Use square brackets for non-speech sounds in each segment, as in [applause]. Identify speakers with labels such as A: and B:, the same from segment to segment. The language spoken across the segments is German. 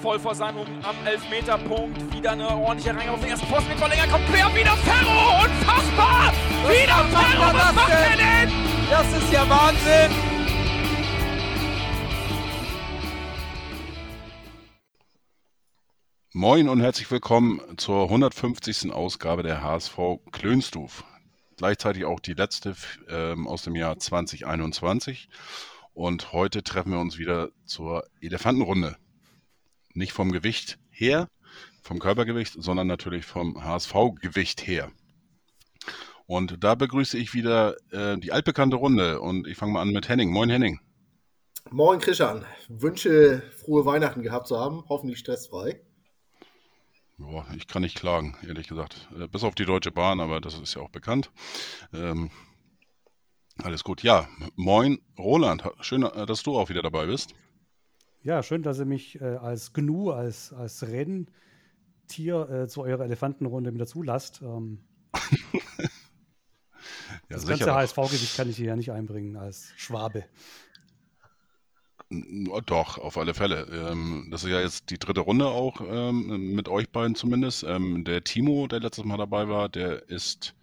A: voll vor seinem am Elfmeterpunkt. Wieder eine ordentliche Reihe auf den ersten Posten mit Verlänger. Kommt quer, wieder Ferro! Unfassbar!
B: Was
A: wieder
B: Ferro! Was macht er denn? Das ist ja Wahnsinn!
C: Moin und herzlich willkommen zur 150. Ausgabe der HSV Klönstuf. Gleichzeitig auch die letzte ähm, aus dem Jahr 2021. Und heute treffen wir uns wieder zur Elefantenrunde nicht vom Gewicht her, vom Körpergewicht, sondern natürlich vom HSV-Gewicht her. Und da begrüße ich wieder äh, die altbekannte Runde und ich fange mal an mit Henning. Moin Henning.
D: Moin Christian. Wünsche frohe Weihnachten gehabt zu haben, hoffentlich stressfrei.
C: Boah, ich kann nicht klagen, ehrlich gesagt. Äh, bis auf die Deutsche Bahn, aber das ist ja auch bekannt. Ähm, alles gut. Ja, moin Roland. Schön, äh, dass du auch wieder dabei bist.
E: Ja, schön, dass ihr mich äh, als Gnu, als, als Renntier äh, zu eurer Elefantenrunde mit dazu lasst. Ähm, [laughs] ja, das ganze HSV-Gewicht kann ich hier ja nicht einbringen als Schwabe.
C: Doch, auf alle Fälle. Ähm, das ist ja jetzt die dritte Runde auch ähm, mit euch beiden zumindest. Ähm, der Timo, der letztes Mal dabei war, der ist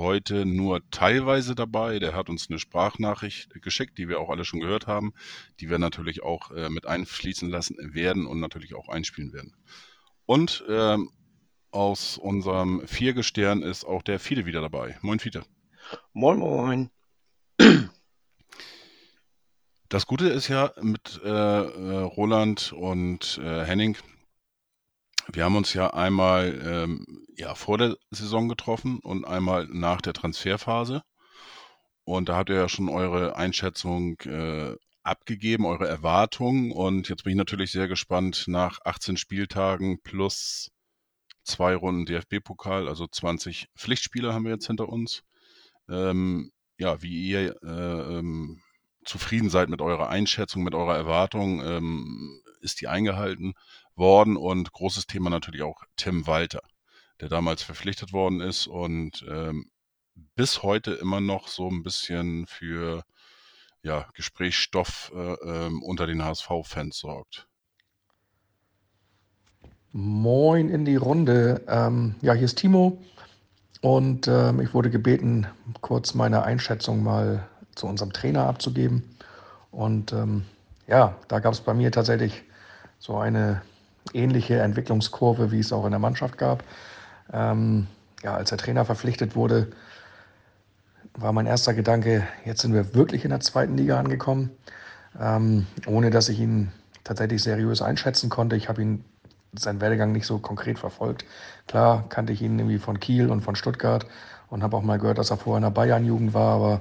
C: heute nur teilweise dabei. Der hat uns eine Sprachnachricht geschickt, die wir auch alle schon gehört haben, die wir natürlich auch äh, mit einfließen lassen werden und natürlich auch einspielen werden. Und ähm, aus unserem Viergestirn ist auch der Fiete wieder dabei. Moin, Fiete.
F: Moin, moin.
C: Das Gute ist ja mit äh, äh Roland und äh, Henning, wir haben uns ja einmal ähm, ja, vor der Saison getroffen und einmal nach der Transferphase. Und da habt ihr ja schon eure Einschätzung äh, abgegeben, eure Erwartungen. Und jetzt bin ich natürlich sehr gespannt nach 18 Spieltagen plus zwei Runden DFB-Pokal, also 20 Pflichtspiele haben wir jetzt hinter uns. Ähm, ja, wie ihr äh, ähm, zufrieden seid mit eurer Einschätzung, mit eurer Erwartung. Ähm, ist die eingehalten worden? Und großes Thema natürlich auch Tim Walter, der damals verpflichtet worden ist und ähm, bis heute immer noch so ein bisschen für ja, Gesprächsstoff äh, ähm, unter den HSV-Fans sorgt.
G: Moin in die Runde. Ähm, ja, hier ist Timo und ähm, ich wurde gebeten, kurz meine Einschätzung mal zu unserem Trainer abzugeben. Und ähm, ja, da gab es bei mir tatsächlich so eine ähnliche Entwicklungskurve, wie es auch in der Mannschaft gab. Ähm, ja, als der Trainer verpflichtet wurde, war mein erster Gedanke, jetzt sind wir wirklich in der zweiten Liga angekommen, ähm, ohne dass ich ihn tatsächlich seriös einschätzen konnte. Ich habe ihn seinen Werdegang nicht so konkret verfolgt. Klar kannte ich ihn irgendwie von Kiel und von Stuttgart und habe auch mal gehört, dass er vorher in der Bayern-Jugend war, aber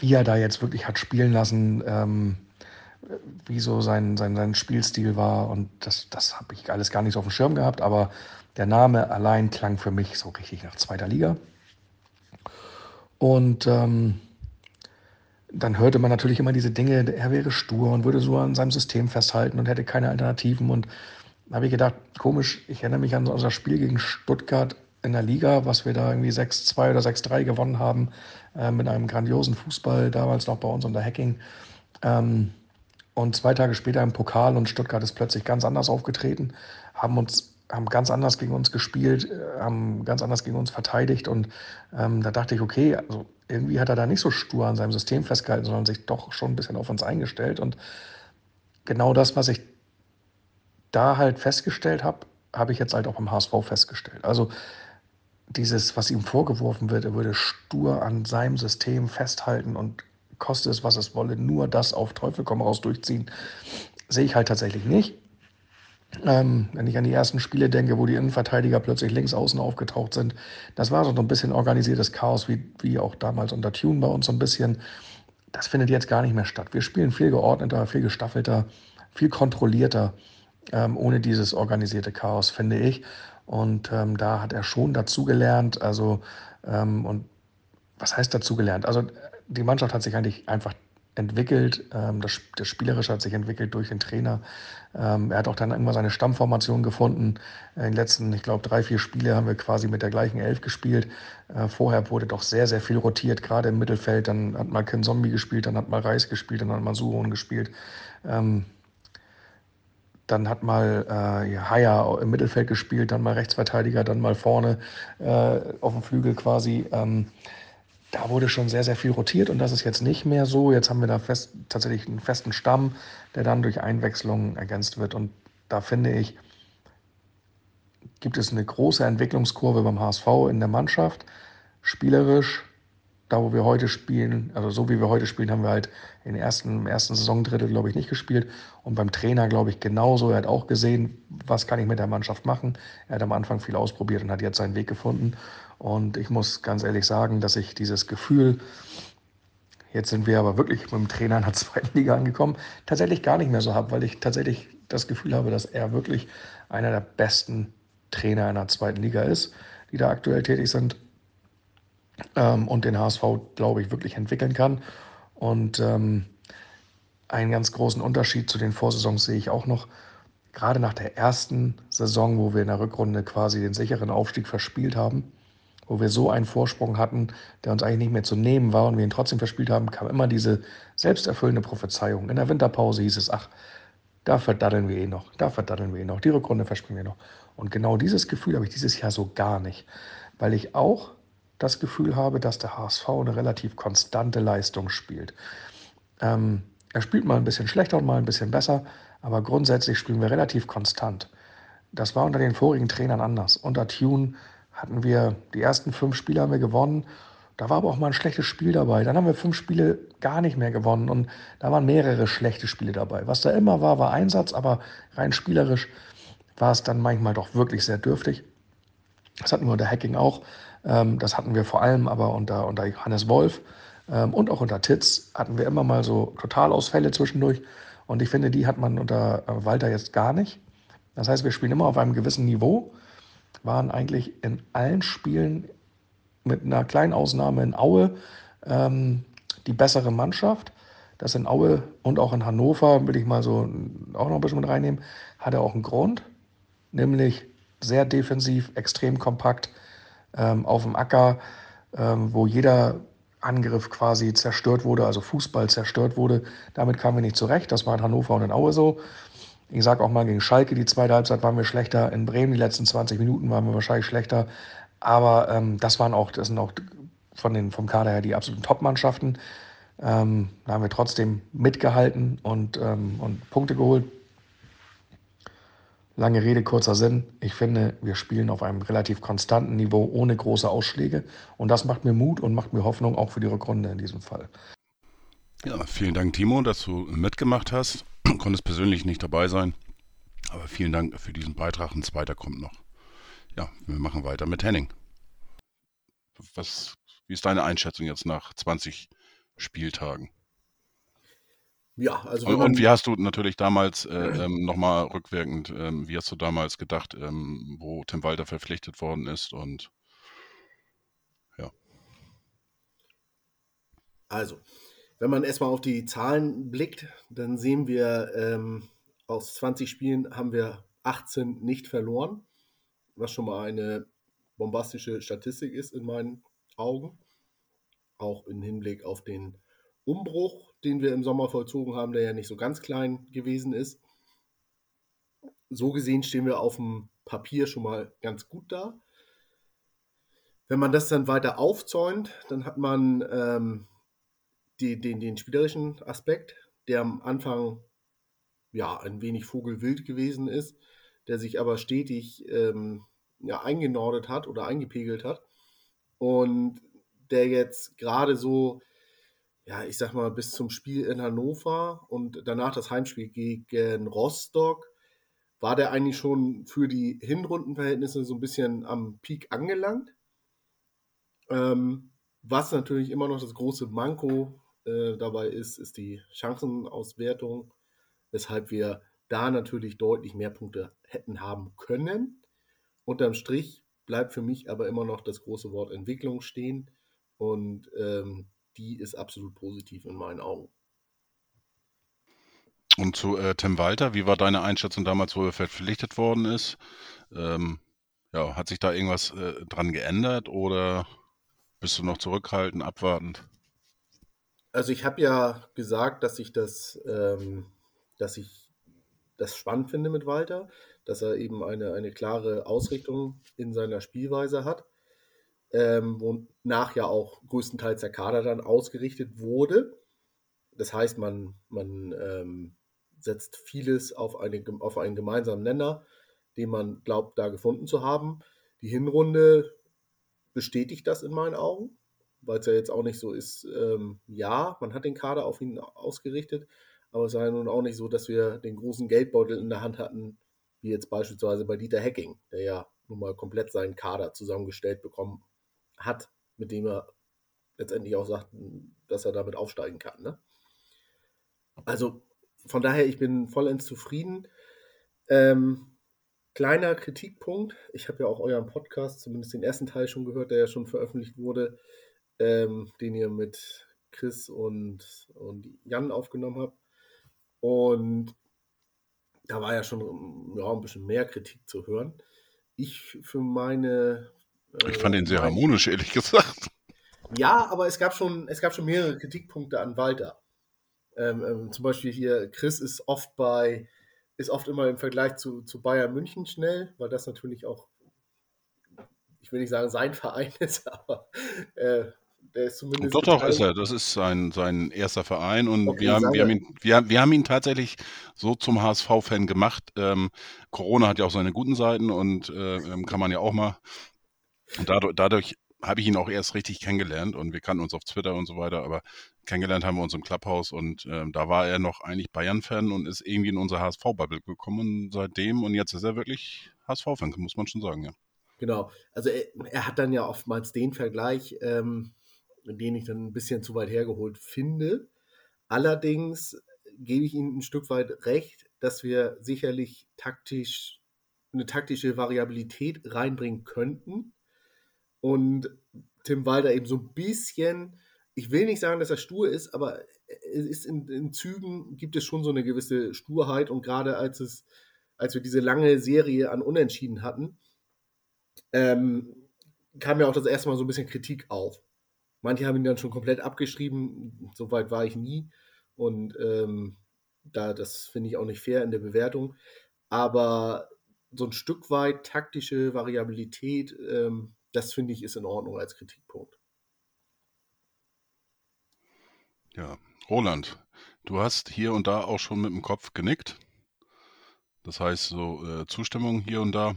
G: wie er da jetzt wirklich hat spielen lassen, ähm, wie so sein, sein, sein Spielstil war. Und das, das habe ich alles gar nicht so auf dem Schirm gehabt. Aber der Name allein klang für mich so richtig nach zweiter Liga. Und ähm, dann hörte man natürlich immer diese Dinge, er wäre stur und würde so an seinem System festhalten und hätte keine Alternativen. Und da habe ich gedacht, komisch, ich erinnere mich an unser Spiel gegen Stuttgart in der Liga, was wir da irgendwie 6-2 oder 6-3 gewonnen haben, äh, mit einem grandiosen Fußball, damals noch bei uns unter Hacking. Ähm, und zwei Tage später im Pokal und Stuttgart ist plötzlich ganz anders aufgetreten, haben uns haben ganz anders gegen uns gespielt, äh, haben ganz anders gegen uns verteidigt und ähm, da dachte ich, okay, also irgendwie hat er da nicht so stur an seinem System festgehalten, sondern sich doch schon ein bisschen auf uns eingestellt und genau das, was ich da halt festgestellt habe, habe ich jetzt halt auch beim HSV festgestellt. Also dieses, was ihm vorgeworfen wird, er würde stur an seinem System festhalten und koste es, was es wolle, nur das auf Teufel komm raus durchziehen, sehe ich halt tatsächlich nicht. Ähm, wenn ich an die ersten Spiele denke, wo die Innenverteidiger plötzlich links außen aufgetaucht sind, das war so ein bisschen organisiertes Chaos, wie, wie auch damals unter Tune bei uns so ein bisschen. Das findet jetzt gar nicht mehr statt. Wir spielen viel geordneter, viel gestaffelter, viel kontrollierter, ähm, ohne dieses organisierte Chaos, finde ich. Und ähm, da hat er schon dazugelernt. Also, ähm, und was heißt dazugelernt? Also, die Mannschaft hat sich eigentlich einfach entwickelt. Ähm, das, das Spielerische hat sich entwickelt durch den Trainer. Ähm, er hat auch dann irgendwann seine Stammformation gefunden. In den letzten, ich glaube, drei, vier Spiele haben wir quasi mit der gleichen Elf gespielt. Äh, vorher wurde doch sehr, sehr viel rotiert, gerade im Mittelfeld. Dann hat mal Ken Zombie gespielt, dann hat mal Reis gespielt, dann hat mal Suron gespielt. Ähm, dann hat mal äh, Haier im Mittelfeld gespielt, dann mal Rechtsverteidiger, dann mal vorne äh, auf dem Flügel quasi. Da wurde schon sehr, sehr viel rotiert und das ist jetzt nicht mehr so. Jetzt haben wir da fest, tatsächlich einen festen Stamm, der dann durch Einwechslungen ergänzt wird. Und da finde ich, gibt es eine große Entwicklungskurve beim HSV in der Mannschaft. Spielerisch, da wo wir heute spielen, also so wie wir heute spielen, haben wir halt in ersten, im ersten Saisondrittel, glaube ich, nicht gespielt. Und beim Trainer, glaube ich, genauso. Er hat auch gesehen, was kann ich mit der Mannschaft machen. Er hat am Anfang viel ausprobiert und hat jetzt seinen Weg gefunden. Und ich muss ganz ehrlich sagen, dass ich dieses Gefühl, jetzt sind wir aber wirklich mit dem Trainer in der [laughs] zweiten Liga angekommen, tatsächlich gar nicht mehr so habe, weil ich tatsächlich das Gefühl habe, dass er wirklich einer der besten Trainer in der zweiten Liga ist, die da aktuell tätig sind ähm, und den HSV, glaube ich, wirklich entwickeln kann. Und ähm, einen ganz großen Unterschied zu den Vorsaisons sehe ich auch noch. Gerade nach der ersten Saison, wo wir in der Rückrunde quasi den sicheren Aufstieg verspielt haben, wo wir so einen Vorsprung hatten, der uns eigentlich nicht mehr zu nehmen war und wir ihn trotzdem verspielt haben, kam immer diese selbsterfüllende Prophezeiung. In der Winterpause hieß es, ach, da verdaddeln wir eh noch, da verdaddeln wir eh noch, die Rückrunde verspielen wir noch. Und genau dieses Gefühl habe ich dieses Jahr so gar nicht, weil ich auch das Gefühl habe, dass der HSV eine relativ konstante Leistung spielt. Ähm, er spielt mal ein bisschen schlechter und mal ein bisschen besser, aber grundsätzlich spielen wir relativ konstant. Das war unter den vorigen Trainern anders. Unter Tune hatten wir die ersten fünf Spiele haben wir gewonnen. Da war aber auch mal ein schlechtes Spiel dabei. Dann haben wir fünf Spiele gar nicht mehr gewonnen und da waren mehrere schlechte Spiele dabei. Was da immer war, war Einsatz, aber rein spielerisch war es dann manchmal doch wirklich sehr dürftig. Das hatten wir unter Hacking auch. Ähm, das hatten wir vor allem aber unter, unter Hannes Wolf ähm, und auch unter Titz hatten wir immer mal so Totalausfälle zwischendurch. Und ich finde, die hat man unter äh, Walter jetzt gar nicht. Das heißt, wir spielen immer auf einem gewissen Niveau waren eigentlich in allen Spielen mit einer kleinen Ausnahme in Aue ähm, die bessere Mannschaft. Das in Aue und auch in Hannover, will ich mal so auch noch ein bisschen mit reinnehmen, hatte auch einen Grund, nämlich sehr defensiv, extrem kompakt ähm, auf dem Acker, ähm, wo jeder Angriff quasi zerstört wurde, also Fußball zerstört wurde. Damit kamen wir nicht zurecht. Das war in Hannover und in Aue so. Ich sage auch mal, gegen Schalke die zweite Halbzeit waren wir schlechter. In Bremen die letzten 20 Minuten waren wir wahrscheinlich schlechter. Aber ähm, das waren auch, das sind auch von den, vom Kader her die absoluten Top-Mannschaften. Ähm, da haben wir trotzdem mitgehalten und, ähm, und Punkte geholt. Lange Rede, kurzer Sinn. Ich finde, wir spielen auf einem relativ konstanten Niveau ohne große Ausschläge. Und das macht mir Mut und macht mir Hoffnung auch für die Rückrunde in diesem Fall.
C: Ja, vielen Dank, Timo, dass du mitgemacht hast. [clears throat] Konntest persönlich nicht dabei sein. Aber vielen Dank für diesen Beitrag. Ein zweiter kommt noch. Ja, wir machen weiter mit Henning. Was, wie ist deine Einschätzung jetzt nach 20 Spieltagen?
D: Ja, also.
C: Und, und, wie hast du natürlich damals äh, ähm, nochmal rückwirkend, ähm, wie hast du damals gedacht, ähm, wo Tim Walter verpflichtet worden ist und ja.
D: Also, wenn man erstmal auf die Zahlen blickt, dann sehen wir, ähm, aus 20 Spielen haben wir 18 nicht verloren, was schon mal eine bombastische Statistik ist in meinen Augen. Auch im Hinblick auf den Umbruch, den wir im Sommer vollzogen haben, der ja nicht so ganz klein gewesen ist. So gesehen stehen wir auf dem Papier schon mal ganz gut da. Wenn man das dann weiter aufzäunt, dann hat man ähm, die, den, den spielerischen Aspekt, der am Anfang ja ein wenig vogelwild gewesen ist, der sich aber stetig ähm, ja, eingenordet hat oder eingepegelt hat und der jetzt gerade so, ja, ich sag mal, bis zum Spiel in Hannover und danach das Heimspiel gegen Rostock war der eigentlich schon für die Hinrundenverhältnisse so ein bisschen am Peak angelangt. Ähm, was natürlich immer noch das große Manko äh, dabei ist, ist die Chancenauswertung, weshalb wir da natürlich deutlich mehr Punkte hätten haben können. Unterm Strich bleibt für mich aber immer noch das große Wort Entwicklung stehen und ähm, die ist absolut positiv in meinen Augen.
C: Und zu äh, Tim Walter, wie war deine Einschätzung damals, wo er verpflichtet worden ist? Ähm, ja, hat sich da irgendwas äh, dran geändert oder bist du noch zurückhaltend, abwartend?
D: Also ich habe ja gesagt, dass ich das, ähm, dass ich das spannend finde mit Walter, dass er eben eine, eine klare Ausrichtung in seiner Spielweise hat, ähm, wonach ja auch größtenteils der Kader dann ausgerichtet wurde. Das heißt, man, man ähm, setzt vieles auf, eine, auf einen gemeinsamen Nenner, den man glaubt, da gefunden zu haben. Die Hinrunde bestätigt das in meinen Augen, weil es ja jetzt auch nicht so ist, ähm, ja, man hat den Kader auf ihn ausgerichtet, aber es war ja nun auch nicht so, dass wir den großen Geldbeutel in der Hand hatten, wie jetzt beispielsweise bei Dieter Hecking, der ja nun mal komplett seinen Kader zusammengestellt bekommen hat, mit dem er letztendlich auch sagt, dass er damit aufsteigen kann. Ne? Also von daher, ich bin vollends zufrieden. Ähm, kleiner Kritikpunkt, ich habe ja auch euren Podcast, zumindest den ersten Teil schon gehört, der ja schon veröffentlicht wurde, ähm, den ihr mit Chris und, und Jan aufgenommen habt. Und da war ja schon ja, ein bisschen mehr Kritik zu hören. Ich für meine.
C: Äh, ich fand ihn sehr harmonisch, ehrlich gesagt.
D: Ja, aber es gab schon, es gab schon mehrere Kritikpunkte an Walter. Ähm, ähm, zum Beispiel hier, Chris ist oft bei, ist oft immer im Vergleich zu, zu Bayern München schnell, weil das natürlich auch, ich will nicht sagen sein Verein [laughs] ist, aber äh, der ist zumindest.
C: Doch, doch, ist er. Das ist sein, sein erster Verein und okay, wir, haben, wir, haben ihn, wir, wir haben ihn tatsächlich so zum HSV-Fan gemacht. Ähm, Corona hat ja auch seine guten Seiten und äh, ähm, kann man ja auch mal. Und dadurch, dadurch habe ich ihn auch erst richtig kennengelernt und wir kannten uns auf Twitter und so weiter, aber kennengelernt haben wir uns im Clubhouse und ähm, da war er noch eigentlich Bayern-Fan und ist irgendwie in unsere HSV-Bubble gekommen und seitdem und jetzt ist er wirklich HSV-Fan, muss man schon sagen, ja.
D: Genau, also er, er, hat dann ja oftmals den Vergleich, ähm, den ich dann ein bisschen zu weit hergeholt finde. Allerdings gebe ich Ihnen ein Stück weit recht, dass wir sicherlich taktisch eine taktische Variabilität reinbringen könnten und Tim Walder eben so ein bisschen, ich will nicht sagen, dass er stur ist, aber es ist in, in Zügen gibt es schon so eine gewisse Sturheit und gerade als es, als wir diese lange Serie an Unentschieden hatten, ähm, kam ja auch das erste Mal so ein bisschen Kritik auf. Manche haben ihn dann schon komplett abgeschrieben, soweit war ich nie. Und ähm, da, das finde ich auch nicht fair in der Bewertung. Aber so ein Stück weit taktische Variabilität ähm, das finde ich ist in Ordnung als Kritikpunkt.
C: Ja, Roland, du hast hier und da auch schon mit dem Kopf genickt. Das heißt, so äh, Zustimmung hier und da.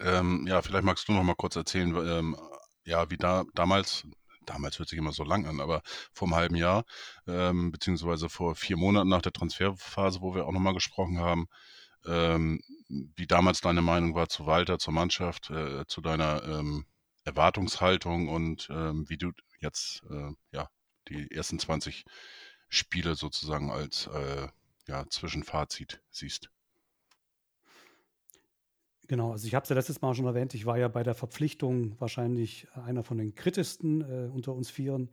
C: Ähm, ja, vielleicht magst du noch mal kurz erzählen, ähm, ja, wie da damals, damals hört sich immer so lang an, aber vor einem halben Jahr, ähm, beziehungsweise vor vier Monaten nach der Transferphase, wo wir auch noch mal gesprochen haben, ähm, wie damals deine Meinung war zu Walter, zur Mannschaft, äh, zu deiner ähm, Erwartungshaltung und ähm, wie du jetzt äh, ja, die ersten 20 Spiele sozusagen als äh, ja, Zwischenfazit siehst.
E: Genau, also ich habe es ja letztes Mal schon erwähnt, ich war ja bei der Verpflichtung wahrscheinlich einer von den kritischsten äh, unter uns Vieren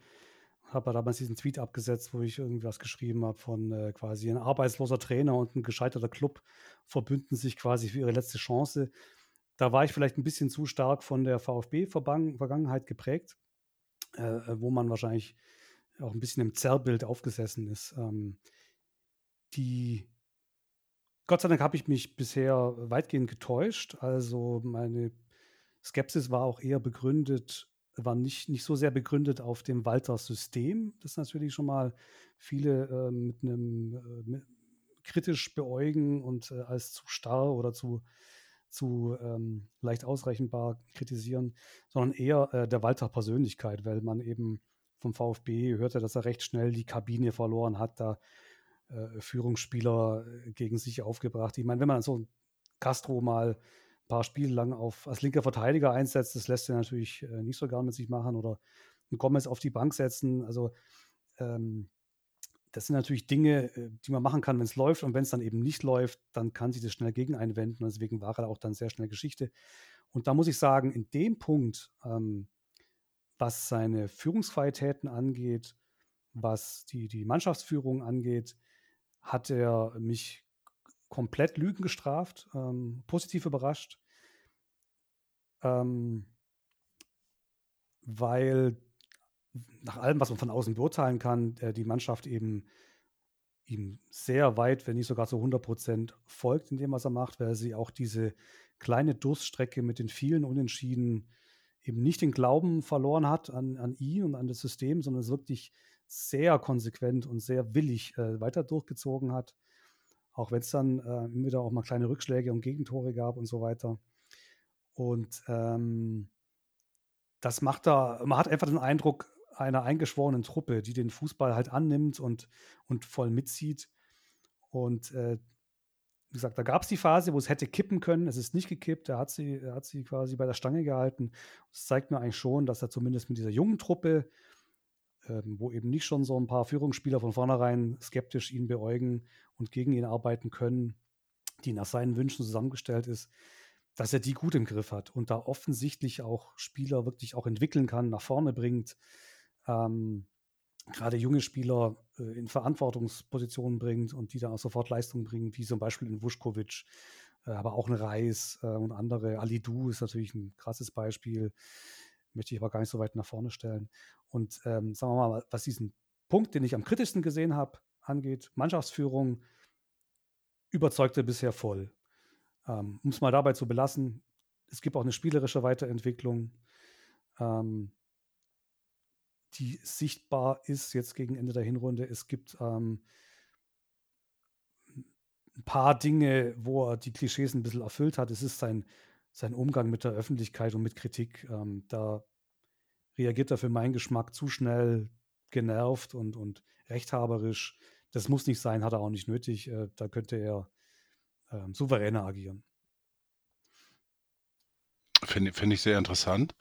E: habe damals diesen Tweet abgesetzt, wo ich irgendwas geschrieben habe von äh, quasi ein arbeitsloser Trainer und ein gescheiterter Club verbünden sich quasi für ihre letzte Chance. Da war ich vielleicht ein bisschen zu stark von der VfB-Vergangenheit geprägt, äh, äh, wo man wahrscheinlich auch ein bisschen im Zerrbild aufgesessen ist. Ähm, die Gott sei Dank habe ich mich bisher weitgehend getäuscht. Also meine Skepsis war auch eher begründet war nicht, nicht so sehr begründet auf dem Walter-System, das natürlich schon mal viele äh, mit einem äh, kritisch beäugen und äh, als zu starr oder zu, zu ähm, leicht ausrechenbar kritisieren, sondern eher äh, der Walter-Persönlichkeit, weil man eben vom VfB hörte, dass er recht schnell die Kabine verloren hat, da äh, Führungsspieler äh, gegen sich aufgebracht. Ich meine, wenn man so Castro mal paar Spiele lang auf, als linker Verteidiger einsetzt, das lässt er natürlich äh, nicht so gern mit sich machen oder einen Gomez auf die Bank setzen. Also ähm, das sind natürlich Dinge, die man machen kann, wenn es läuft. Und wenn es dann eben nicht läuft, dann kann sich das schnell gegen einwenden. Und deswegen war er auch dann sehr schnell Geschichte. Und da muss ich sagen, in dem Punkt, ähm, was seine Führungsqualitäten angeht, was die, die Mannschaftsführung angeht, hat er mich komplett Lügen gestraft, ähm, positiv überrascht, ähm, weil nach allem, was man von außen beurteilen kann, äh, die Mannschaft eben ihm sehr weit, wenn nicht sogar zu 100 Prozent folgt in dem, was er macht, weil sie auch diese kleine Durststrecke mit den vielen Unentschieden eben nicht den Glauben verloren hat an, an ihn und an das System, sondern es wirklich sehr konsequent und sehr willig äh, weiter durchgezogen hat. Auch wenn es dann äh, immer wieder auch mal kleine Rückschläge und Gegentore gab und so weiter. Und ähm, das macht da, man hat einfach den Eindruck einer eingeschworenen Truppe, die den Fußball halt annimmt und, und voll mitzieht. Und äh, wie gesagt, da gab es die Phase, wo es hätte kippen können. Es ist nicht gekippt. Er hat sie, er hat sie quasi bei der Stange gehalten. Das zeigt mir eigentlich schon, dass er zumindest mit dieser jungen Truppe, ähm, wo eben nicht schon so ein paar Führungsspieler von vornherein skeptisch ihn beäugen und gegen ihn arbeiten können, die nach seinen Wünschen zusammengestellt ist, dass er die gut im Griff hat und da offensichtlich auch Spieler wirklich auch entwickeln kann, nach vorne bringt. Ähm, gerade junge Spieler äh, in Verantwortungspositionen bringt und die dann auch sofort Leistung bringen, wie zum Beispiel in Vuskovic, äh, aber auch ein Reis äh, und andere. Ali Du ist natürlich ein krasses Beispiel, möchte ich aber gar nicht so weit nach vorne stellen. Und ähm, sagen wir mal, was diesen Punkt, den ich am kritischsten gesehen habe, angeht, Mannschaftsführung, überzeugte bisher voll. Ähm, um es mal dabei zu belassen, es gibt auch eine spielerische Weiterentwicklung. Ähm, die sichtbar ist jetzt gegen Ende der Hinrunde. Es gibt ähm, ein paar Dinge, wo er die Klischees ein bisschen erfüllt hat. Es ist sein, sein Umgang mit der Öffentlichkeit und mit Kritik. Ähm, da reagiert er für meinen Geschmack zu schnell, genervt und, und rechthaberisch. Das muss nicht sein, hat er auch nicht nötig. Äh, da könnte er ähm, souveräner agieren.
C: Finde find ich sehr interessant,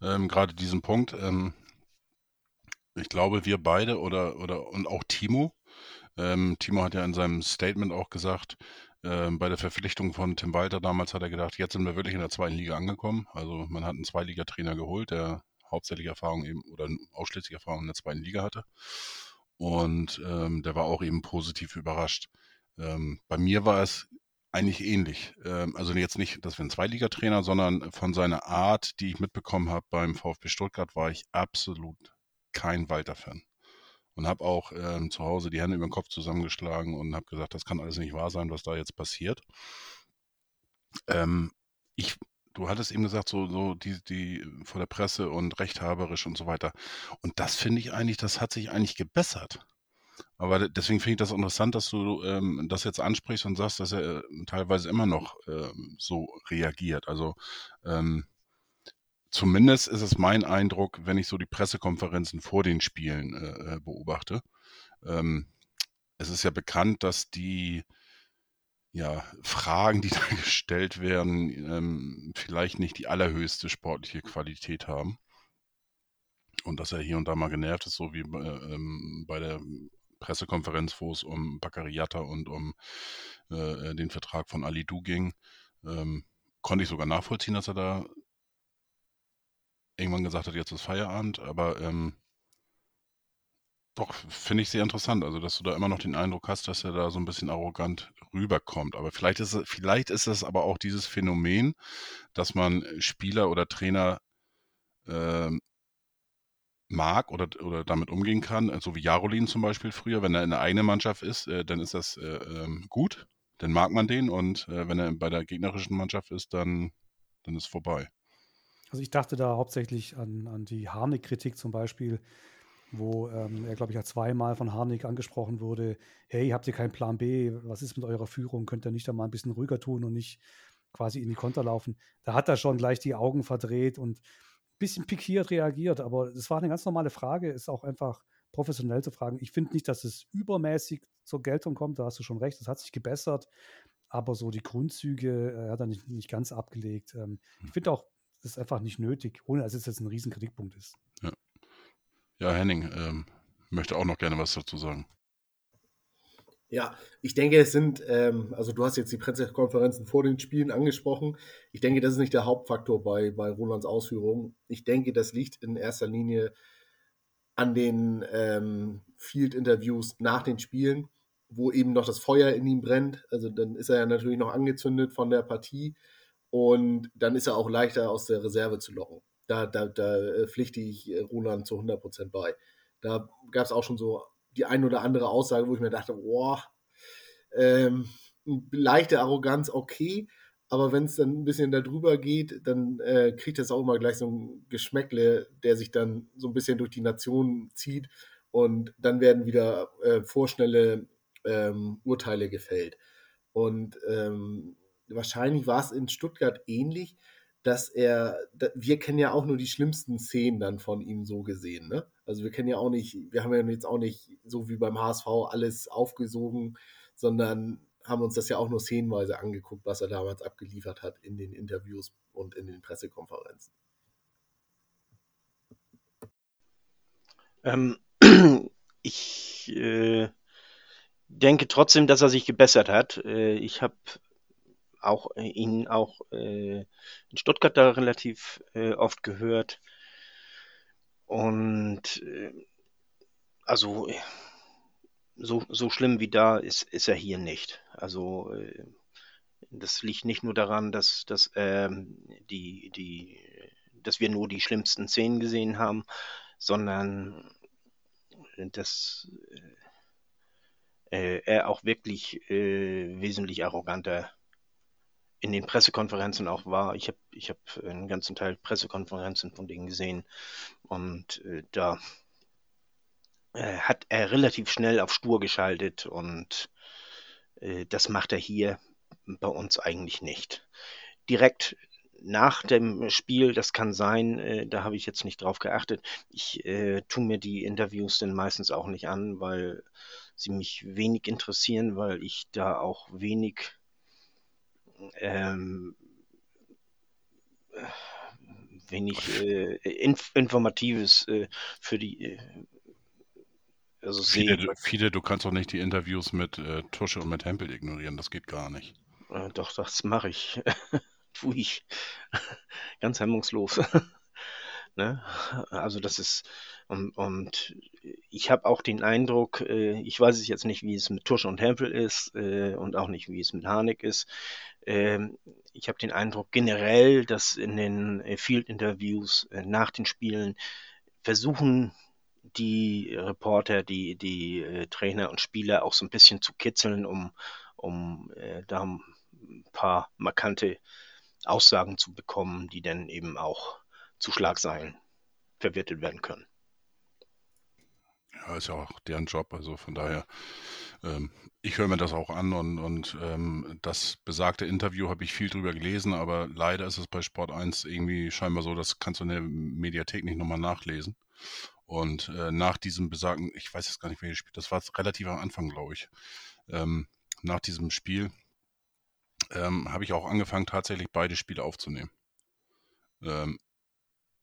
C: ähm, gerade diesen Punkt. Ähm, ich glaube, wir beide oder, oder und auch Timo. Ähm, Timo hat ja in seinem Statement auch gesagt, ähm, bei der Verpflichtung von Tim Walter damals hat er gedacht, jetzt sind wir wirklich in der zweiten Liga angekommen. Also man hat einen Zweiligatrainer geholt, der hauptsächlich Erfahrung eben oder ausschließlich Erfahrung in der zweiten Liga hatte. Und ähm, der war auch eben positiv überrascht. Ähm, bei mir war es eigentlich ähnlich. Ähm, also jetzt nicht, dass wir ein Zweiligatrainer, sondern von seiner Art, die ich mitbekommen habe beim VfB Stuttgart, war ich absolut kein Walter-Fan. Und habe auch ähm, zu Hause die Hände über den Kopf zusammengeschlagen und habe gesagt, das kann alles nicht wahr sein, was da jetzt passiert. Ähm, ich, du hattest eben gesagt, so, so die, die vor der Presse und rechthaberisch und so weiter. Und das finde ich eigentlich, das hat sich eigentlich gebessert. Aber deswegen finde ich das interessant, dass du ähm, das jetzt ansprichst und sagst, dass er äh, teilweise immer noch ähm, so reagiert. Also ähm, zumindest ist es mein Eindruck, wenn ich so die Pressekonferenzen vor den Spielen äh, äh beobachte. Ähm, es ist ja bekannt, dass die ja, Fragen, die [laughs] da gestellt werden, ähm, vielleicht nicht die allerhöchste sportliche Qualität haben. Und dass er hier und da mal genervt ist, so wie äh, ähm, bei der Pressekonferenz, wo es um Baccariata und um äh, den Vertrag von Ali Du ging, ähm, konnte ich sogar nachvollziehen, dass er da irgendwann gesagt hat, jetzt ist Feierabend, aber ähm, doch, finde ich sehr interessant, also dass du da immer noch den Eindruck hast, dass er da so ein bisschen arrogant rüberkommt. Aber vielleicht ist es, vielleicht ist es aber auch dieses Phänomen, dass man Spieler oder Trainer ähm, mag oder, oder damit umgehen kann, so wie Jarolin zum Beispiel früher, wenn er in der eigenen Mannschaft ist, äh, dann ist das äh, ähm, gut, dann mag man den und äh, wenn er bei der gegnerischen Mannschaft ist, dann, dann ist vorbei.
E: Also ich dachte da hauptsächlich an, an die Harnik-Kritik zum Beispiel, wo ähm, er, glaube ich, ja zweimal von Harnik angesprochen wurde, hey, habt ihr keinen Plan B? Was ist mit eurer Führung? Könnt ihr nicht da mal ein bisschen ruhiger tun und nicht quasi in die Konter laufen? Da hat er schon gleich die Augen verdreht und ein bisschen pikiert reagiert, aber es war eine ganz normale Frage, ist auch einfach professionell zu fragen. Ich finde nicht, dass es übermäßig zur Geltung kommt, da hast du schon recht, es hat sich gebessert, aber so die Grundzüge äh, hat er nicht, nicht ganz abgelegt. Ähm, ich hm. finde auch, das ist einfach nicht nötig, ohne dass es jetzt ein riesen Kritikpunkt ist.
C: Ja, ja Henning ähm, möchte auch noch gerne was dazu sagen.
D: Ja, ich denke, es sind, ähm, also du hast jetzt die Pressekonferenzen vor den Spielen angesprochen. Ich denke, das ist nicht der Hauptfaktor bei, bei Rolands Ausführungen. Ich denke, das liegt in erster Linie an den ähm, Field-Interviews nach den Spielen, wo eben noch das Feuer in ihm brennt. Also dann ist er ja natürlich noch angezündet von der Partie. Und dann ist er auch leichter aus der Reserve zu locken. Da, da, da äh, pflichte ich äh, Roland zu 100% bei. Da gab es auch schon so die ein oder andere Aussage, wo ich mir dachte, boah, ähm, leichte Arroganz, okay, aber wenn es dann ein bisschen darüber geht, dann äh, kriegt das auch immer gleich so ein Geschmäckle, der sich dann so ein bisschen durch die Nation zieht und dann werden wieder äh, vorschnelle ähm, Urteile gefällt. Und ähm, wahrscheinlich war es in Stuttgart ähnlich, dass er, wir kennen ja auch nur die schlimmsten Szenen dann von ihm so gesehen. Ne? Also wir kennen ja auch nicht, wir haben ja jetzt auch nicht so wie beim HSV alles aufgesogen, sondern haben uns das ja auch nur szenenweise angeguckt, was er damals abgeliefert hat in den Interviews und in den Pressekonferenzen.
F: Ähm, [clears throat] ich äh, denke trotzdem, dass er sich gebessert hat. Äh, ich habe auch äh, ihn auch äh, in Stuttgart da relativ äh, oft gehört. Und äh, also so, so schlimm wie da ist, ist er hier nicht. Also äh, das liegt nicht nur daran, dass, dass, ähm, die, die, dass wir nur die schlimmsten Szenen gesehen haben, sondern dass äh, er auch wirklich äh, wesentlich arroganter in den Pressekonferenzen auch war. Ich habe ich hab einen ganzen Teil Pressekonferenzen von denen gesehen und äh, da äh, hat er relativ schnell auf Stur geschaltet und äh, das macht er hier bei uns eigentlich nicht. Direkt nach dem Spiel, das kann sein, äh, da habe ich jetzt nicht drauf geachtet. Ich äh, tue mir die Interviews dann meistens auch nicht an, weil sie mich wenig interessieren, weil ich da auch wenig ähm, wenig äh, inf Informatives äh, für die äh,
C: also viele, du, viele, du kannst doch nicht die Interviews mit äh, Tusche und mit Hempel ignorieren, das geht gar nicht.
F: Äh, doch, das mache ich. [laughs] Tue ich. Ganz hemmungslos. Ne? Also das ist, und, und ich habe auch den Eindruck, äh, ich weiß es jetzt nicht, wie es mit Tusche und Hempel ist äh, und auch nicht, wie es mit Harnik ist. Ähm, ich habe den Eindruck generell, dass in den äh, Field-Interviews äh, nach den Spielen versuchen die Reporter, die, die äh, Trainer und Spieler auch so ein bisschen zu kitzeln, um, um da ein paar markante Aussagen zu bekommen, die dann eben auch zu Schlagseilen verwertet werden können.
C: Ja, ist ja auch deren Job, also von daher, ähm, ich höre mir das auch an und, und ähm, das besagte Interview habe ich viel drüber gelesen, aber leider ist es bei Sport 1 irgendwie scheinbar so, das kannst du in der Mediathek nicht nochmal nachlesen. Und äh, nach diesem besagten, ich weiß jetzt gar nicht, welches Spiel, das war relativ am Anfang, glaube ich, ähm, nach diesem Spiel ähm, habe ich auch angefangen, tatsächlich beide Spiele aufzunehmen.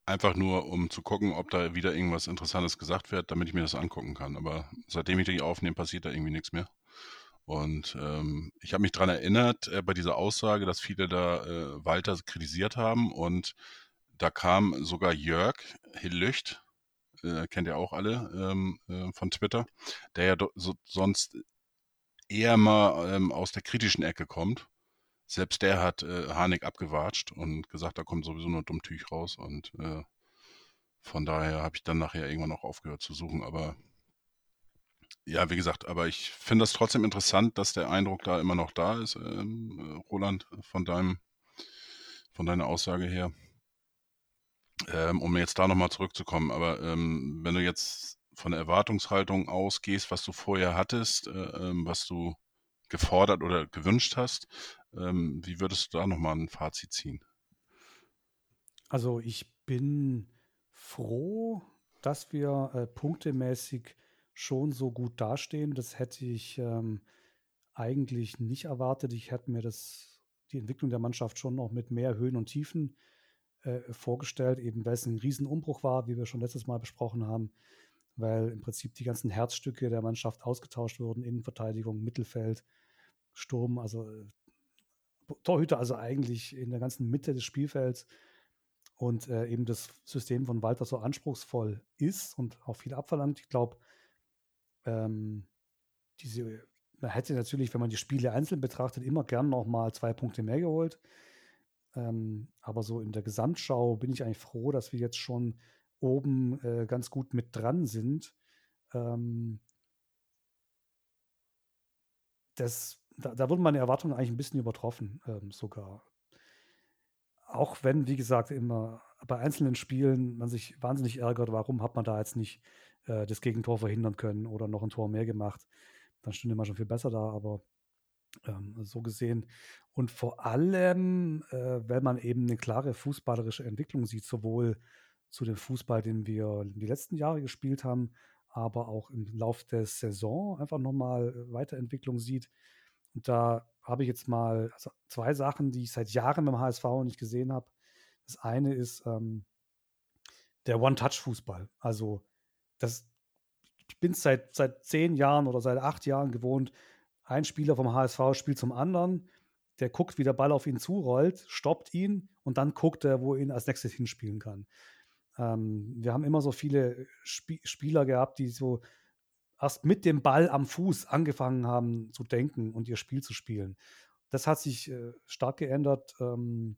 C: Einfach nur, um zu gucken, ob da wieder irgendwas Interessantes gesagt wird, damit ich mir das angucken kann. Aber seitdem ich die aufnehme, passiert da irgendwie nichts mehr. Und ähm, ich habe mich daran erinnert, äh, bei dieser Aussage, dass viele da äh, Walter kritisiert haben. Und da kam sogar Jörg Hillücht, äh, kennt ihr auch alle ähm, äh, von Twitter, der ja so, sonst eher mal ähm, aus der kritischen Ecke kommt. Selbst der hat äh, Harnik abgewatscht und gesagt, da kommt sowieso nur Dummtüch raus. Und äh, von daher habe ich dann nachher irgendwann auch aufgehört zu suchen. Aber ja, wie gesagt, aber ich finde das trotzdem interessant, dass der Eindruck da immer noch da ist, ähm, Roland, von deinem, von deiner Aussage her. Ähm, um jetzt da nochmal zurückzukommen, aber ähm, wenn du jetzt von der Erwartungshaltung ausgehst, was du vorher hattest, äh, ähm, was du gefordert oder gewünscht hast, ähm, wie würdest du da nochmal ein Fazit ziehen?
E: Also ich bin froh, dass wir äh, punktemäßig schon so gut dastehen. Das hätte ich ähm, eigentlich nicht erwartet. Ich hätte mir das, die Entwicklung der Mannschaft schon noch mit mehr Höhen und Tiefen äh, vorgestellt, eben weil es ein Riesenumbruch war, wie wir schon letztes Mal besprochen haben, weil im Prinzip die ganzen Herzstücke der Mannschaft ausgetauscht wurden, Innenverteidigung, Mittelfeld, Sturm, also äh, Torhüter, also eigentlich in der ganzen Mitte des Spielfelds und äh, eben das System von Walter so anspruchsvoll ist und auch viel abverlangt. Ich glaube, ähm, diese, man hätte natürlich, wenn man die Spiele einzeln betrachtet, immer gern noch mal zwei Punkte mehr geholt. Ähm, aber so in der Gesamtschau bin ich eigentlich froh, dass wir jetzt schon oben äh, ganz gut mit dran sind. Ähm, das, da, da wurden meine Erwartungen eigentlich ein bisschen übertroffen, ähm, sogar. Auch wenn, wie gesagt, immer bei einzelnen Spielen man sich wahnsinnig ärgert, warum hat man da jetzt nicht äh, das Gegentor verhindern können oder noch ein Tor mehr gemacht. Dann stünde man schon viel besser da, aber ähm, so gesehen. Und vor allem, äh, wenn man eben eine klare fußballerische Entwicklung sieht, sowohl zu dem Fußball, den wir die letzten Jahre gespielt haben, aber auch im Lauf der Saison einfach nochmal äh, Weiterentwicklung sieht. Und da habe ich jetzt mal also zwei Sachen, die ich seit Jahren beim HSV nicht gesehen habe. Das eine ist ähm, der One-Touch-Fußball. Also das, ich bin es seit, seit zehn Jahren oder seit acht Jahren gewohnt, ein Spieler vom HSV spielt zum anderen, der guckt, wie der Ball auf ihn zurollt, stoppt ihn und dann guckt er, wo er ihn als nächstes hinspielen kann. Ähm, wir haben immer so viele Sp Spieler gehabt, die so erst mit dem Ball am Fuß angefangen haben zu denken und ihr Spiel zu spielen. Das hat sich äh, stark geändert. Ähm,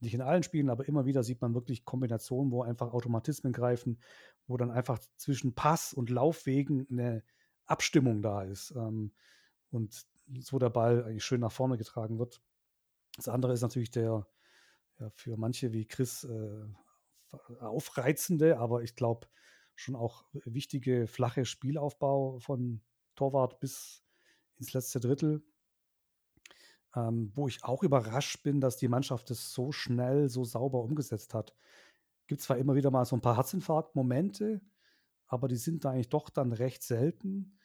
E: nicht in allen Spielen, aber immer wieder sieht man wirklich Kombinationen, wo einfach Automatismen greifen, wo dann einfach zwischen Pass und Laufwegen eine Abstimmung da ist. Ähm, und so der Ball eigentlich schön nach vorne getragen wird. Das andere ist natürlich der ja, für manche wie Chris äh, aufreizende, aber ich glaube schon auch wichtige flache Spielaufbau von Torwart bis ins letzte Drittel. Ähm, wo ich auch überrascht bin, dass die Mannschaft es so schnell, so sauber umgesetzt hat. Gibt zwar immer wieder mal so ein paar Herzinfarkt-Momente, aber die sind da eigentlich doch dann recht selten.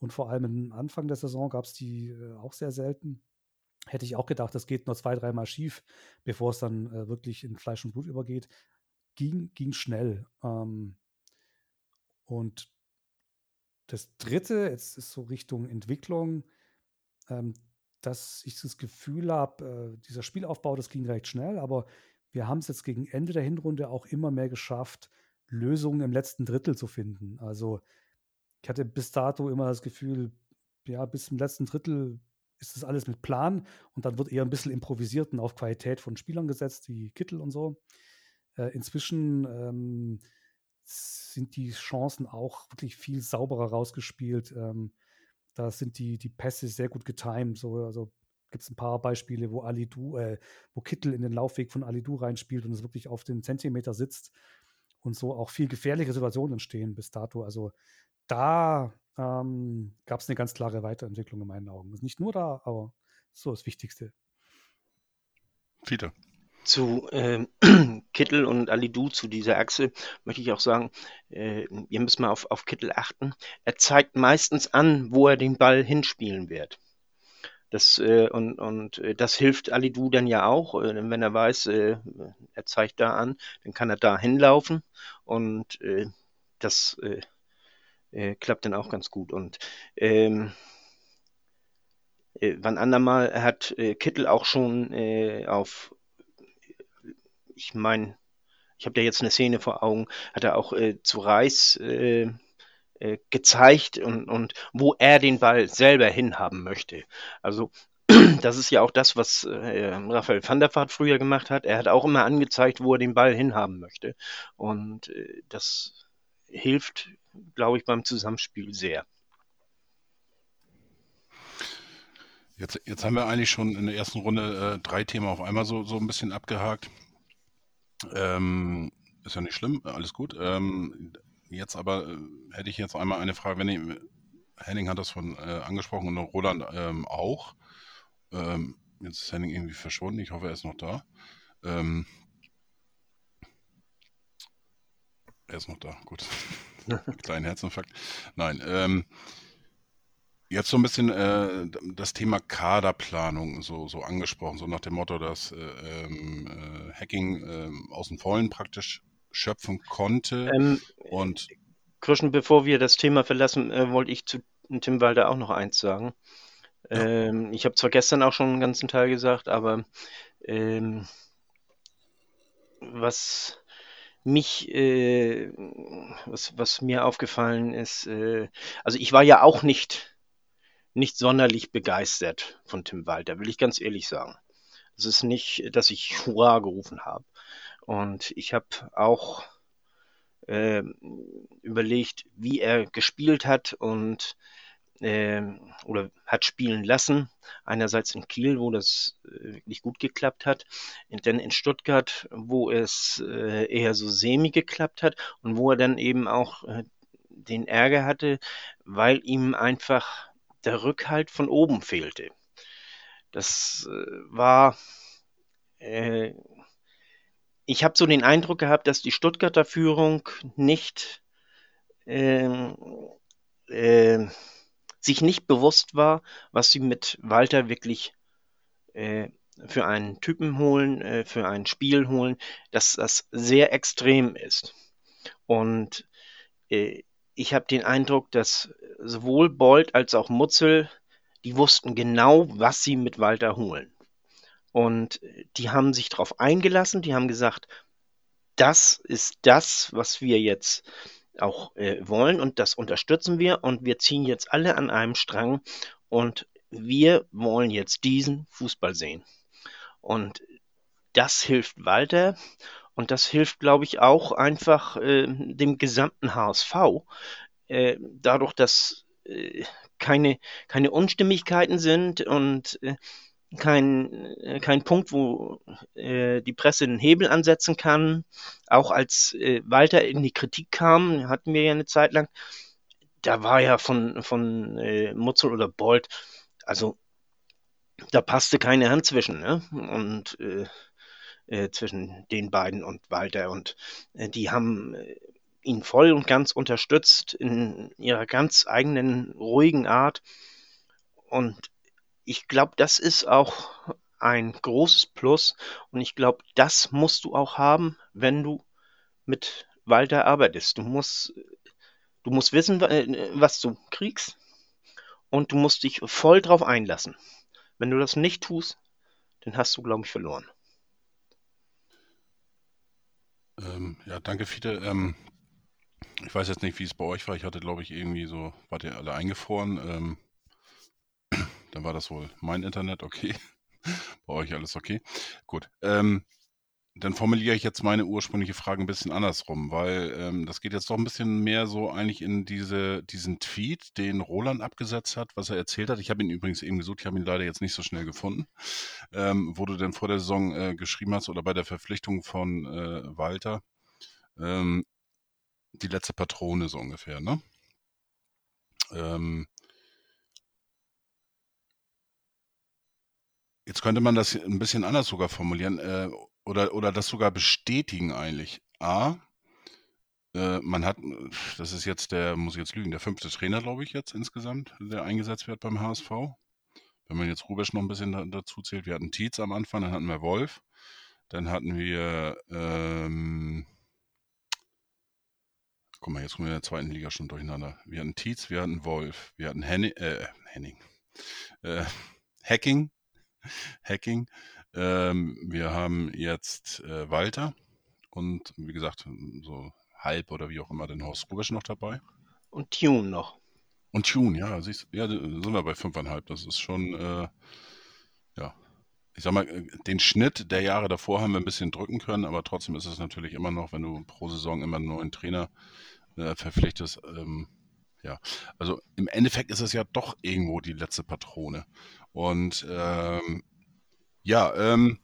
E: Und vor allem am Anfang der Saison gab es die äh, auch sehr selten. Hätte ich auch gedacht, das geht nur zwei, dreimal schief, bevor es dann äh, wirklich in Fleisch und Blut übergeht. Ging, ging schnell. Ähm, und das dritte, jetzt ist so Richtung Entwicklung, ähm, dass ich das Gefühl habe, äh, dieser Spielaufbau, das ging recht schnell, aber wir haben es jetzt gegen Ende der Hinrunde auch immer mehr geschafft, Lösungen im letzten Drittel zu finden. Also ich hatte bis dato immer das Gefühl, ja, bis zum letzten Drittel ist das alles mit Plan und dann wird eher ein bisschen improvisiert und auf Qualität von Spielern gesetzt, wie Kittel und so. Äh, inzwischen ähm, sind die Chancen auch wirklich viel sauberer rausgespielt. Ähm, da sind die, die Pässe sehr gut getimed. So, also gibt es ein paar Beispiele, wo Alidu, äh, wo Kittel in den Laufweg von Alidu reinspielt und es wirklich auf den Zentimeter sitzt und so auch viel gefährliche Situationen entstehen bis dato. Also da ähm, gab es eine ganz klare Weiterentwicklung in meinen Augen. Nicht nur da, aber so das Wichtigste.
C: Peter.
F: Zu äh, [clears throat] Kittel und Alidu, zu dieser Achse, möchte ich auch sagen, äh, ihr müsst mal auf, auf Kittel achten. Er zeigt meistens an, wo er den Ball hinspielen wird. Das, äh, und und äh, das hilft Alidu dann ja auch, äh, wenn er weiß, äh, er zeigt da an, dann kann er da hinlaufen und das klappt dann auch ganz gut. Und ähm, äh, wann andermal hat Kittel auch schon auf, ich meine, ich habe da jetzt eine Szene vor Augen, hat er auch äh, zu Reis äh, äh, gezeigt und, und wo er den Ball selber hinhaben möchte. Also [clears throat] das ist ja auch das, was äh, Raphael van der Vaart früher gemacht hat. Er hat auch immer angezeigt, wo er den Ball hinhaben möchte. Und äh, das hilft glaube ich, beim Zusammenspiel sehr.
C: Jetzt, jetzt haben wir eigentlich schon in der ersten Runde äh, drei Themen auf einmal so, so ein bisschen abgehakt. Ähm, ist ja nicht schlimm, alles gut. Ähm, jetzt aber äh, hätte ich jetzt einmal eine Frage, wenn ich, Henning hat das von äh, angesprochen und Roland ähm, auch. Ähm, jetzt ist Henning irgendwie verschwunden, ich hoffe, er ist noch da. Ähm, er ist noch da, gut. [laughs] Kleinen Herzinfarkt. Nein, ähm, jetzt so ein bisschen äh, das Thema Kaderplanung so, so angesprochen, so nach dem Motto, dass äh, ähm, äh, Hacking ähm, aus dem Vollen praktisch schöpfen konnte. Ähm, und
F: Krischen, bevor wir das Thema verlassen, äh, wollte ich zu Tim Walder auch noch eins sagen. Ja. Ähm, ich habe zwar gestern auch schon einen ganzen Teil gesagt, aber ähm, was mich, äh, was, was mir aufgefallen ist, äh, also ich war ja auch nicht, nicht sonderlich begeistert von Tim Walter, will ich ganz ehrlich sagen. Es ist nicht, dass ich [laughs] Hurra gerufen habe. Und ich habe auch äh, überlegt, wie er gespielt hat und äh, oder hat spielen lassen. Einerseits in Kiel, wo das äh, wirklich gut geklappt hat, dann in Stuttgart, wo es äh, eher so semi geklappt hat und wo er dann eben auch äh, den Ärger hatte, weil ihm einfach der Rückhalt von oben fehlte. Das äh, war äh, ich habe so den Eindruck gehabt, dass die Stuttgarter Führung nicht ähm, äh, sich nicht bewusst war, was sie mit Walter wirklich äh, für einen Typen holen, äh, für ein Spiel holen, dass das sehr extrem ist. Und äh, ich habe den Eindruck, dass sowohl Bolt als auch Mutzel, die wussten genau, was sie mit Walter holen. Und die haben sich darauf eingelassen, die haben gesagt, das ist das, was wir jetzt auch äh, wollen und das unterstützen wir und wir ziehen jetzt alle an einem Strang und wir wollen jetzt diesen Fußball sehen. Und das hilft Walter und das hilft, glaube ich, auch einfach äh, dem gesamten HSV. Äh, dadurch, dass äh, keine, keine Unstimmigkeiten sind und äh, kein, äh, kein Punkt, wo äh, die Presse einen Hebel ansetzen kann. Auch als äh, Walter in die Kritik kam, hatten wir ja eine Zeit lang, da war ja von, von äh, Mutzel oder Bolt, also da passte keine Hand zwischen, ne? Und äh, zwischen den beiden und Walter. Und äh, die haben äh, ihn voll und ganz unterstützt in ihrer ganz eigenen ruhigen Art. Und ich glaube, das ist auch ein großes Plus und ich glaube, das musst du auch haben, wenn du mit Walter arbeitest. Du musst, du musst wissen, äh, was du kriegst und du musst dich voll drauf einlassen. Wenn du das nicht tust, dann hast du, glaube ich, verloren.
C: Ähm, ja, danke, Fiete. Ähm, ich weiß jetzt nicht, wie es bei euch war. Ich hatte, glaube ich, irgendwie so, wart ihr alle eingefroren? Ähm, dann war das wohl mein Internet, okay. [laughs] Bei euch alles okay. Gut. Ähm, dann formuliere ich jetzt meine ursprüngliche Frage ein bisschen andersrum, weil ähm, das geht jetzt doch ein bisschen mehr so eigentlich in diese, diesen Tweet, den Roland abgesetzt hat, was er erzählt hat. Ich habe ihn übrigens eben gesucht, ich habe ihn leider jetzt nicht so schnell gefunden. Ähm, wo du denn vor der Saison äh, geschrieben hast oder bei der Verpflichtung von äh, Walter, ähm, die letzte Patrone so ungefähr, ne? Ähm, Jetzt könnte man das ein bisschen anders sogar formulieren, äh, oder oder das sogar bestätigen eigentlich. A, äh, man hat das ist jetzt der muss ich jetzt lügen, der fünfte Trainer, glaube ich jetzt insgesamt, der eingesetzt wird beim HSV. Wenn man jetzt Rubesch noch ein bisschen da dazu zählt. Wir hatten Tietz am Anfang, dann hatten wir Wolf, dann hatten wir, ähm guck mal, jetzt kommen wir in der zweiten Liga schon durcheinander. Wir hatten Tietz, wir hatten Wolf, wir hatten Henni äh, Henning, äh, [laughs] Hacking Hacking. Ähm, wir haben jetzt äh, Walter und wie gesagt, so halb oder wie auch immer den Horst Rubisch noch dabei.
F: Und Tune noch.
C: Und Tune, ja, siehst, ja, sind wir bei fünfeinhalb. Das ist schon, äh, ja, ich sag mal, den Schnitt der Jahre davor haben wir ein bisschen drücken können, aber trotzdem ist es natürlich immer noch, wenn du pro Saison immer einen neuen Trainer äh, verpflichtest, ähm, ja, also im Endeffekt ist es ja doch irgendwo die letzte Patrone. Und ähm, ja, ähm,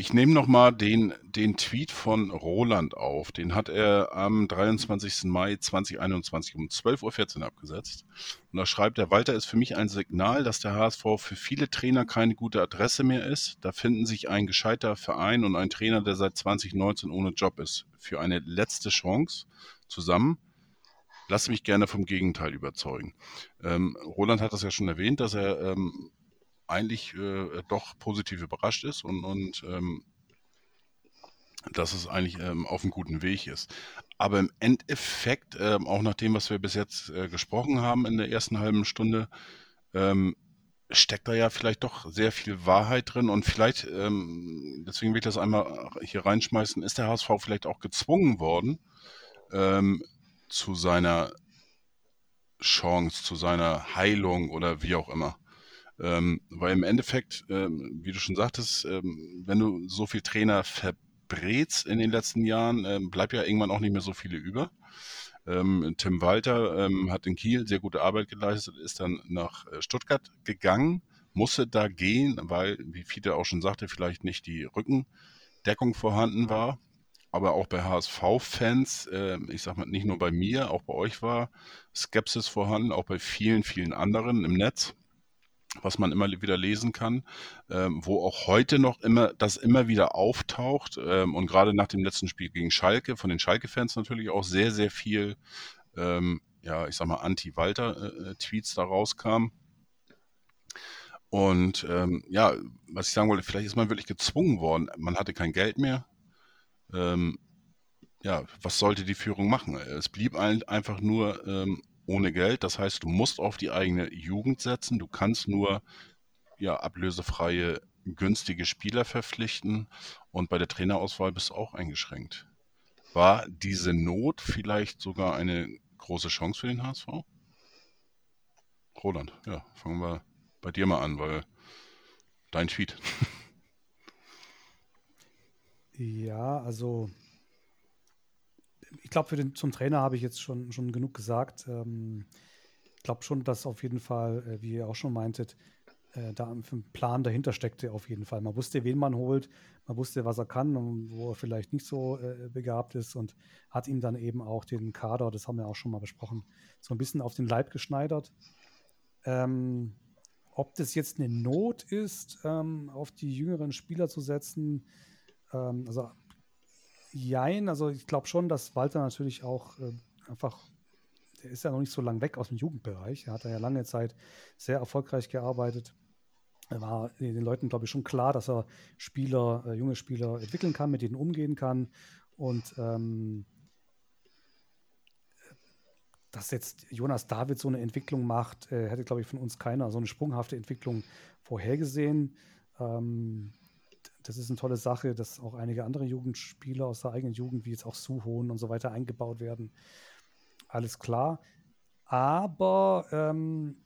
C: ich nehme nochmal den, den Tweet von Roland auf. Den hat er am 23. Mai 2021 um 12.14 Uhr abgesetzt. Und da schreibt er, Walter ist für mich ein Signal, dass der HSV für viele Trainer keine gute Adresse mehr ist. Da finden sich ein gescheiter Verein und ein Trainer, der seit 2019 ohne Job ist, für eine letzte Chance zusammen. Lass mich gerne vom Gegenteil überzeugen. Ähm, Roland hat das ja schon erwähnt, dass er ähm, eigentlich äh, doch positiv überrascht ist und, und ähm, dass es eigentlich ähm, auf einem guten Weg ist. Aber im Endeffekt, ähm, auch nach dem, was wir bis jetzt äh, gesprochen haben in der ersten halben Stunde, ähm, steckt da ja vielleicht doch sehr viel Wahrheit drin und vielleicht, ähm, deswegen will ich das einmal hier reinschmeißen, ist der HSV vielleicht auch gezwungen worden, ähm, zu seiner Chance, zu seiner Heilung oder wie auch immer. Ähm, weil im Endeffekt, ähm, wie du schon sagtest, ähm, wenn du so viel Trainer verbrätst in den letzten Jahren, ähm, bleibt ja irgendwann auch nicht mehr so viele über. Ähm, Tim Walter ähm, hat in Kiel sehr gute Arbeit geleistet, ist dann nach äh, Stuttgart gegangen, musste da gehen, weil, wie Fiete auch schon sagte, vielleicht nicht die Rückendeckung vorhanden war. Aber auch bei HSV-Fans, äh, ich sag mal, nicht nur bei mir, auch bei euch war Skepsis vorhanden, auch bei vielen, vielen anderen im Netz was man immer wieder lesen kann, ähm, wo auch heute noch immer das immer wieder auftaucht ähm, und gerade nach dem letzten Spiel gegen Schalke, von den Schalke-Fans natürlich auch sehr, sehr viel, ähm, ja, ich sag mal, Anti-Walter-Tweets da rauskam. Und ähm, ja, was ich sagen wollte, vielleicht ist man wirklich gezwungen worden. Man hatte kein Geld mehr. Ähm, ja, was sollte die Führung machen? Es blieb ein, einfach nur ähm, ohne Geld. Das heißt, du musst auf die eigene Jugend setzen. Du kannst nur ja, ablösefreie, günstige Spieler verpflichten und bei der Trainerauswahl bist du auch eingeschränkt. War diese Not vielleicht sogar eine große Chance für den HSV? Roland, ja, fangen wir bei dir mal an, weil dein Tweet. [laughs]
E: Ja, also ich glaube, zum Trainer habe ich jetzt schon, schon genug gesagt. Ähm, ich glaube schon, dass auf jeden Fall, äh, wie ihr auch schon meintet, äh, da ein Plan dahinter steckte auf jeden Fall. Man wusste, wen man holt, man wusste, was er kann und wo er vielleicht nicht so äh, begabt ist und hat ihm dann eben auch den Kader, das haben wir auch schon mal besprochen, so ein bisschen auf den Leib geschneidert. Ähm, ob das jetzt eine Not ist, ähm, auf die jüngeren Spieler zu setzen, ähm, also Jein, also ich glaube schon, dass Walter natürlich auch äh, einfach, der ist ja noch nicht so lange weg aus dem Jugendbereich. Er hat ja lange Zeit sehr erfolgreich gearbeitet. Er war den Leuten, glaube ich, schon klar, dass er Spieler, äh, junge Spieler entwickeln kann, mit denen umgehen kann. Und ähm, dass jetzt Jonas David so eine Entwicklung macht, äh, hätte, glaube ich, von uns keiner so eine sprunghafte Entwicklung vorhergesehen. Ähm, das ist eine tolle Sache, dass auch einige andere Jugendspieler aus der eigenen Jugend, wie jetzt auch Suhohn und so weiter, eingebaut werden. Alles klar. Aber ähm,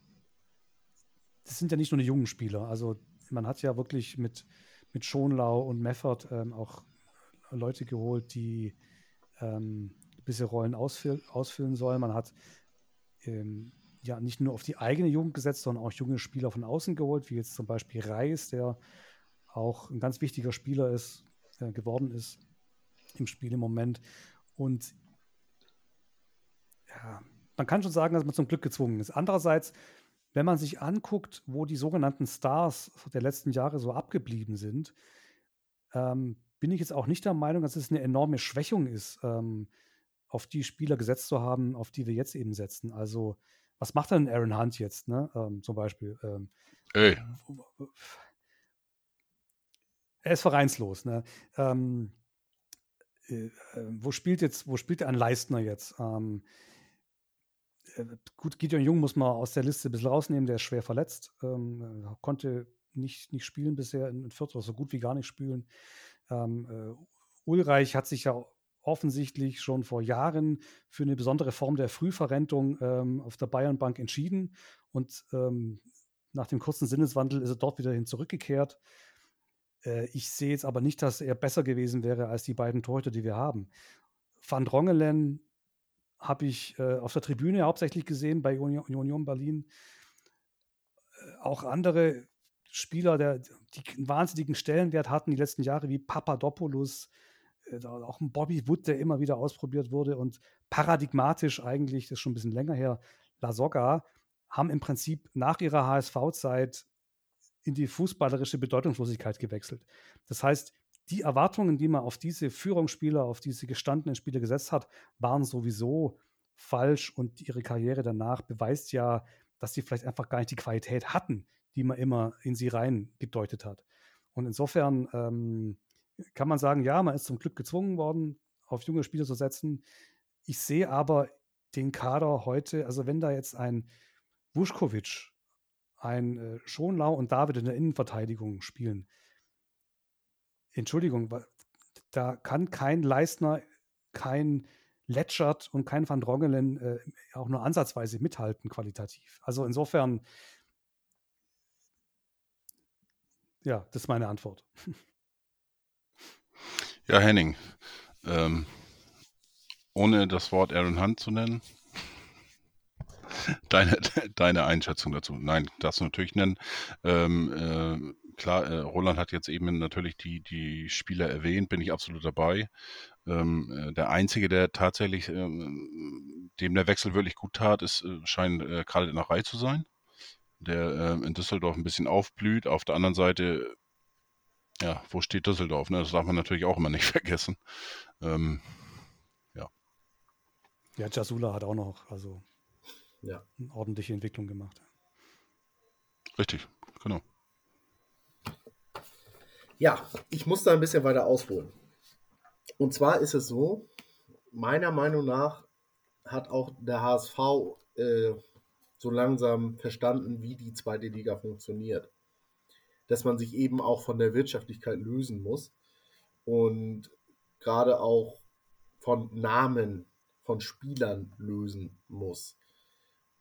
E: das sind ja nicht nur die jungen Spieler. Also man hat ja wirklich mit, mit Schonlau und Meffert ähm, auch Leute geholt, die ähm, gewisse Rollen ausfüll ausfüllen sollen. Man hat ähm, ja nicht nur auf die eigene Jugend gesetzt, sondern auch junge Spieler von außen geholt, wie jetzt zum Beispiel Reis, der auch ein ganz wichtiger Spieler ist, äh, geworden ist im Spiel im Moment. Und ja, man kann schon sagen, dass man zum Glück gezwungen ist. Andererseits, wenn man sich anguckt, wo die sogenannten Stars der letzten Jahre so abgeblieben sind, ähm, bin ich jetzt auch nicht der Meinung, dass es eine enorme Schwächung ist, ähm, auf die Spieler gesetzt zu haben, auf die wir jetzt eben setzen. Also, was macht denn Aaron Hunt jetzt, ne? Ähm, zum Beispiel? Ähm,
C: Ey
E: er ist vereinslos. Ne? Ähm, äh, wo spielt jetzt, wo spielt ein Leistner jetzt? Ähm, äh, gut, Gideon Jung muss man aus der Liste ein bisschen rausnehmen, der ist schwer verletzt, ähm, äh, konnte nicht, nicht spielen bisher in oder so gut wie gar nicht spielen. Ähm, äh, Ulreich hat sich ja offensichtlich schon vor Jahren für eine besondere Form der Frühverrentung ähm, auf der Bayernbank entschieden und ähm, nach dem kurzen Sinneswandel ist er dort wieder hin zurückgekehrt. Äh, ich sehe jetzt aber nicht, dass er besser gewesen wäre als die beiden Torhüter, die wir haben. Van Drongelen habe ich äh, auf der Tribüne hauptsächlich gesehen bei Union, Berlin. Äh, auch andere Spieler, die einen wahnsinnigen Stellenwert hatten die letzten Jahre, wie Papadopoulos, auch ein Bobby Wood, der immer wieder ausprobiert wurde und paradigmatisch eigentlich, das ist schon ein bisschen länger her, La Soga, haben im Prinzip nach ihrer HSV-Zeit in die fußballerische Bedeutungslosigkeit gewechselt. Das heißt, die Erwartungen, die man auf diese Führungsspieler, auf diese gestandenen Spieler gesetzt hat, waren sowieso falsch und ihre Karriere danach beweist ja, dass sie vielleicht einfach gar nicht die Qualität hatten, die man immer in sie rein gedeutet hat. Und insofern ähm, kann man sagen, ja, man ist zum Glück gezwungen worden, auf junge Spieler zu setzen. Ich sehe aber den Kader heute, also wenn da jetzt ein Vuskovic ein äh, Schonlau und David in der Innenverteidigung spielen. Entschuldigung, da kann kein Leistner, kein Letschert und kein Van Drongelen äh, auch nur ansatzweise mithalten qualitativ. Also insofern, ja, das ist meine Antwort.
C: Ja, Henning, ähm, ohne das Wort Aaron Hunt zu nennen. Deine, [laughs] deine Einschätzung dazu. Nein, das natürlich nennen. Ähm, äh, klar, äh, Roland hat jetzt eben natürlich die, die Spieler erwähnt, bin ich absolut dabei. Ähm, äh, der Einzige, der tatsächlich, ähm, dem der Wechsel wirklich gut tat, ist, äh, scheint äh, Karl in der Reihe zu sein, der äh, in Düsseldorf ein bisschen aufblüht. Auf der anderen Seite, ja, wo steht Düsseldorf? Ne? Das darf man natürlich auch immer nicht [laughs] vergessen. Ähm, ja.
E: Ja, Jasula hat auch noch, also ja. eine ordentliche Entwicklung gemacht.
C: Richtig, genau.
D: Ja, ich muss da ein bisschen weiter ausholen. Und zwar ist es so, meiner Meinung nach hat auch der HSV äh, so langsam verstanden, wie die zweite Liga funktioniert. Dass man sich eben auch von der Wirtschaftlichkeit lösen muss und gerade auch von Namen von Spielern lösen muss.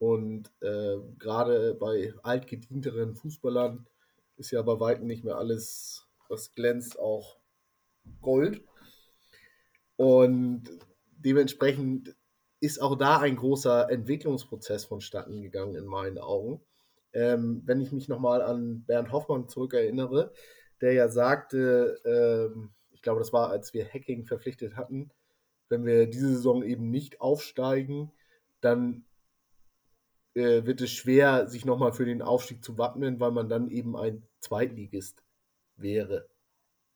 D: Und äh, gerade bei altgedienteren Fußballern ist ja bei weitem nicht mehr alles, was glänzt, auch Gold. Und dementsprechend ist auch da ein großer Entwicklungsprozess vonstatten gegangen in meinen Augen. Ähm, wenn ich mich nochmal an Bernd Hoffmann zurückerinnere, der ja sagte, ähm, ich glaube, das war, als wir Hacking verpflichtet hatten, wenn wir diese Saison eben nicht aufsteigen, dann äh, wird es schwer, sich nochmal für den Aufstieg zu wappnen, weil man dann eben ein Zweitligist wäre.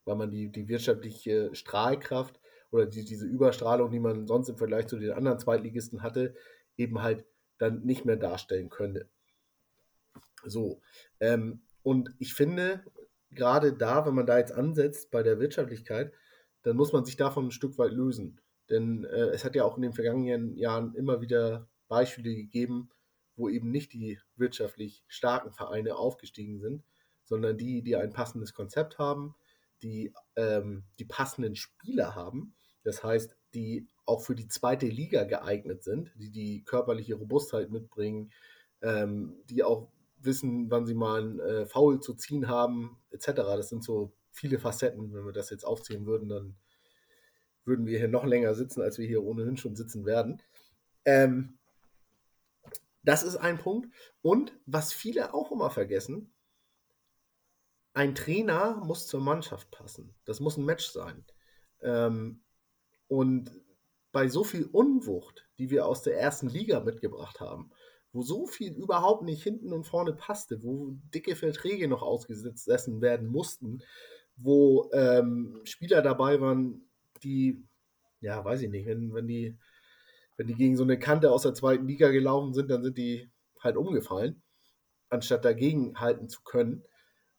D: Weil man die, die wirtschaftliche Strahlkraft oder die, diese Überstrahlung, die man sonst im Vergleich zu den anderen Zweitligisten hatte, eben halt dann nicht mehr darstellen könnte. So. Ähm, und ich finde, gerade da, wenn man da jetzt ansetzt bei der Wirtschaftlichkeit, dann muss man sich davon ein Stück weit lösen. Denn äh, es hat ja auch in den vergangenen Jahren immer wieder Beispiele gegeben, wo eben nicht die wirtschaftlich starken Vereine aufgestiegen sind, sondern die, die ein passendes Konzept haben, die ähm, die passenden Spieler haben, das heißt, die auch für die zweite Liga geeignet sind, die die körperliche Robustheit mitbringen, ähm, die auch wissen, wann sie mal ein äh, Foul zu ziehen haben, etc. Das sind so viele Facetten. Wenn wir das jetzt aufzählen würden, dann würden wir hier noch länger sitzen, als wir hier ohnehin schon sitzen werden. Ähm, das ist ein Punkt. Und was viele auch immer vergessen, ein Trainer muss zur Mannschaft passen. Das muss ein Match sein. Ähm, und bei so viel Unwucht, die wir aus der ersten Liga mitgebracht haben, wo so viel überhaupt nicht hinten und vorne passte, wo dicke Verträge noch ausgesessen werden mussten, wo ähm, Spieler dabei waren, die, ja, weiß ich nicht, wenn, wenn die wenn die gegen so eine Kante aus der zweiten Liga gelaufen sind, dann sind die halt umgefallen, anstatt dagegen halten zu können.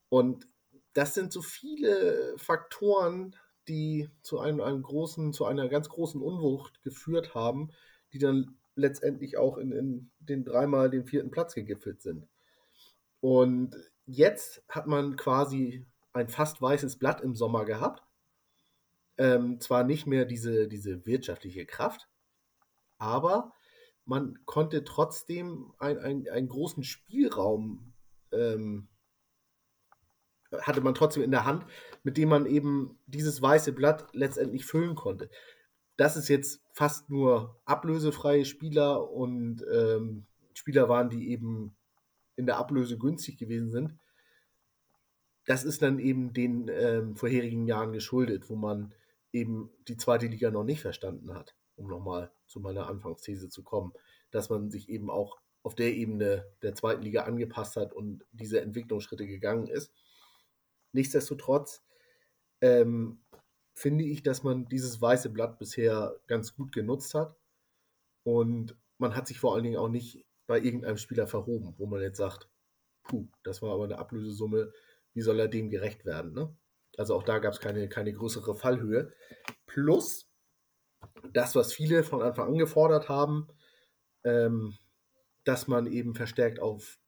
D: Und das sind so viele Faktoren, die zu einem, einem großen, zu einer ganz großen Unwucht geführt haben, die dann letztendlich auch in, in den dreimal den vierten Platz gegipfelt sind. Und jetzt hat man quasi ein fast weißes Blatt im Sommer gehabt. Ähm, zwar nicht mehr diese, diese wirtschaftliche Kraft, aber man konnte trotzdem ein, ein, einen großen Spielraum ähm, hatte man trotzdem in der Hand, mit dem man eben dieses weiße Blatt letztendlich füllen konnte. Dass es jetzt fast nur ablösefreie Spieler und ähm, Spieler waren, die eben in der Ablöse günstig gewesen sind, das ist dann eben den ähm, vorherigen Jahren geschuldet, wo man eben die zweite Liga noch nicht verstanden hat um nochmal zu meiner Anfangsthese zu kommen, dass man sich eben auch auf der Ebene der zweiten Liga angepasst hat und diese Entwicklungsschritte gegangen ist. Nichtsdestotrotz ähm, finde ich, dass man dieses weiße Blatt bisher ganz gut genutzt hat und man hat sich vor allen Dingen auch nicht bei irgendeinem Spieler verhoben, wo man jetzt sagt, puh, das war aber eine Ablösesumme, wie soll er dem gerecht werden? Ne? Also auch da gab es keine, keine größere Fallhöhe. Plus, das, was viele von Anfang an gefordert haben, ähm, dass man eben verstärkt auf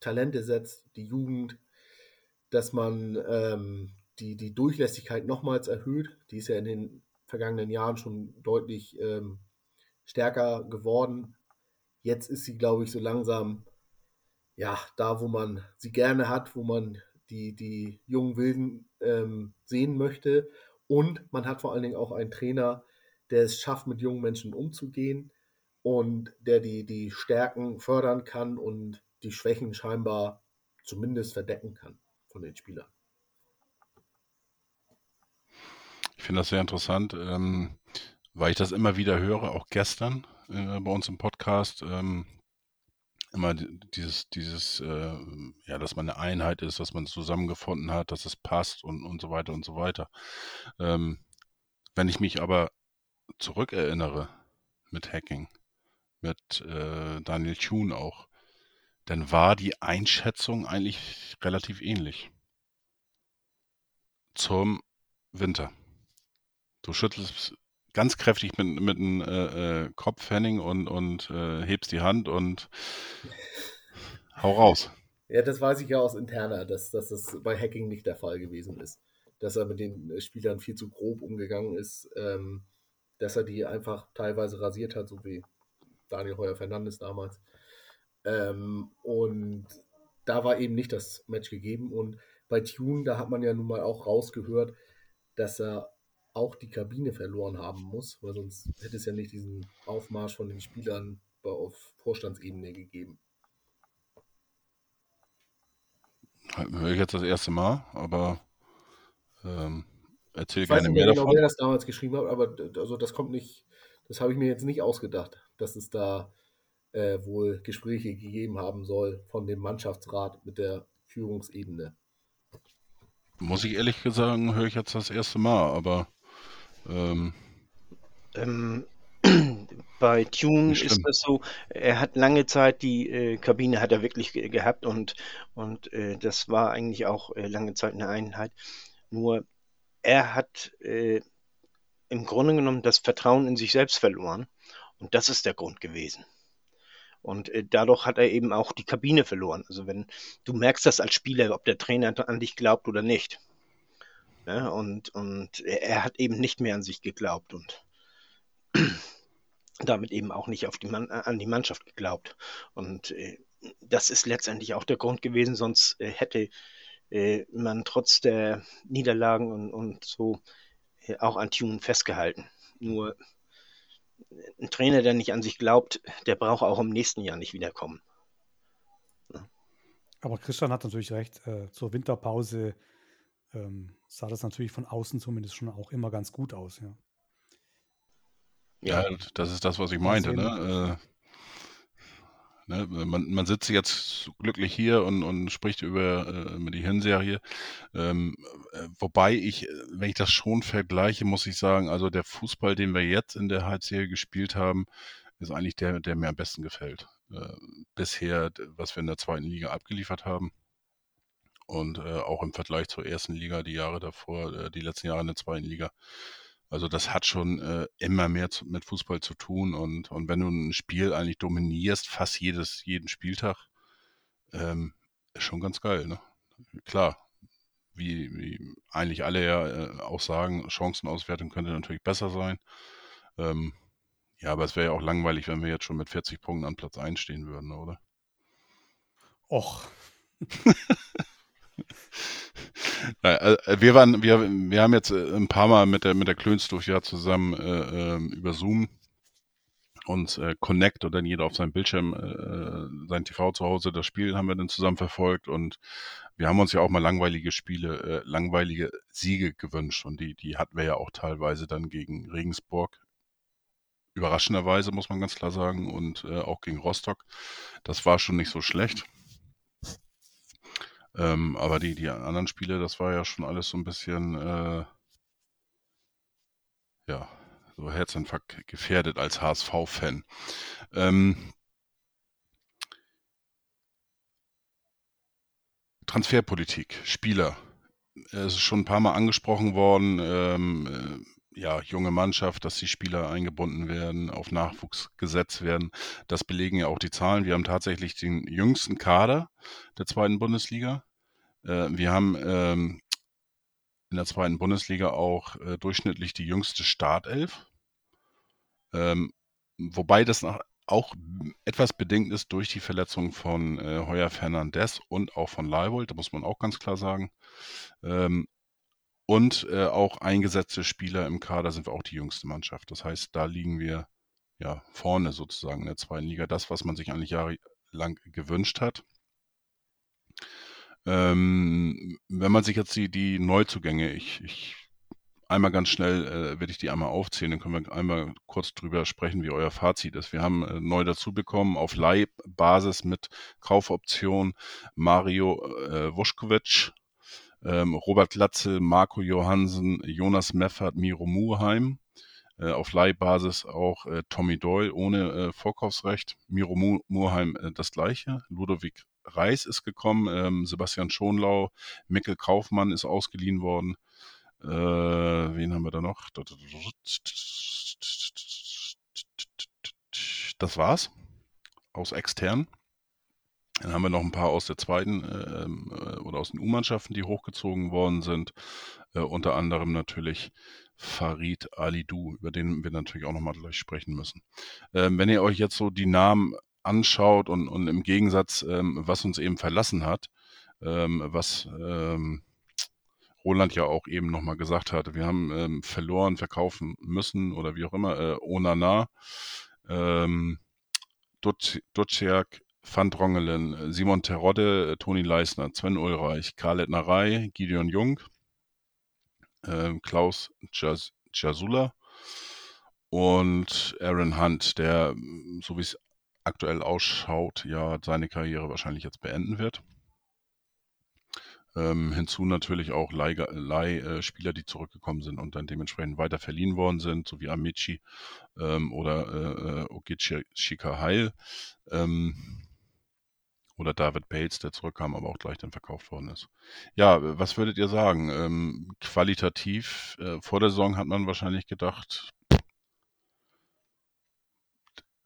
D: Talente setzt, die Jugend, dass man ähm, die, die Durchlässigkeit nochmals erhöht. Die ist ja in den vergangenen Jahren schon deutlich ähm, stärker geworden. Jetzt ist sie, glaube ich, so langsam ja da, wo man sie gerne hat, wo man die, die jungen Wilden ähm, sehen möchte. Und man hat vor allen Dingen auch einen Trainer, der es schafft, mit jungen Menschen umzugehen und der die, die Stärken fördern kann und die Schwächen scheinbar zumindest verdecken kann von den Spielern.
C: Ich finde das sehr interessant, ähm, weil ich das immer wieder höre, auch gestern äh, bei uns im Podcast. Ähm, immer dieses, dieses, äh, ja, dass man eine Einheit ist, dass man zusammengefunden hat, dass es passt und, und so weiter und so weiter. Ähm, wenn ich mich aber zurückerinnere mit Hacking, mit äh, Daniel Thune auch, dann war die Einschätzung eigentlich relativ ähnlich. Zum Winter. Du schüttelst ganz kräftig mit, mit dem äh, äh, Kopf, Henning, und, und äh, hebst die Hand und [laughs] hau raus.
D: Ja, das weiß ich ja aus interner, dass, dass das bei Hacking nicht der Fall gewesen ist. Dass er mit den Spielern viel zu grob umgegangen ist, ähm, dass er die einfach teilweise rasiert hat, so wie Daniel Heuer Fernandes damals. Ähm, und da war eben nicht das Match gegeben. Und bei Tune, da hat man ja nun mal auch rausgehört, dass er auch die Kabine verloren haben muss, weil sonst hätte es ja nicht diesen Aufmarsch von den Spielern auf Vorstandsebene gegeben.
C: Höre ich jetzt das erste Mal, aber ähm, erzähl
D: ich
C: gerne
D: weiß nicht
C: mehr
D: genau, wer das damals geschrieben hat, aber also das kommt nicht, das habe ich mir jetzt nicht ausgedacht, dass es da äh, wohl Gespräche gegeben haben soll von dem Mannschaftsrat mit der Führungsebene.
C: Muss ich ehrlich sagen, höre ich jetzt das erste Mal, aber ähm,
F: Ähm, [clears throat] bei Tune ist das so, er hat lange Zeit die äh, Kabine hat er wirklich ge gehabt und, und äh, das war eigentlich auch äh, lange Zeit eine Einheit. Nur er hat äh, im Grunde genommen das Vertrauen in sich selbst verloren und das ist der Grund gewesen. Und äh, dadurch hat er eben auch die Kabine verloren. Also wenn du merkst das als Spieler, ob der Trainer an dich glaubt oder nicht. Ne? Und, und er hat eben nicht mehr an sich geglaubt und [clears throat] damit eben auch nicht auf die Mann, an die Mannschaft geglaubt. Und äh, das ist letztendlich auch der Grund gewesen, sonst äh, hätte äh, man trotz der Niederlagen und, und so äh, auch an Tune festgehalten. Nur ein Trainer, der nicht an sich glaubt, der braucht auch im nächsten Jahr nicht wiederkommen.
E: Aber Christian hat natürlich recht. Äh, zur Winterpause ähm, sah das natürlich von außen zumindest schon auch immer ganz gut aus. Ja.
C: ja, das ist das, was ich meinte. Ne? Ne? Man, man sitzt jetzt glücklich hier und, und spricht über, äh, über die Hinserie. Ähm, äh, wobei ich, äh, wenn ich das schon vergleiche, muss ich sagen, also der Fußball, den wir jetzt in der Halbserie gespielt haben, ist eigentlich der, der mir am besten gefällt. Äh, bisher, was wir in der zweiten Liga abgeliefert haben. Und äh, auch im Vergleich zur ersten Liga, die Jahre davor, äh, die letzten Jahre in der zweiten Liga. Also das hat schon äh, immer mehr zu, mit Fußball zu tun. Und, und wenn du ein Spiel eigentlich dominierst, fast jedes, jeden Spieltag, ähm, ist schon ganz geil. Ne? Klar, wie, wie eigentlich alle ja äh, auch sagen, Chancenauswertung könnte natürlich besser sein. Ähm, ja, aber es wäre ja auch langweilig, wenn wir jetzt schon mit 40 Punkten an Platz 1 stehen würden, oder?
E: Och, [laughs] [laughs]
C: wir waren, wir, wir haben jetzt äh, ein paar Mal mit der mit der Klönsdorf ja zusammen äh, ähm, über Zoom uns äh, connect und dann jeder auf seinem Bildschirm äh, sein TV zu Hause das Spiel haben wir dann zusammen verfolgt und wir haben uns ja auch mal langweilige Spiele, äh, langweilige Siege gewünscht und die die hatten wir ja auch teilweise dann gegen Regensburg überraschenderweise muss man ganz klar sagen und äh, auch gegen Rostock. Das war schon nicht so schlecht. Ähm, aber die, die anderen Spiele, das war ja schon alles so ein bisschen, äh, ja, so Herzinfarkt gefährdet als HSV-Fan. Ähm, Transferpolitik, Spieler. Es ist schon ein paar Mal angesprochen worden, ähm, äh, ja, junge Mannschaft, dass die Spieler eingebunden werden, auf Nachwuchs gesetzt werden. Das belegen ja auch die Zahlen. Wir haben tatsächlich den jüngsten Kader der zweiten Bundesliga. Äh, wir haben ähm, in der zweiten Bundesliga auch äh, durchschnittlich die jüngste Startelf. Ähm, wobei das nach, auch etwas bedingt ist durch die Verletzung von äh, Heuer Fernandez und auch von Leibold, da muss man auch ganz klar sagen. Ähm, Und äh, auch eingesetzte Spieler im Kader sind wir auch die jüngste Mannschaft. Das heißt, da liegen wir ja vorne sozusagen in der zweiten Liga. Das, was man sich eigentlich jahrelang gewünscht hat. Ähm, wenn man sich jetzt die, die Neuzugänge, ich, ich einmal ganz schnell äh, werde ich die einmal aufzählen, dann können wir einmal kurz drüber sprechen, wie euer Fazit ist. Wir haben äh, neu dazu bekommen auf Leihbasis mit Kaufoption Mario äh, Wuschkowitsch, ähm, Robert Glatzel, Marco Johansen, Jonas Meffert, Miro Muheim. Äh, auf Leihbasis auch äh, Tommy Doyle ohne äh, Vorkaufsrecht. Miro Mu Muheim äh, das gleiche. Ludovic Reis ist gekommen. Ähm, Sebastian Schonlau, Mikkel Kaufmann ist ausgeliehen worden. Äh, wen haben wir da noch? Das war's. Aus extern. Dann haben wir noch ein paar aus der zweiten ähm, äh, oder aus den U-Mannschaften, die hochgezogen worden sind. Äh, unter anderem natürlich Farid Alidou, über den wir natürlich auch nochmal gleich sprechen müssen. Ähm, wenn ihr euch jetzt so die Namen anschaut und, und im Gegensatz, ähm, was uns eben verlassen hat, ähm, was ähm, Roland ja auch eben nochmal gesagt hatte, wir haben ähm, verloren, verkaufen müssen oder wie auch immer, äh, Onana, ähm, Duciak, Van Drongelen, Simon Terodde, Toni Leisner, Sven Ulreich, Karl Ettnerei, Gideon Jung, äh, Klaus Jasula und Aaron Hunt, der, so wie es aktuell ausschaut, ja seine Karriere wahrscheinlich jetzt beenden wird. Ähm, hinzu natürlich auch Leihspieler, die zurückgekommen sind und dann dementsprechend weiter verliehen worden sind, so wie Amici ähm, oder äh, äh Ogichi Shikaheil. Ähm, oder David Bates, der zurückkam, aber auch gleich dann verkauft worden ist. Ja, was würdet ihr sagen? Ähm, qualitativ, äh, vor der Saison hat man wahrscheinlich gedacht,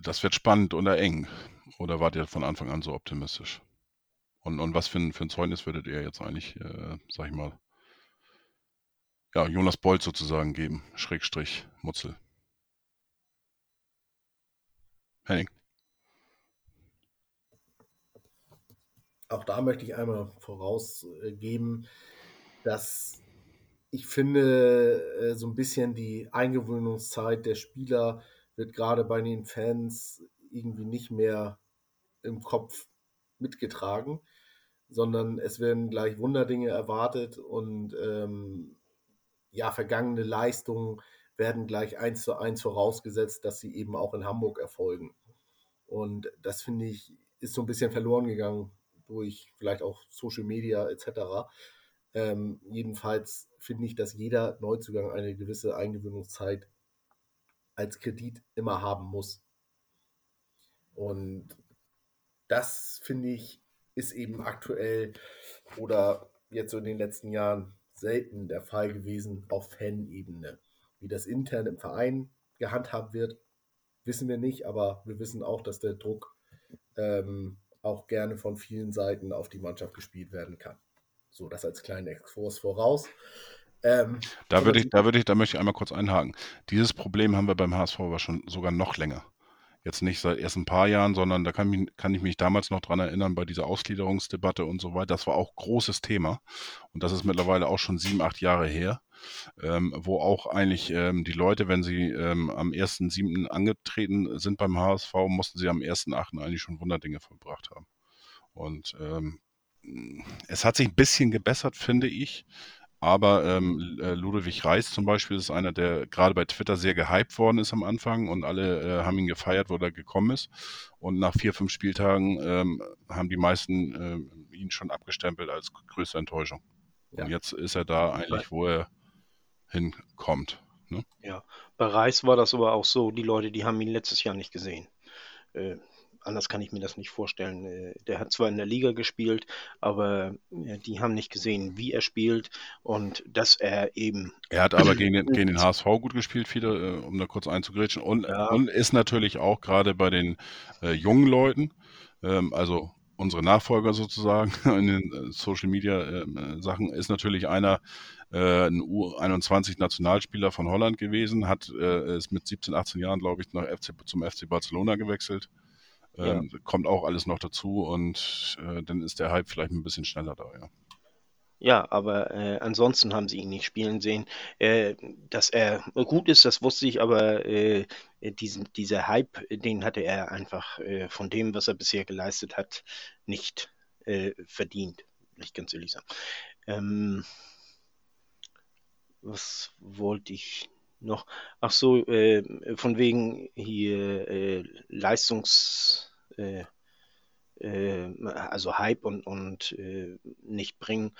C: das wird spannend oder eng. Oder wart ihr von Anfang an so optimistisch? Und, und was für ein, für ein Zeugnis würdet ihr jetzt eigentlich, äh, sag ich mal, ja, Jonas Bolt sozusagen geben, Schrägstrich Mutzel? Henning.
D: Auch da möchte ich einmal vorausgeben, dass ich finde, äh, so ein bisschen die Eingewöhnungszeit der Spieler wird gerade bei den Fans irgendwie nicht mehr im Kopf mitgetragen, sondern es werden gleich Wunderdinge erwartet und ähm, ja, vergangene Leistungen werden gleich eins zu eins vorausgesetzt, dass sie eben auch in Hamburg erfolgen. Und das finde ich, ist so ein bisschen verloren gegangen durch vielleicht auch Social Media etc. Ähm, jedenfalls finde ich, dass jeder Neuzugang eine gewisse Eingewöhnungszeit als Kredit immer haben muss. Und das finde ich ist eben aktuell oder jetzt so in den letzten Jahren selten der Fall gewesen auf Fan-Ebene. Wie das intern im Verein gehandhabt wird, wissen wir nicht, aber wir wissen auch, dass der Druck ähm, auch gerne von vielen Seiten auf die Mannschaft gespielt werden kann. So, das als kleinen Exkurs voraus.
C: Ähm, da würde ich, da würde ich, da möchte ich einmal kurz einhaken. Dieses Problem haben wir beim HSV aber schon sogar noch länger. Jetzt nicht seit erst ein paar Jahren, sondern da kann, mich, kann ich mich damals noch dran erinnern bei dieser Ausgliederungsdebatte und so weiter. Das war auch großes Thema. Und das ist mittlerweile auch schon sieben, acht Jahre her, ähm, wo auch eigentlich ähm, die Leute, wenn sie ähm, am 1.7. angetreten sind beim HSV, mussten sie am 1.8. eigentlich schon Wunderdinge vollbracht haben. Und ähm, es hat sich ein bisschen gebessert, finde ich. Aber ähm, äh, Ludwig Reis zum Beispiel ist einer, der gerade bei Twitter sehr gehypt worden ist am Anfang und alle äh, haben ihn gefeiert, wo er gekommen ist. Und nach vier, fünf Spieltagen ähm, haben die meisten äh, ihn schon abgestempelt als größte Enttäuschung. Ja. Und jetzt ist er da eigentlich, wo er hinkommt. Ne?
F: Ja, bei Reis war das aber auch so, die Leute, die haben ihn letztes Jahr nicht gesehen. Äh, anders kann ich mir das nicht vorstellen. Äh, der hat zwar in der Liga gespielt, aber äh, die haben nicht gesehen, wie er spielt und dass er eben.
C: Er hat aber [clears throat] gegen den, gegen den HSV gut gespielt, wieder, äh, um da kurz einzugrätschen. Und, ja. und ist natürlich auch gerade bei den äh, jungen Leuten, ähm, also unsere Nachfolger sozusagen [laughs] in den Social Media äh, Sachen, ist natürlich einer, äh, ein U21-Nationalspieler von Holland gewesen, hat, äh, ist mit 17, 18 Jahren, glaube ich, nach FC, zum FC Barcelona gewechselt. Ähm, ja. Kommt auch alles noch dazu und äh, dann ist der Hype vielleicht ein bisschen schneller da, ja.
F: Ja, aber äh, ansonsten haben sie ihn nicht spielen sehen. Äh, dass er gut ist, das wusste ich, aber äh, diesen, dieser Hype, den hatte er einfach äh, von dem, was er bisher geleistet hat, nicht äh, verdient, will ich ganz ehrlich sagen. Ähm, was wollte ich noch? Ach so, äh, von wegen hier Leistungs also Hype und, und äh, nicht bringen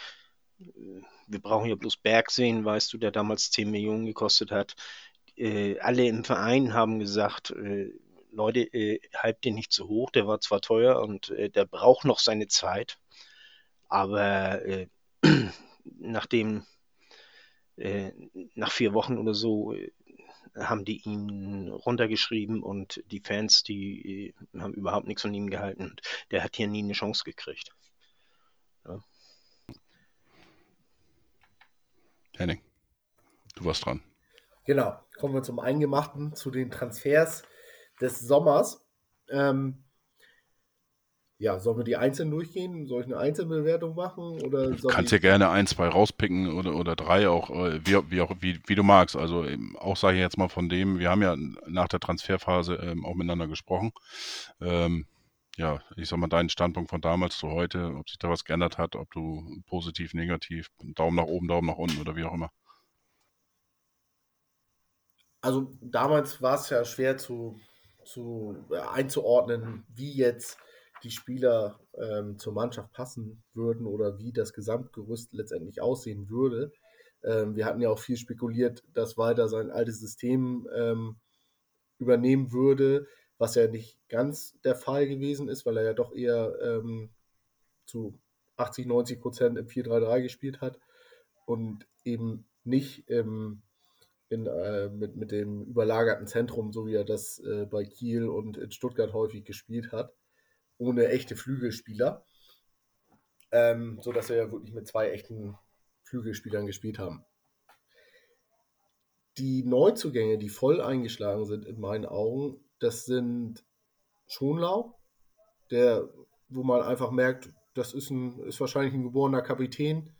F: wir brauchen ja bloß Berg sehen, weißt du, der damals 10 Millionen gekostet hat. Äh, alle im Verein haben gesagt, äh, Leute, äh, halbt den nicht zu hoch, der war zwar teuer und äh, der braucht noch seine Zeit, aber äh, [clears throat] nachdem äh, nach vier Wochen oder so äh, haben die ihn runtergeschrieben und die Fans, die haben überhaupt nichts von ihm gehalten. Der hat hier nie eine Chance gekriegt. Ja.
C: Henning, du warst dran.
D: Genau, kommen wir zum Eingemachten, zu den Transfers des Sommers. Ähm, ja, sollen wir die einzeln durchgehen? Soll ich eine Einzelbewertung machen? Oder
C: du kannst ja gerne ein, zwei rauspicken oder, oder drei, auch äh, wie, wie, auch, wie, wie du magst. Also auch sage ich jetzt mal von dem, wir haben ja nach der Transferphase ähm, auch miteinander gesprochen. Ähm, ja, ich sag mal, deinen Standpunkt von damals zu heute, ob sich da was geändert hat, ob du positiv, negativ, Daumen nach oben, Daumen nach unten oder wie auch immer.
D: Also damals war es ja schwer zu, zu äh, einzuordnen, wie jetzt die Spieler ähm, zur Mannschaft passen würden oder wie das Gesamtgerüst letztendlich aussehen würde. Ähm, wir hatten ja auch viel spekuliert, dass Walter sein altes System ähm, übernehmen würde was ja nicht ganz der Fall gewesen ist, weil er ja doch eher ähm, zu 80, 90 Prozent im 4-3-3 gespielt hat und eben nicht im, in, äh, mit, mit dem überlagerten Zentrum, so wie er das äh, bei Kiel und in Stuttgart häufig gespielt hat, ohne echte Flügelspieler, ähm, sodass wir ja wirklich mit zwei echten Flügelspielern gespielt haben. Die Neuzugänge, die voll eingeschlagen sind in meinen Augen, das sind Schonlau, der, wo man einfach merkt, das ist, ein, ist wahrscheinlich ein geborener Kapitän.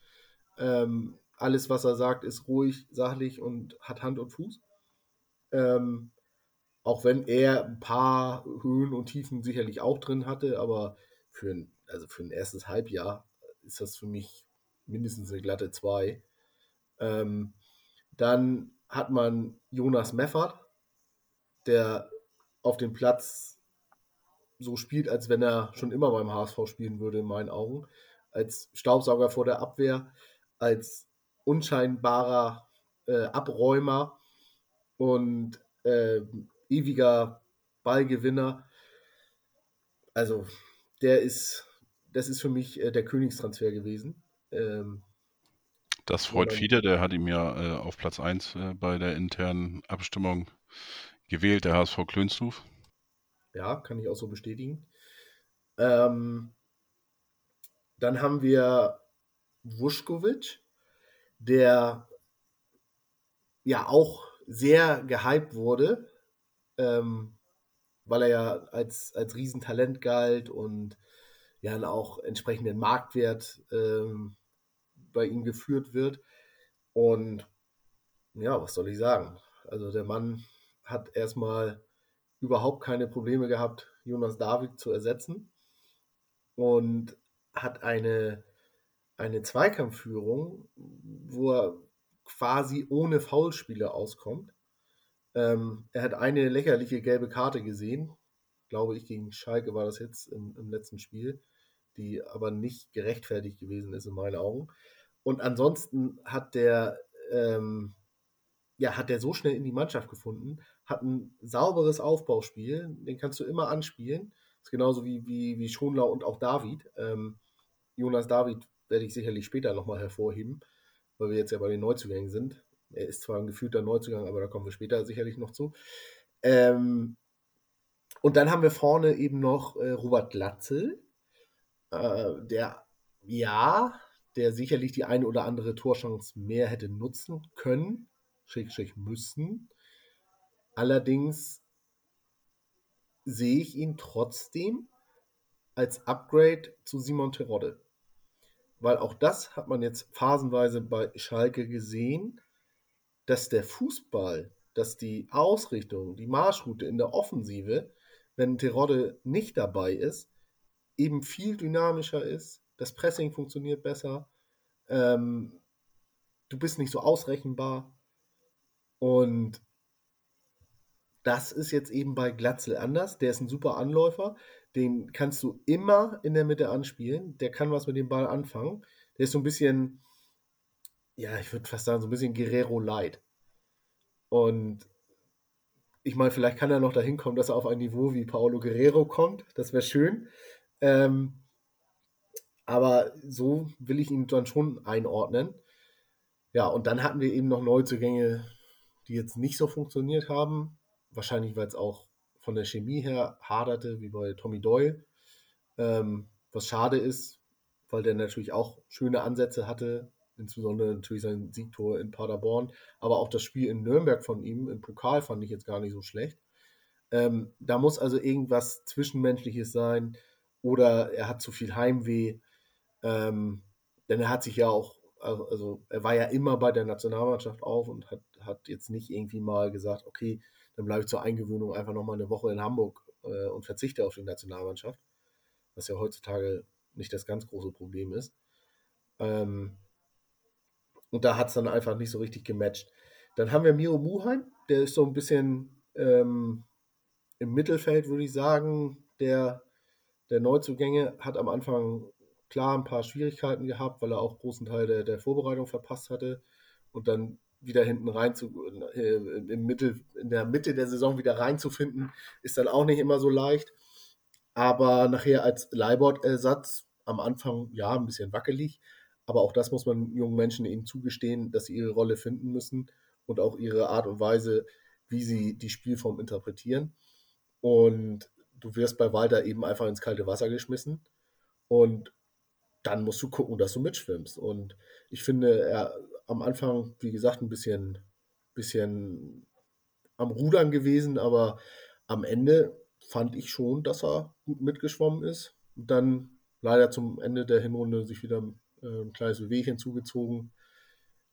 D: Ähm, alles, was er sagt, ist ruhig, sachlich und hat Hand und Fuß. Ähm, auch wenn er ein paar Höhen und Tiefen sicherlich auch drin hatte, aber für ein, also für ein erstes Halbjahr ist das für mich mindestens eine glatte 2. Ähm, dann hat man Jonas Meffert, der auf dem Platz so spielt, als wenn er schon immer beim HSV spielen würde, in meinen Augen. Als Staubsauger vor der Abwehr, als unscheinbarer äh, Abräumer und äh, ewiger Ballgewinner. Also, der ist, das ist für mich äh, der Königstransfer gewesen. Ähm,
C: das freut viele, der hat ihm ja äh, auf Platz 1 äh, bei der internen Abstimmung gewählt, der HSV Klönstuf.
D: Ja, kann ich auch so bestätigen. Ähm, dann haben wir Vuskovic, der ja auch sehr gehypt wurde, ähm, weil er ja als, als Riesentalent galt und ja auch entsprechenden Marktwert ähm, bei ihm geführt wird. Und ja, was soll ich sagen? Also der Mann hat erstmal überhaupt keine Probleme gehabt, Jonas David zu ersetzen und hat eine, eine Zweikampfführung, wo er quasi ohne Foulspiele auskommt. Ähm, er hat eine lächerliche gelbe Karte gesehen, glaube ich, gegen Schalke war das jetzt im, im letzten Spiel, die aber nicht gerechtfertigt gewesen ist in meinen Augen. Und ansonsten hat der ähm, ja, hat der so schnell in die Mannschaft gefunden, hat ein sauberes Aufbauspiel, den kannst du immer anspielen. Das ist genauso wie, wie, wie Schonlau und auch David. Ähm, Jonas David werde ich sicherlich später nochmal hervorheben, weil wir jetzt ja bei den Neuzugängen sind. Er ist zwar ein gefühlter Neuzugang, aber da kommen wir später sicherlich noch zu. Ähm, und dann haben wir vorne eben noch äh, Robert Glatzel, äh, der ja, der sicherlich die eine oder andere Torchance mehr hätte nutzen können. Schrägstrich müssen. Allerdings sehe ich ihn trotzdem als Upgrade zu Simon Terodde. weil auch das hat man jetzt phasenweise bei Schalke gesehen, dass der Fußball, dass die Ausrichtung, die Marschroute in der Offensive, wenn Terodde nicht dabei ist, eben viel dynamischer ist. Das Pressing funktioniert besser. Ähm, du bist nicht so ausrechenbar. Und das ist jetzt eben bei Glatzel anders. Der ist ein super Anläufer. Den kannst du immer in der Mitte anspielen. Der kann was mit dem Ball anfangen. Der ist so ein bisschen, ja, ich würde fast sagen, so ein bisschen Guerrero Light. Und ich meine, vielleicht kann er noch dahin kommen, dass er auf ein Niveau wie Paolo Guerrero kommt. Das wäre schön. Ähm, aber so will ich ihn dann schon einordnen. Ja, und dann hatten wir eben noch Neuzugänge, die jetzt nicht so funktioniert haben. Wahrscheinlich, weil es auch von der Chemie her haderte, wie bei Tommy Doyle. Ähm, was schade ist, weil der natürlich auch schöne Ansätze hatte, insbesondere natürlich sein Siegtor in Paderborn, aber auch das Spiel in Nürnberg von ihm im Pokal fand ich jetzt gar nicht so schlecht. Ähm, da muss also irgendwas Zwischenmenschliches sein oder er hat zu viel Heimweh, ähm, denn er hat sich ja auch, also er war ja immer bei der Nationalmannschaft auf und hat, hat jetzt nicht irgendwie mal gesagt, okay, dann bleibe ich zur Eingewöhnung einfach nochmal eine Woche in Hamburg äh, und verzichte auf die Nationalmannschaft, was ja heutzutage nicht das ganz große Problem ist. Ähm, und da hat es dann einfach nicht so richtig gematcht. Dann haben wir Miro Muheim, der ist so ein bisschen ähm, im Mittelfeld, würde ich sagen, der, der Neuzugänge, hat am Anfang klar ein paar Schwierigkeiten gehabt, weil er auch großen Teil der, der Vorbereitung verpasst hatte und dann wieder hinten rein zu, äh, im Mittel, in der Mitte der Saison wieder reinzufinden, ist dann auch nicht immer so leicht. Aber nachher als Leibord-Ersatz am Anfang ja ein bisschen wackelig. Aber auch das muss man jungen Menschen eben zugestehen, dass sie ihre Rolle finden müssen und auch ihre Art und Weise, wie sie die Spielform interpretieren. Und du wirst bei Walter eben einfach ins kalte Wasser geschmissen. Und dann musst du gucken, dass du mitschwimmst. Und ich finde, er am Anfang, wie gesagt, ein bisschen, bisschen am Rudern gewesen, aber am Ende fand ich schon, dass er gut mitgeschwommen ist. Und dann leider zum Ende der Hinrunde sich wieder äh, ein kleines Wehwehchen zugezogen,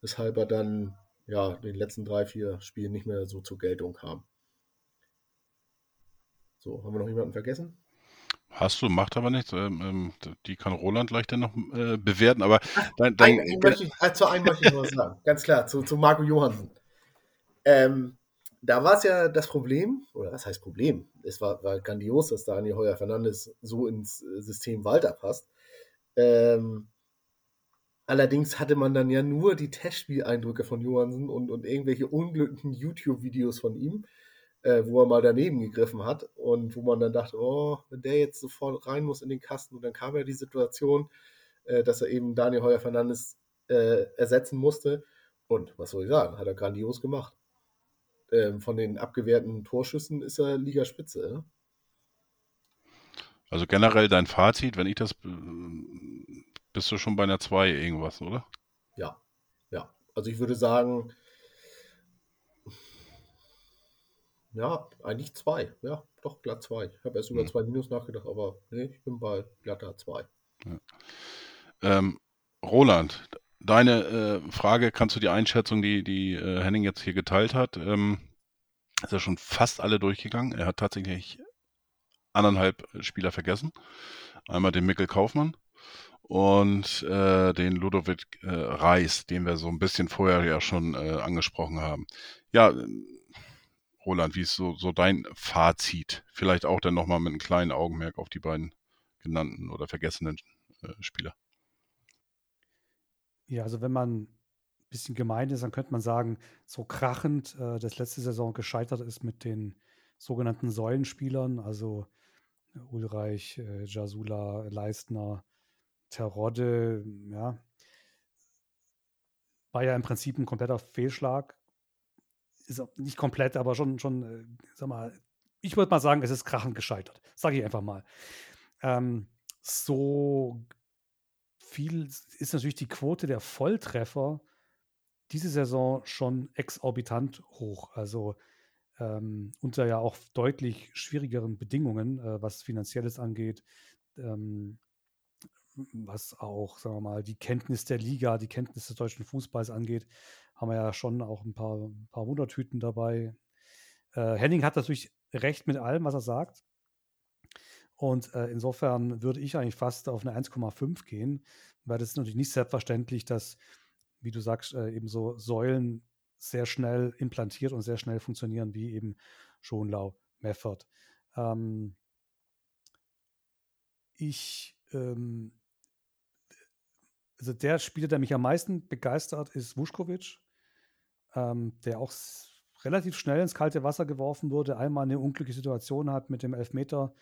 D: weshalb er dann ja den letzten drei, vier Spielen nicht mehr so zur Geltung kam. So, haben wir noch jemanden vergessen?
C: Hast du, macht aber nichts. Ähm, ähm die kann Roland gleich dann noch äh, bewerten, aber
D: dein, dein, ein, möchte ich, äh, zu einem möchte ich noch was sagen. [laughs] Ganz klar, zu, zu Marco Johansen. Ähm, da war es ja das Problem, oder was heißt Problem? Es war, war grandios, dass Daniel Heuer Fernandes so ins äh, System Walter passt. Ähm, allerdings hatte man dann ja nur die Testspieleindrücke von Johansen und, und irgendwelche unglücklichen YouTube-Videos von ihm äh, wo er mal daneben gegriffen hat und wo man dann dachte, oh, wenn der jetzt sofort rein muss in den Kasten und dann kam ja die Situation, äh, dass er eben Daniel Heuer Fernandes äh, ersetzen musste und was soll ich sagen, hat er grandios gemacht. Ähm, von den abgewehrten Torschüssen ist er Ligaspitze. Ne?
C: Also generell dein Fazit, wenn ich das, bist du schon bei einer 2 irgendwas, oder?
D: Ja, ja. Also ich würde sagen, Ja, eigentlich zwei. Ja, doch, glatt zwei. Ich habe erst über hm. zwei Minus nachgedacht, aber nee, ich bin bei glatter zwei. Ja.
C: Ähm, Roland, deine äh, Frage, kannst du die Einschätzung, die, die äh, Henning jetzt hier geteilt hat, ähm, ist ja schon fast alle durchgegangen. Er hat tatsächlich anderthalb Spieler vergessen. Einmal den Mikkel Kaufmann und äh, den Ludovic äh, Reis, den wir so ein bisschen vorher ja schon äh, angesprochen haben. Ja, Roland, wie ist so, so dein Fazit? Vielleicht auch dann nochmal mit einem kleinen Augenmerk auf die beiden genannten oder vergessenen äh, Spieler.
E: Ja, also wenn man ein bisschen gemein ist, dann könnte man sagen, so krachend äh, das letzte Saison gescheitert ist mit den sogenannten Säulenspielern, also Ulreich, äh, Jasula, Leistner, Terodde, ja, war ja im Prinzip ein kompletter Fehlschlag ist nicht komplett, aber schon, schon, äh, sag mal, ich würde mal sagen, es ist krachend gescheitert. Sage ich einfach mal. Ähm, so viel ist natürlich die Quote der Volltreffer diese Saison schon exorbitant hoch. Also ähm, unter ja auch deutlich schwierigeren Bedingungen, äh, was Finanzielles angeht. Ähm, was auch, sagen wir mal, die Kenntnis der Liga, die Kenntnis des deutschen Fußballs angeht, haben wir ja schon auch ein paar, ein paar Wundertüten dabei. Äh, Henning hat natürlich recht mit allem, was er sagt. Und äh, insofern würde ich eigentlich fast auf eine 1,5 gehen, weil das ist natürlich nicht selbstverständlich, dass, wie du sagst, äh, eben so Säulen sehr schnell implantiert und sehr schnell funktionieren, wie eben Schonlau, Meffert. Ähm, ich, ähm, also der Spieler, der mich am meisten begeistert, ist Vuskovic, ähm, der auch relativ schnell ins kalte Wasser geworfen wurde, einmal eine unglückliche Situation hat mit dem Elfmeter,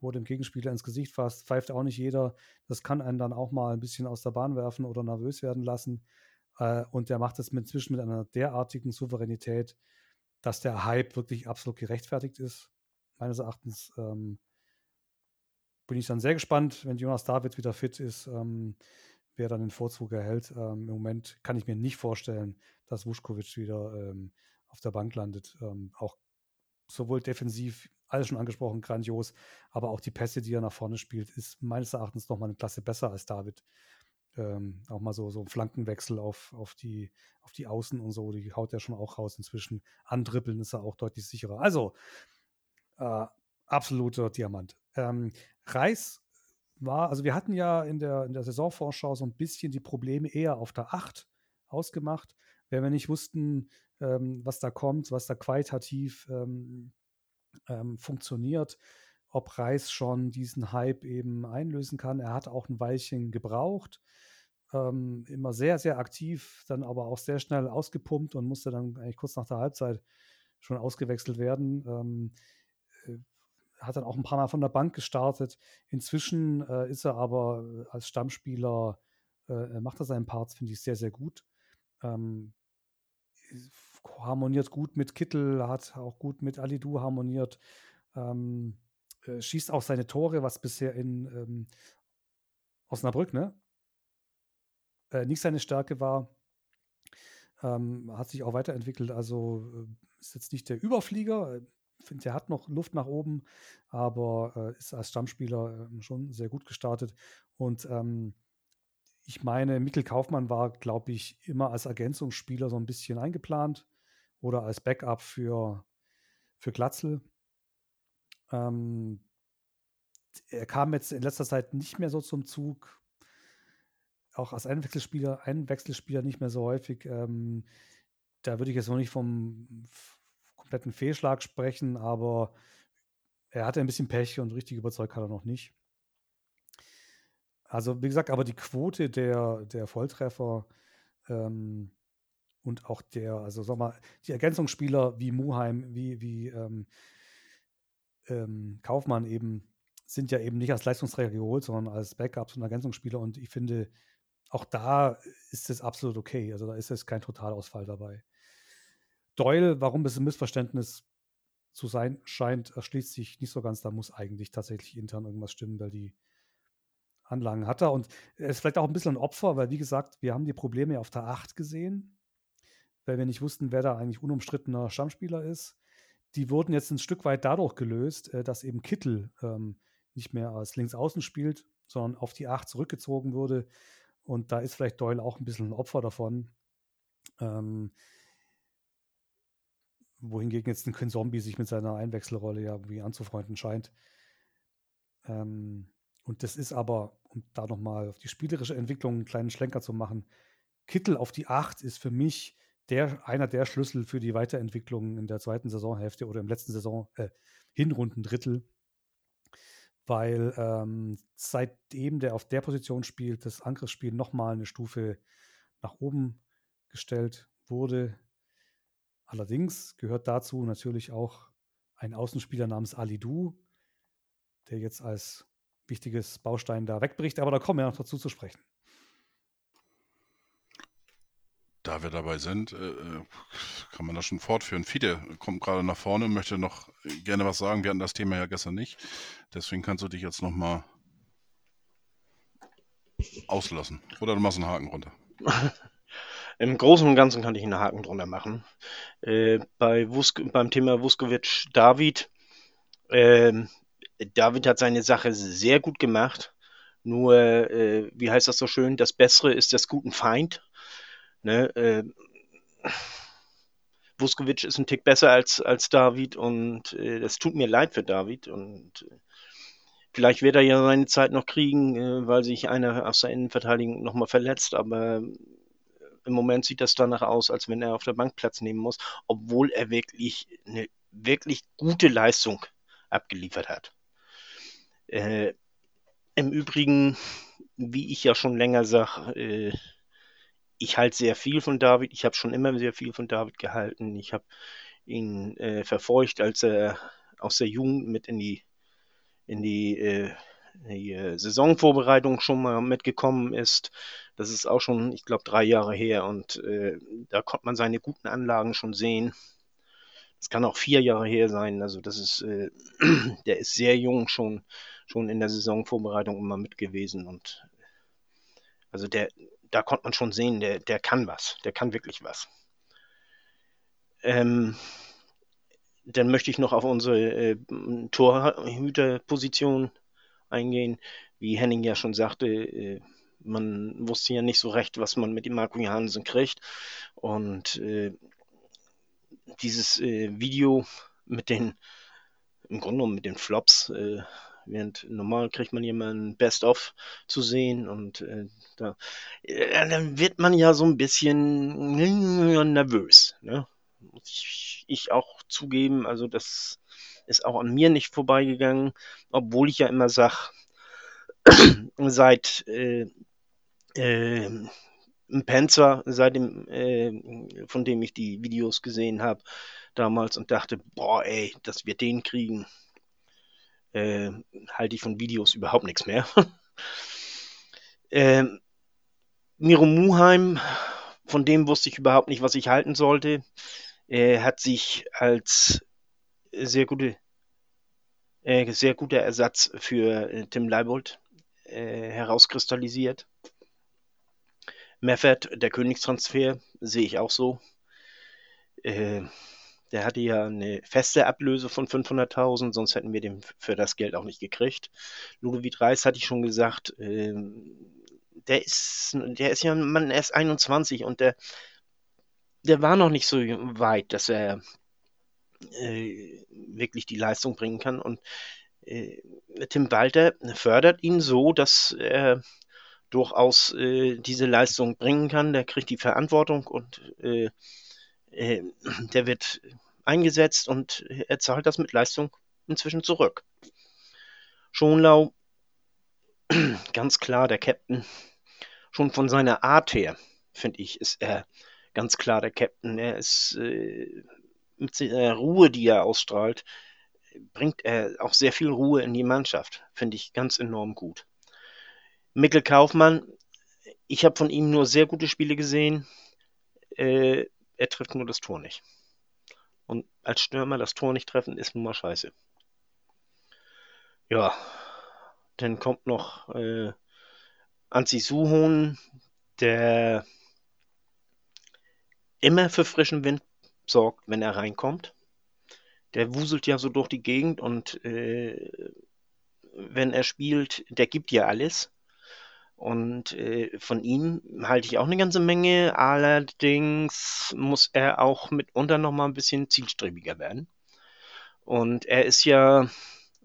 E: wo dem Gegenspieler ins Gesicht fasst, pfeift auch nicht jeder. Das kann einen dann auch mal ein bisschen aus der Bahn werfen oder nervös werden lassen. Äh, und der macht das inzwischen mit einer derartigen Souveränität, dass der Hype wirklich absolut gerechtfertigt ist. Meines Erachtens ähm, bin ich dann sehr gespannt, wenn Jonas David wieder fit ist, ähm, wer dann den Vorzug erhält. Ähm, Im Moment kann ich mir nicht vorstellen, dass Vuskovic wieder ähm, auf der Bank landet. Ähm, auch sowohl defensiv, alles schon angesprochen, grandios, aber auch die Pässe, die er nach vorne spielt, ist meines Erachtens noch mal eine Klasse besser als David. Ähm, auch mal so, so ein Flankenwechsel auf, auf, die, auf die Außen und so, die haut er schon auch raus inzwischen. Andribbeln ist er auch deutlich sicherer. Also, äh, absoluter Diamant. Ähm, Reis war, also wir hatten ja in der, in der Saisonvorschau so ein bisschen die Probleme eher auf der 8 ausgemacht, wenn wir nicht wussten, ähm, was da kommt, was da qualitativ ähm, ähm, funktioniert, ob Reis schon diesen Hype eben einlösen kann. Er hat auch ein Weilchen gebraucht, ähm, immer sehr, sehr aktiv, dann aber auch sehr schnell ausgepumpt und musste dann eigentlich kurz nach der Halbzeit schon ausgewechselt werden. Hat dann auch ein paar Mal von der Bank gestartet. Inzwischen äh, ist er aber äh, als Stammspieler, äh, macht er seinen Parts, finde ich, sehr, sehr gut. Ähm, harmoniert gut mit Kittel, hat auch gut mit Alidu harmoniert, ähm, äh, schießt auch seine Tore, was bisher in ähm, Osnabrück, ne? Äh, nicht seine Stärke war. Ähm, hat sich auch weiterentwickelt, also äh, ist jetzt nicht der Überflieger, finde, der hat noch Luft nach oben, aber äh, ist als Stammspieler äh, schon sehr gut gestartet. Und ähm, ich meine, Mikkel Kaufmann war, glaube ich, immer als Ergänzungsspieler so ein bisschen eingeplant oder als Backup für, für Glatzel. Ähm, er kam jetzt in letzter Zeit nicht mehr so zum Zug. Auch als Einwechselspieler, Einwechselspieler nicht mehr so häufig. Ähm, da würde ich jetzt noch nicht vom kompletten Fehlschlag sprechen, aber er hatte ein bisschen Pech und richtig überzeugt hat er noch nicht. Also, wie gesagt, aber die Quote der, der Volltreffer ähm, und auch der, also sag mal, die Ergänzungsspieler wie Muheim, wie, wie ähm, ähm, Kaufmann eben, sind ja eben nicht als Leistungsträger geholt, sondern als Backups und Ergänzungsspieler. Und ich finde, auch da ist es absolut okay. Also da ist es kein Totalausfall dabei. Doyle, warum es ein Missverständnis zu sein scheint, erschließt sich nicht so ganz. Da muss eigentlich tatsächlich intern irgendwas stimmen, weil die Anlagen hat er. Und er ist vielleicht auch ein bisschen ein Opfer, weil, wie gesagt, wir haben die Probleme auf der 8 gesehen, weil wir nicht wussten, wer da eigentlich unumstrittener Stammspieler ist. Die wurden jetzt ein Stück weit dadurch gelöst, äh, dass eben Kittel ähm, nicht mehr als Linksaußen spielt, sondern auf die 8 zurückgezogen wurde. Und da ist vielleicht Doyle auch ein bisschen ein Opfer davon. Ähm, wohingegen jetzt ein Zombie sich mit seiner Einwechselrolle ja irgendwie anzufreunden scheint. Ähm, und das ist aber, um da nochmal auf die spielerische Entwicklung einen kleinen Schlenker zu machen, Kittel auf die 8 ist für mich der, einer der Schlüssel für die Weiterentwicklung in der zweiten Saisonhälfte oder im letzten Saison, äh, Hinrundendrittel. Weil ähm, seitdem der auf der Position spielt, das Angriffsspiel nochmal eine Stufe nach oben gestellt wurde. Allerdings gehört dazu natürlich auch ein Außenspieler namens Ali Du, der jetzt als wichtiges Baustein da wegbricht, aber da kommen wir noch dazu zu sprechen.
C: Da wir dabei sind, äh, äh, kann man das schon fortführen. Fide kommt gerade nach vorne und möchte noch gerne was sagen. Wir hatten das Thema ja gestern nicht. Deswegen kannst du dich jetzt noch mal auslassen. Oder du machst einen Haken runter. [laughs]
F: Im Großen und Ganzen kann ich einen Haken drunter machen. Äh, bei Wusk beim Thema Vuskovic David, äh, David hat seine Sache sehr gut gemacht Nur, äh, wie heißt das so schön, das Bessere ist des guten Feind. Ne? Äh, Vuskovic ist ein Tick besser als, als David und äh, das tut mir leid für David und äh, vielleicht wird er ja seine Zeit noch kriegen, weil sich einer aus der Innenverteidigung nochmal verletzt, aber im Moment sieht das danach aus, als wenn er auf der Bank Platz nehmen muss, obwohl er wirklich eine wirklich gute Leistung abgeliefert hat. Äh, Im Übrigen, wie ich ja schon länger sage, äh, ich halte sehr viel von David. Ich habe schon immer sehr viel von David gehalten. Ich habe ihn äh, verfolgt, als er aus der Jugend mit in die, in die, äh, die äh, Saisonvorbereitung schon mal mitgekommen ist. Das ist auch schon, ich glaube, drei Jahre her und äh, da konnte man seine guten Anlagen schon sehen. Es kann auch vier Jahre her sein. Also das ist, äh, [clears throat] der ist sehr jung schon, schon in der Saisonvorbereitung immer mit gewesen und also der, da konnte man schon sehen, der, der kann was, der kann wirklich was. Ähm, dann möchte ich noch auf unsere äh, Torhüterposition eingehen. Wie Henning ja schon sagte, äh, man wusste ja nicht so recht, was man mit dem Marco Johansen kriegt. Und äh, dieses äh, Video mit den, im Grunde genommen mit den Flops, äh, während normal kriegt man ein Best-of zu sehen und äh, da, äh, dann wird man ja so ein bisschen nervös. Ne? Muss ich, ich auch zugeben, also das ist auch an mir nicht vorbeigegangen, obwohl ich ja immer sage, [clears throat] seit äh, äh, Panzer, seit äh, von dem ich die Videos gesehen habe damals und dachte, boah, ey, dass wir den kriegen, äh, halte ich von Videos überhaupt nichts mehr. [laughs] äh, Miro Muheim, von dem wusste ich überhaupt nicht, was ich halten sollte. Er hat sich als sehr gute, äh, sehr guter Ersatz für äh, Tim Leibold äh, herauskristallisiert. Meffert, der Königstransfer, sehe ich auch so. Äh, der hatte ja eine feste Ablöse von 500.000, sonst hätten wir den für das Geld auch nicht gekriegt. Ludovic Reis hatte ich schon gesagt, äh, der ist, der ist ja man erst 21 und der, der war noch nicht so weit, dass er äh, wirklich die Leistung bringen kann. Und äh, Tim Walter fördert ihn so, dass er durchaus äh, diese Leistung bringen kann. Der kriegt die Verantwortung und äh, äh, der wird eingesetzt und er zahlt das mit Leistung inzwischen zurück. Schonlau, [clears throat] ganz klar der Captain, schon von seiner Art her, finde ich, ist er ganz klar der Captain. Er ist äh, mit der Ruhe, die er ausstrahlt, bringt er auch sehr viel Ruhe in die Mannschaft. Finde ich ganz enorm gut. Mikkel Kaufmann, ich habe von ihm nur sehr gute Spiele gesehen. Äh, er trifft nur das Tor nicht. Und als Stürmer das Tor nicht treffen, ist nun mal scheiße. Ja, dann kommt noch äh, Anzi Suhon, der immer für frischen Wind sorgt, wenn er reinkommt. Der wuselt ja so durch die Gegend und äh, wenn er spielt, der gibt ja alles. Und äh, von ihm halte ich auch eine ganze Menge. Allerdings muss er auch mitunter noch mal ein bisschen zielstrebiger werden. Und er ist ja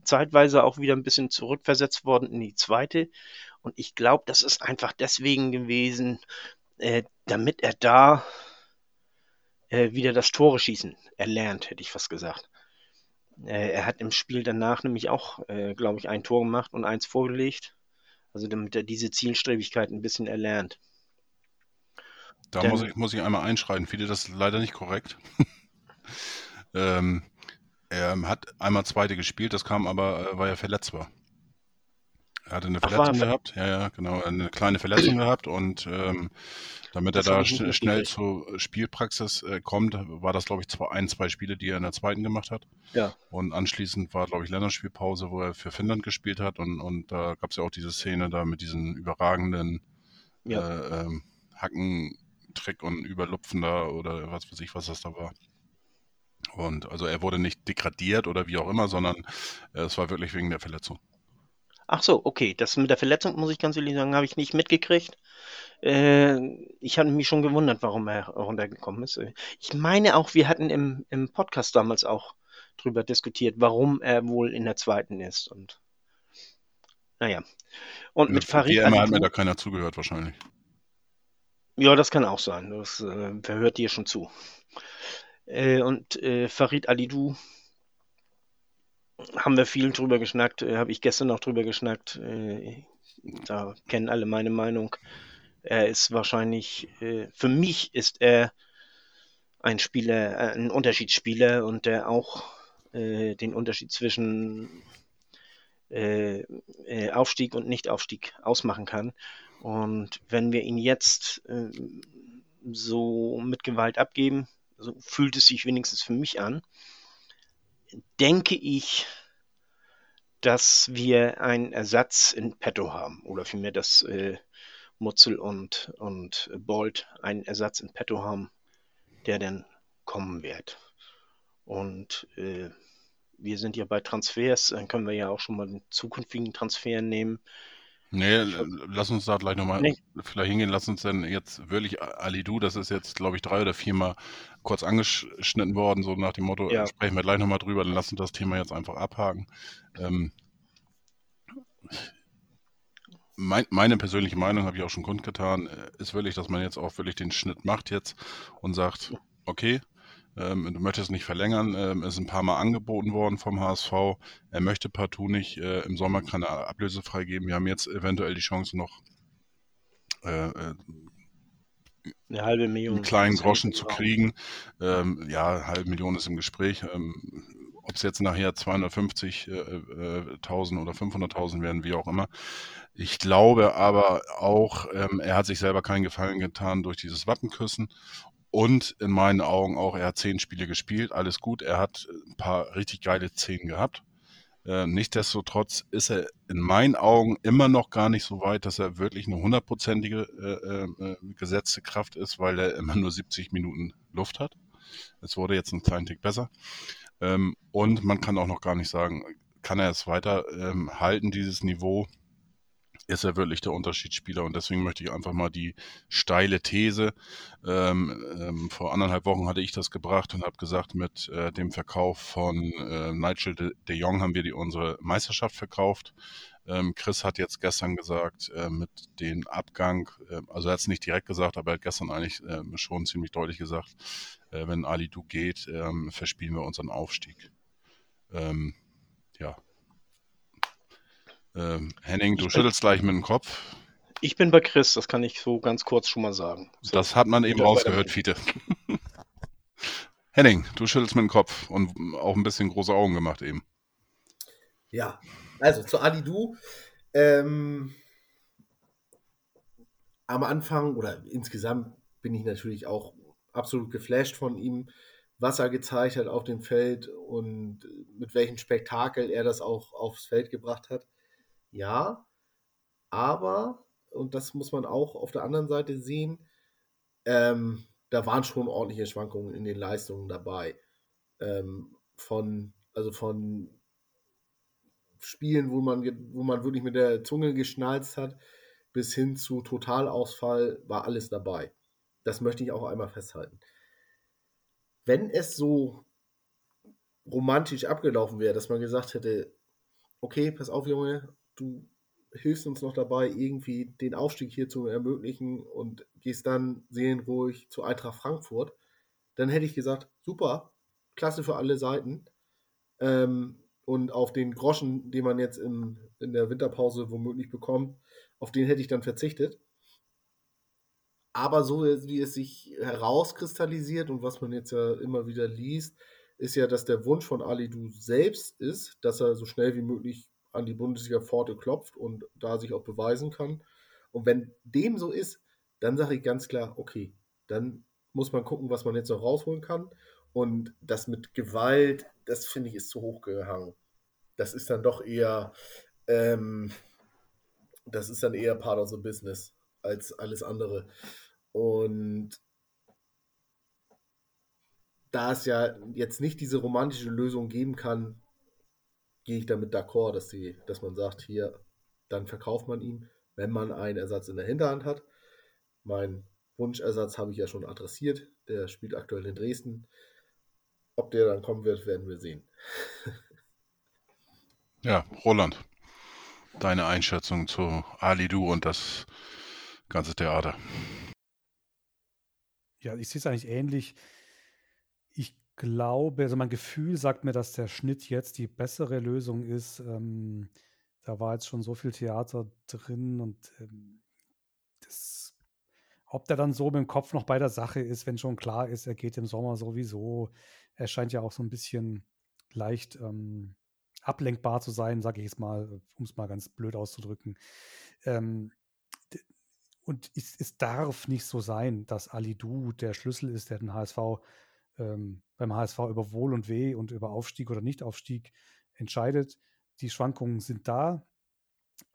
F: zeitweise auch wieder ein bisschen zurückversetzt worden in die zweite. Und ich glaube, das ist einfach deswegen gewesen, äh, damit er da äh, wieder das Tore schießen erlernt, hätte ich fast gesagt. Äh, er hat im Spiel danach nämlich auch, äh, glaube ich, ein Tor gemacht und eins vorgelegt. Also damit er diese Zielstrebigkeit ein bisschen erlernt.
C: Da Denn, muss, ich, muss ich einmal einschreiten. Finde das leider nicht korrekt. [laughs] ähm, er hat einmal zweite gespielt, das kam aber, äh, weil er verletzt war. Er hatte eine Verletzung Ach, gehabt, ja, ja, genau, eine kleine Verletzung gehabt und ähm, damit das er da schn schnell zur Spielpraxis äh, kommt, war das, glaube ich, zwei, ein, zwei Spiele, die er in der zweiten gemacht hat.
F: Ja.
C: Und anschließend war, glaube ich, Länderspielpause, wo er für Finnland gespielt hat und, und da gab es ja auch diese Szene da mit diesen überragenden ja. äh, ähm, Hackentrick und Überlupfen da oder was weiß ich, was das da war. Und also er wurde nicht degradiert oder wie auch immer, sondern äh, es war wirklich wegen der Verletzung.
F: Ach so, okay. Das mit der Verletzung, muss ich ganz ehrlich sagen, habe ich nicht mitgekriegt. Äh, ich hatte mich schon gewundert, warum er runtergekommen ist. Ich meine auch, wir hatten im, im Podcast damals auch drüber diskutiert, warum er wohl in der zweiten ist. Und naja. Und mit Farid.
C: Die hat mir da keiner zugehört, wahrscheinlich.
F: Ja, das kann auch sein. Das äh, wer hört dir schon zu. Äh, und äh, Farid Alidou haben wir viel drüber geschnackt, äh, habe ich gestern noch drüber geschnackt. Äh, da kennen alle meine Meinung. Er ist wahrscheinlich, äh, für mich ist er ein Spieler, äh, ein Unterschiedsspieler und der auch äh, den Unterschied zwischen äh, Aufstieg und Nichtaufstieg ausmachen kann. Und wenn wir ihn jetzt so mit Gewalt abgeben, so fühlt es sich wenigstens für mich an, denke ich, dass wir einen Ersatz in petto haben. Oder vielmehr, dass äh, Mutzel und, und Bolt einen Ersatz in petto haben, der dann kommen wird. Und äh, wir sind ja bei Transfers, dann können wir ja auch schon mal den zukünftigen Transfer nehmen.
C: Nee, lass uns da gleich nochmal nee. vielleicht hingehen. Lass uns denn jetzt wirklich Alidu, das ist jetzt, glaube ich, drei oder viermal kurz angeschnitten worden, so nach dem Motto, ja. sprechen wir gleich nochmal drüber, dann lass uns das Thema jetzt einfach abhaken. Ähm, mein, meine persönliche Meinung habe ich auch schon kundgetan, äh, ist wirklich, dass man jetzt auch wirklich den Schnitt macht jetzt und sagt, okay, ähm, du möchtest nicht verlängern, ähm, ist ein paar Mal angeboten worden vom HSV. Er möchte partout nicht. Äh, Im Sommer kann er Ablöse freigeben. Wir haben jetzt eventuell die Chance noch äh, äh
F: eine halbe Million.
C: Einen kleinen Groschen zu kriegen. Ähm, ja, eine halbe Million ist im Gespräch. Ähm, Ob es jetzt nachher 250.000 äh, äh, oder 500.000 werden, wie auch immer. Ich glaube aber auch, ähm, er hat sich selber keinen Gefallen getan durch dieses Wappenküssen und in meinen Augen auch, er hat zehn Spiele gespielt, alles gut. Er hat ein paar richtig geile Szenen gehabt. Äh, nichtsdestotrotz ist er in meinen Augen immer noch gar nicht so weit, dass er wirklich eine hundertprozentige äh, äh, gesetzte Kraft ist, weil er immer nur 70 Minuten Luft hat. Es wurde jetzt ein kleinen Tick besser. Ähm, und man kann auch noch gar nicht sagen, kann er es weiter ähm, halten, dieses Niveau? Ist er wirklich der Unterschiedsspieler und deswegen möchte ich einfach mal die steile These. Ähm, ähm, vor anderthalb Wochen hatte ich das gebracht und habe gesagt, mit äh, dem Verkauf von äh, Nigel de, de, Jong haben wir die unsere Meisterschaft verkauft. Ähm, Chris hat jetzt gestern gesagt, äh, mit dem Abgang, äh, also er hat es nicht direkt gesagt, aber er hat gestern eigentlich äh, schon ziemlich deutlich gesagt, äh, wenn Ali Du geht, ähm, verspielen wir unseren Aufstieg. Ähm, ja, ähm, Henning, du ich schüttelst gleich mit dem Kopf.
F: Ich bin bei Chris, das kann ich so ganz kurz schon mal sagen. So,
C: das hat man eben rausgehört, Fiete. [laughs] Henning, du schüttelst mit dem Kopf und auch ein bisschen große Augen gemacht eben.
D: Ja, also zu Ali Du. Ähm, am Anfang oder insgesamt bin ich natürlich auch absolut geflasht von ihm, was er gezeigt hat auf dem Feld und mit welchem Spektakel er das auch aufs Feld gebracht hat ja, aber, und das muss man auch auf der anderen Seite sehen, ähm, da waren schon ordentliche Schwankungen in den Leistungen dabei. Ähm, von, also von Spielen, wo man, wo man wirklich mit der Zunge geschnalzt hat, bis hin zu Totalausfall war alles dabei. Das möchte ich auch einmal festhalten. Wenn es so romantisch abgelaufen wäre, dass man gesagt hätte, okay, pass auf, Junge, du hilfst uns noch dabei, irgendwie den Aufstieg hier zu ermöglichen und gehst dann seelenruhig zu Eintracht Frankfurt, dann hätte ich gesagt, super, klasse für alle Seiten. Ähm, und auf den Groschen, den man jetzt in, in der Winterpause womöglich bekommt, auf den hätte ich dann verzichtet. Aber so wie es sich herauskristallisiert und was man jetzt ja immer wieder liest, ist ja, dass der Wunsch von Ali Du selbst ist, dass er so schnell wie möglich an die Bundesliga-Pforte klopft und da sich auch beweisen kann. Und wenn dem so ist, dann sage ich ganz klar, okay, dann muss man gucken, was man jetzt noch rausholen kann. Und das mit Gewalt, das finde ich, ist zu hoch gehangen. Das ist dann doch eher, ähm, das ist dann eher part of the business als alles andere. Und da es ja jetzt nicht diese romantische Lösung geben kann, gehe ich damit d'accord, dass, die, dass man sagt, hier, dann verkauft man ihn, wenn man einen Ersatz in der Hinterhand hat. Mein Wunschersatz habe ich ja schon adressiert. Der spielt aktuell in Dresden. Ob der dann kommen wird, werden wir sehen. [laughs]
C: ja, Roland, deine Einschätzung zu Ali Du und das ganze Theater.
E: Ja, ich sehe es eigentlich ähnlich. Glaube, also mein Gefühl sagt mir, dass der Schnitt jetzt die bessere Lösung ist. Ähm, da war jetzt schon so viel Theater drin und ähm, das, ob der dann so mit dem Kopf noch bei der Sache ist, wenn schon klar ist, er geht im Sommer sowieso. Er scheint ja auch so ein bisschen leicht ähm, ablenkbar zu sein, sage ich jetzt mal, um es mal ganz blöd auszudrücken. Ähm, und es, es, darf nicht so sein, dass Ali Du der Schlüssel ist, der den HSV ähm, beim HSV über Wohl und Weh und über Aufstieg oder Nichtaufstieg entscheidet die Schwankungen sind da.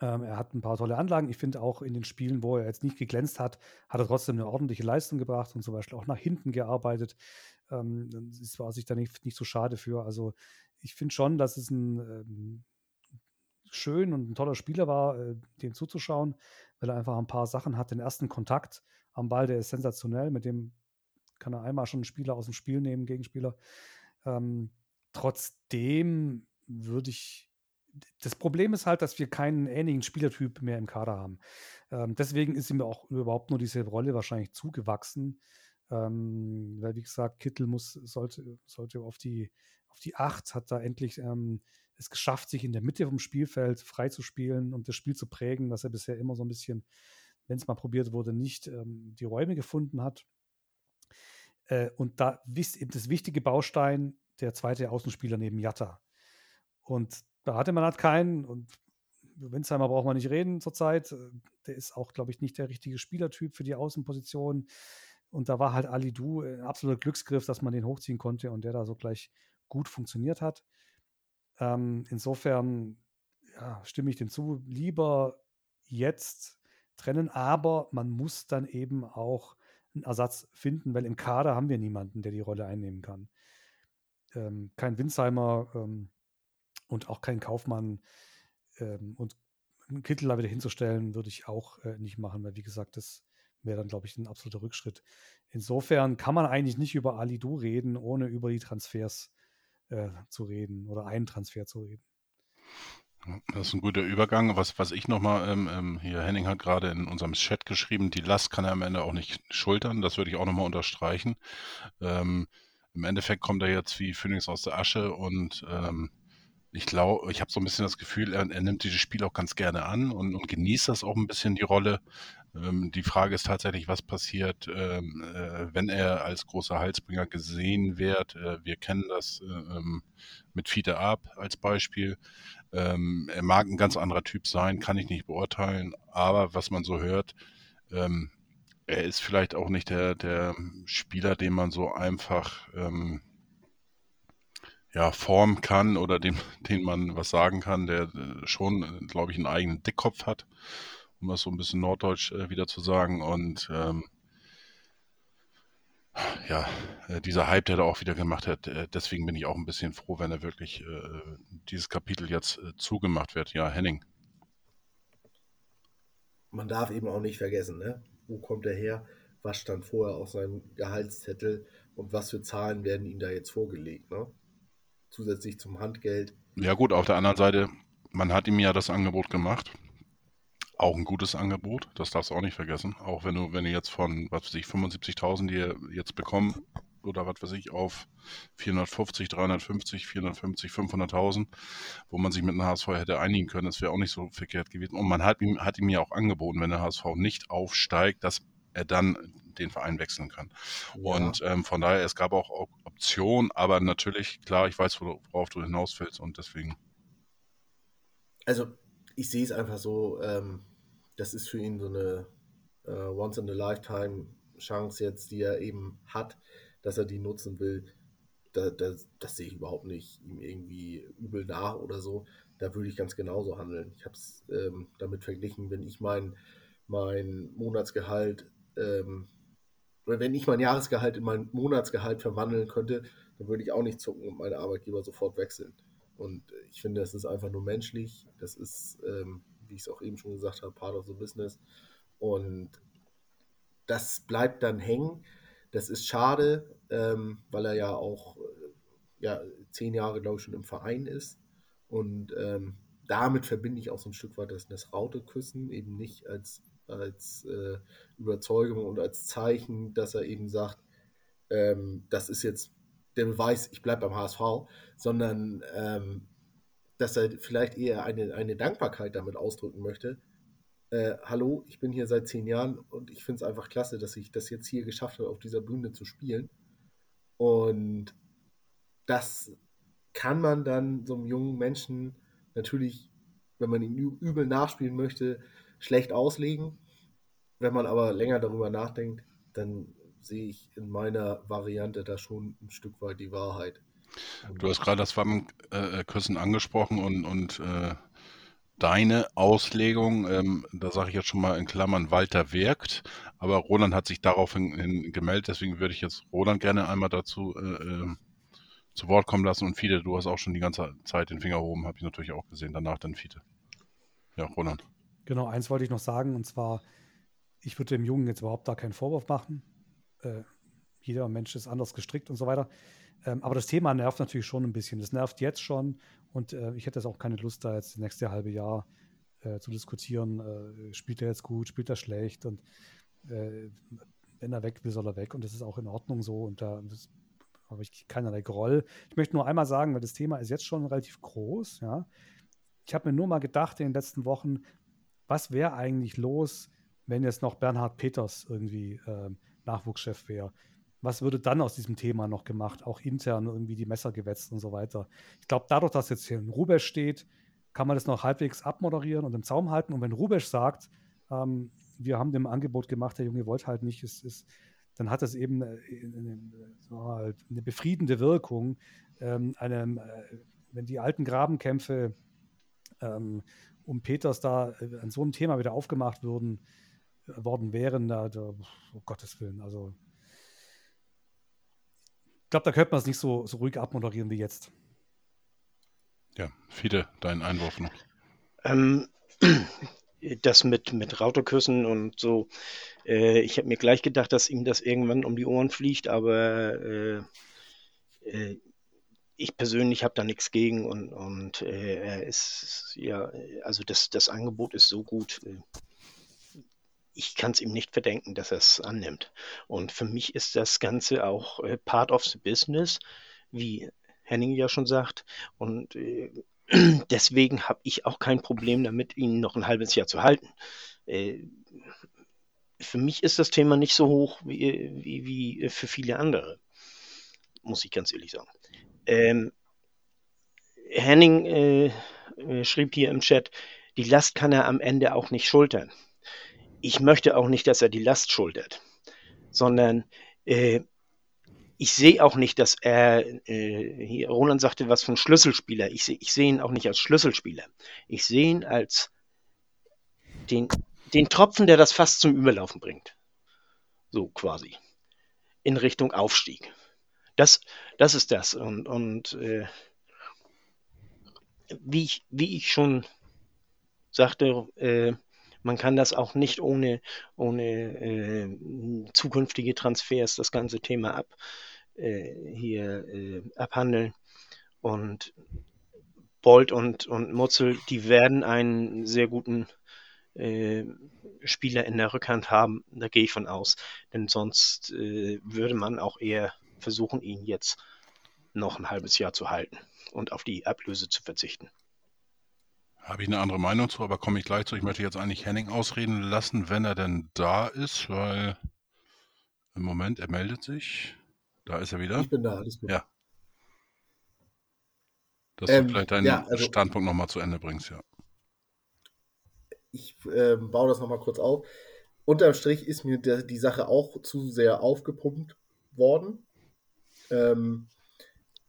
E: Ähm, er hat ein paar tolle Anlagen. Ich finde auch in den Spielen, wo er jetzt nicht geglänzt hat, hat er trotzdem eine ordentliche Leistung gebracht und zum Beispiel auch nach hinten gearbeitet. Ähm, das war sich da nicht, nicht so schade für. Also ich finde schon, dass es ein ähm, schön und ein toller Spieler war, äh, dem zuzuschauen, weil er einfach ein paar Sachen hat. Den ersten Kontakt am Ball, der ist sensationell. Mit dem kann er einmal schon einen Spieler aus dem Spiel nehmen, Gegenspieler. Ähm, trotzdem würde ich das Problem ist halt, dass wir keinen ähnlichen Spielertyp mehr im Kader haben. Ähm, deswegen ist ihm auch überhaupt nur diese Rolle wahrscheinlich zugewachsen. Ähm, weil, wie gesagt, Kittel muss, sollte, sollte auf die, auf die Acht, hat da endlich ähm, es geschafft, sich in der Mitte vom Spielfeld frei zu spielen und das Spiel zu prägen, was er bisher immer so ein bisschen, wenn es mal probiert wurde, nicht ähm, die Räume gefunden hat. Äh, und da ist eben das wichtige Baustein der zweite Außenspieler neben Jatta. Und da hatte man halt keinen und Winsheimer braucht man nicht reden zurzeit. Der ist auch, glaube ich, nicht der richtige Spielertyp für die Außenposition. Und da war halt Ali Du ein absoluter Glücksgriff, dass man den hochziehen konnte und der da so gleich gut funktioniert hat. Ähm, insofern ja, stimme ich dem zu. Lieber jetzt trennen, aber man muss dann eben auch einen Ersatz finden, weil im Kader haben wir niemanden, der die Rolle einnehmen kann. Ähm, kein Winsheimer, ähm, und auch kein Kaufmann ähm, und einen Kittel da wieder hinzustellen, würde ich auch äh, nicht machen, weil wie gesagt, das wäre dann, glaube ich, ein absoluter Rückschritt. Insofern kann man eigentlich nicht über Alidu reden, ohne über die Transfers äh, zu reden oder einen Transfer zu reden.
C: Das ist ein guter Übergang. Was, was ich nochmal, ähm, ähm, hier Henning hat gerade in unserem Chat geschrieben, die Last kann er am Ende auch nicht schultern. Das würde ich auch nochmal unterstreichen. Ähm, Im Endeffekt kommt er jetzt wie Phoenix aus der Asche und ähm, ich glaube, ich habe so ein bisschen das Gefühl, er, er, nimmt dieses Spiel auch ganz gerne an und, und genießt das auch ein bisschen, die Rolle. Ähm, die Frage ist tatsächlich, was passiert, ähm, äh, wenn er als großer Halsbringer gesehen wird. Äh, wir kennen das äh, ähm, mit Fiete Ab als Beispiel. Ähm, er mag ein ganz anderer Typ sein, kann ich nicht beurteilen, aber was man so hört, ähm, er ist vielleicht auch nicht der, der Spieler, den man so einfach ähm, ja, formen kann oder dem, [laughs] den man was sagen kann, der äh, schon, äh, glaube ich, einen eigenen Dickkopf hat, um das so ein bisschen norddeutsch äh, wieder zu sagen. Und ähm, ja, äh, dieser Hype, der da auch wieder gemacht hat, äh, deswegen bin ich auch ein bisschen froh, wenn er wirklich äh, dieses Kapitel jetzt zugemacht wird. Ja, Henning.
D: Man darf eben auch nicht vergessen, ne? wo kommt er her? Was stand vorher auf seinem Gehaltszettel und was für Zahlen werden ihm da jetzt vorgelegt? Ne? zusätzlich zum Handgeld.
C: Ja gut, auf der anderen Seite, man hat ihm ja das Angebot gemacht. Auch ein gutes Angebot, das darfst du auch nicht vergessen. Auch wenn du, wenn du jetzt von, was weiß ich, 75.000, die er jetzt bekommen, oder was weiß ich, auf 450, 350, 450, 500.000, wo man sich mit dem HSV hätte einigen können, das wäre auch nicht so verkehrt gewesen. Und man hat ihm, hat ihm ja auch angeboten, wenn der HSV nicht aufsteigt, dass er dann den Verein wechseln kann. Ja. Und ähm, von daher, es gab auch Optionen, aber natürlich, klar, ich weiß, worauf du hinaus willst und deswegen.
D: Also, ich sehe es einfach so, ähm, das ist für ihn so eine äh, Once-in-a-Lifetime-Chance jetzt, die er eben hat, dass er die nutzen will. Da, da, das sehe ich überhaupt nicht ihm irgendwie übel nach oder so. Da würde ich ganz genauso handeln. Ich habe es ähm, damit verglichen, wenn ich mein, mein Monatsgehalt ähm, oder wenn ich mein Jahresgehalt in mein Monatsgehalt verwandeln könnte, dann würde ich auch nicht zucken und meine Arbeitgeber sofort wechseln. Und ich finde, das ist einfach nur menschlich. Das ist ähm, wie ich es auch eben schon gesagt habe, part of the business. Und das bleibt dann hängen. Das ist schade, ähm, weil er ja auch ja, zehn Jahre, glaube ich, schon im Verein ist. Und ähm, damit verbinde ich auch so ein Stück weit das, das Raute-Küssen, eben nicht als, als äh, Überzeugung und als Zeichen, dass er eben sagt, ähm, das ist jetzt der Beweis, ich bleibe beim HSV, sondern ähm, dass er vielleicht eher eine, eine Dankbarkeit damit ausdrücken möchte. Äh, hallo, ich bin hier seit zehn Jahren und ich finde es einfach klasse, dass ich das jetzt hier geschafft habe, auf dieser Bühne zu spielen. Und das kann man dann so einem jungen Menschen natürlich, wenn man ihn übel nachspielen möchte, schlecht auslegen. Wenn man aber länger darüber nachdenkt, dann sehe ich in meiner Variante da schon ein Stück weit die Wahrheit.
C: Du hast gerade das Wammenküssen angesprochen und, und äh, deine Auslegung, ähm, da sage ich jetzt schon mal in Klammern, Walter wirkt, aber Roland hat sich daraufhin gemeldet, deswegen würde ich jetzt Roland gerne einmal dazu äh, ähm, zu Wort kommen lassen und Fiete, du hast auch schon die ganze Zeit den Finger erhoben, habe ich natürlich auch gesehen, danach dann Fiete. Ja, Roland.
E: Genau, eins wollte ich noch sagen und zwar, ich würde dem Jungen jetzt überhaupt da keinen Vorwurf machen. Äh, jeder Mensch ist anders gestrickt und so weiter. Ähm, aber das Thema nervt natürlich schon ein bisschen. Das nervt jetzt schon und äh, ich hätte jetzt auch keine Lust, da jetzt das nächste halbe Jahr äh, zu diskutieren, äh, spielt er jetzt gut, spielt er schlecht und äh, wenn er weg will, soll er weg und das ist auch in Ordnung so und da habe ich keinerlei Groll. Ich möchte nur einmal sagen, weil das Thema ist jetzt schon relativ groß, ja. Ich habe mir nur mal gedacht in den letzten Wochen, was wäre eigentlich los, wenn jetzt noch Bernhard Peters irgendwie ähm, Nachwuchschef wäre? was würde dann aus diesem Thema noch gemacht, auch intern irgendwie die Messer gewetzt und so weiter. Ich glaube, dadurch, dass jetzt hier ein Rubesch steht, kann man das noch halbwegs abmoderieren und im Zaum halten. Und wenn Rubesch sagt, ähm, wir haben dem Angebot gemacht, der Junge wollte halt nicht, ist, ist, dann hat das eben eine, eine, eine befriedende Wirkung. Ähm, eine, äh, wenn die alten Grabenkämpfe ähm, um Peters da äh, an so einem Thema wieder aufgemacht würden, äh, worden wären, da, da, um Gottes Willen, also glaube, da könnte man es nicht so, so ruhig abmoderieren wie jetzt.
C: Ja, Fide, dein Einwurf noch.
F: Ähm, [clears throat] das mit, mit Rauterküssen und so, äh, ich habe mir gleich gedacht, dass ihm das irgendwann um die Ohren fliegt, aber äh, äh, ich persönlich habe da nichts gegen und, und äh, er ist, ja, also das, das Angebot ist so gut. Ich kann es ihm nicht verdenken, dass er es annimmt. Und für mich ist das Ganze auch äh, part of the business, wie Henning ja schon sagt. Und äh, [clears throat] deswegen habe ich auch kein Problem damit, ihn noch ein halbes Jahr zu halten. Äh, für mich ist das Thema nicht so hoch wie, wie, wie für viele andere, muss ich ganz ehrlich sagen. Ähm, Henning äh, äh, schrieb hier im Chat, die Last kann er am Ende auch nicht schultern ich möchte auch nicht, dass er die Last schultert, sondern äh, ich sehe auch nicht, dass er, äh, Roland sagte was von Schlüsselspieler, ich sehe ich seh ihn auch nicht als Schlüsselspieler. Ich sehe ihn als den, den Tropfen, der das fast zum Überlaufen bringt. So quasi. In Richtung Aufstieg. Das, das ist das. Und, und äh, wie, ich, wie ich schon sagte, äh, man kann das auch nicht ohne, ohne äh, zukünftige Transfers das ganze Thema ab, äh, hier äh, abhandeln. Und Bolt und, und Mutzel, die werden einen sehr guten äh, Spieler in der Rückhand haben. Da gehe ich von aus. Denn sonst äh, würde man auch eher versuchen, ihn jetzt noch ein halbes Jahr zu halten und auf die Ablöse zu verzichten.
C: Habe ich eine andere Meinung zu, aber komme ich gleich zu. Ich möchte jetzt eigentlich Henning ausreden lassen, wenn er denn da ist, weil im Moment, er meldet sich. Da ist er wieder.
D: Ich bin da, alles gut.
C: Ja. Dass ähm, du vielleicht deinen ja, also, Standpunkt nochmal zu Ende bringst, ja.
D: Ich äh, baue das nochmal kurz auf. Unterm Strich ist mir der, die Sache auch zu sehr aufgepumpt worden. Ähm,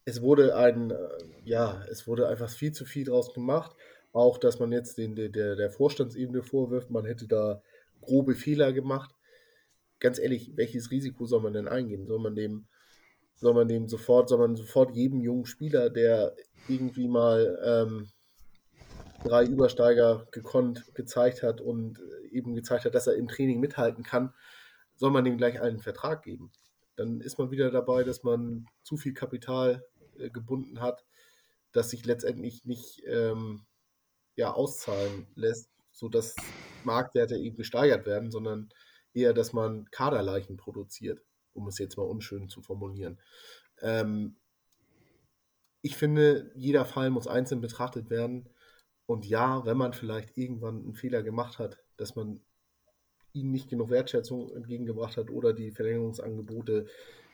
D: es wurde ein, äh, ja, es wurde einfach viel zu viel draus gemacht. Auch, dass man jetzt den, der, der Vorstandsebene vorwirft, man hätte da grobe Fehler gemacht. Ganz ehrlich, welches Risiko soll man denn eingehen? Soll man dem, soll man dem sofort, soll man sofort jedem jungen Spieler, der irgendwie mal ähm, drei Übersteiger gekonnt gezeigt hat und eben gezeigt hat, dass er im Training mithalten kann, soll man dem gleich einen Vertrag geben. Dann ist man wieder dabei, dass man zu viel Kapital äh, gebunden hat, das sich letztendlich nicht ähm, ja, auszahlen lässt, sodass Marktwerte eben gesteigert werden, sondern eher, dass man Kaderleichen produziert, um es jetzt mal unschön zu formulieren. Ähm, ich finde, jeder Fall muss einzeln betrachtet werden. Und ja, wenn man vielleicht irgendwann einen Fehler gemacht hat, dass man ihnen nicht genug Wertschätzung entgegengebracht hat oder die Verlängerungsangebote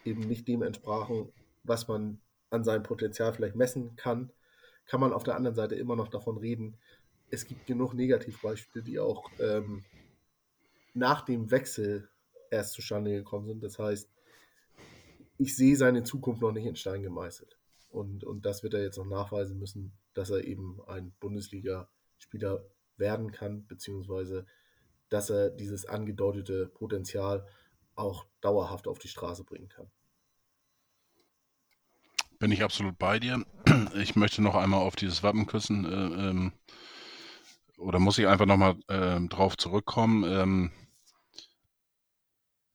D: eben nicht dem entsprachen, was man an seinem Potenzial vielleicht messen kann, kann man auf der anderen Seite immer noch davon reden. Es gibt genug Negativbeispiele, die auch ähm, nach dem Wechsel erst zustande gekommen sind. Das heißt, ich sehe seine Zukunft noch nicht in Stein gemeißelt. Und, und das wird er jetzt noch nachweisen müssen, dass er eben ein Bundesliga-Spieler werden kann, beziehungsweise dass er dieses angedeutete Potenzial auch dauerhaft auf die Straße bringen kann.
C: Bin ich absolut bei dir. [clears throat] Ich möchte noch einmal auf dieses Wappen küssen. Äh, ähm, oder muss ich einfach nochmal äh, drauf zurückkommen? Ähm,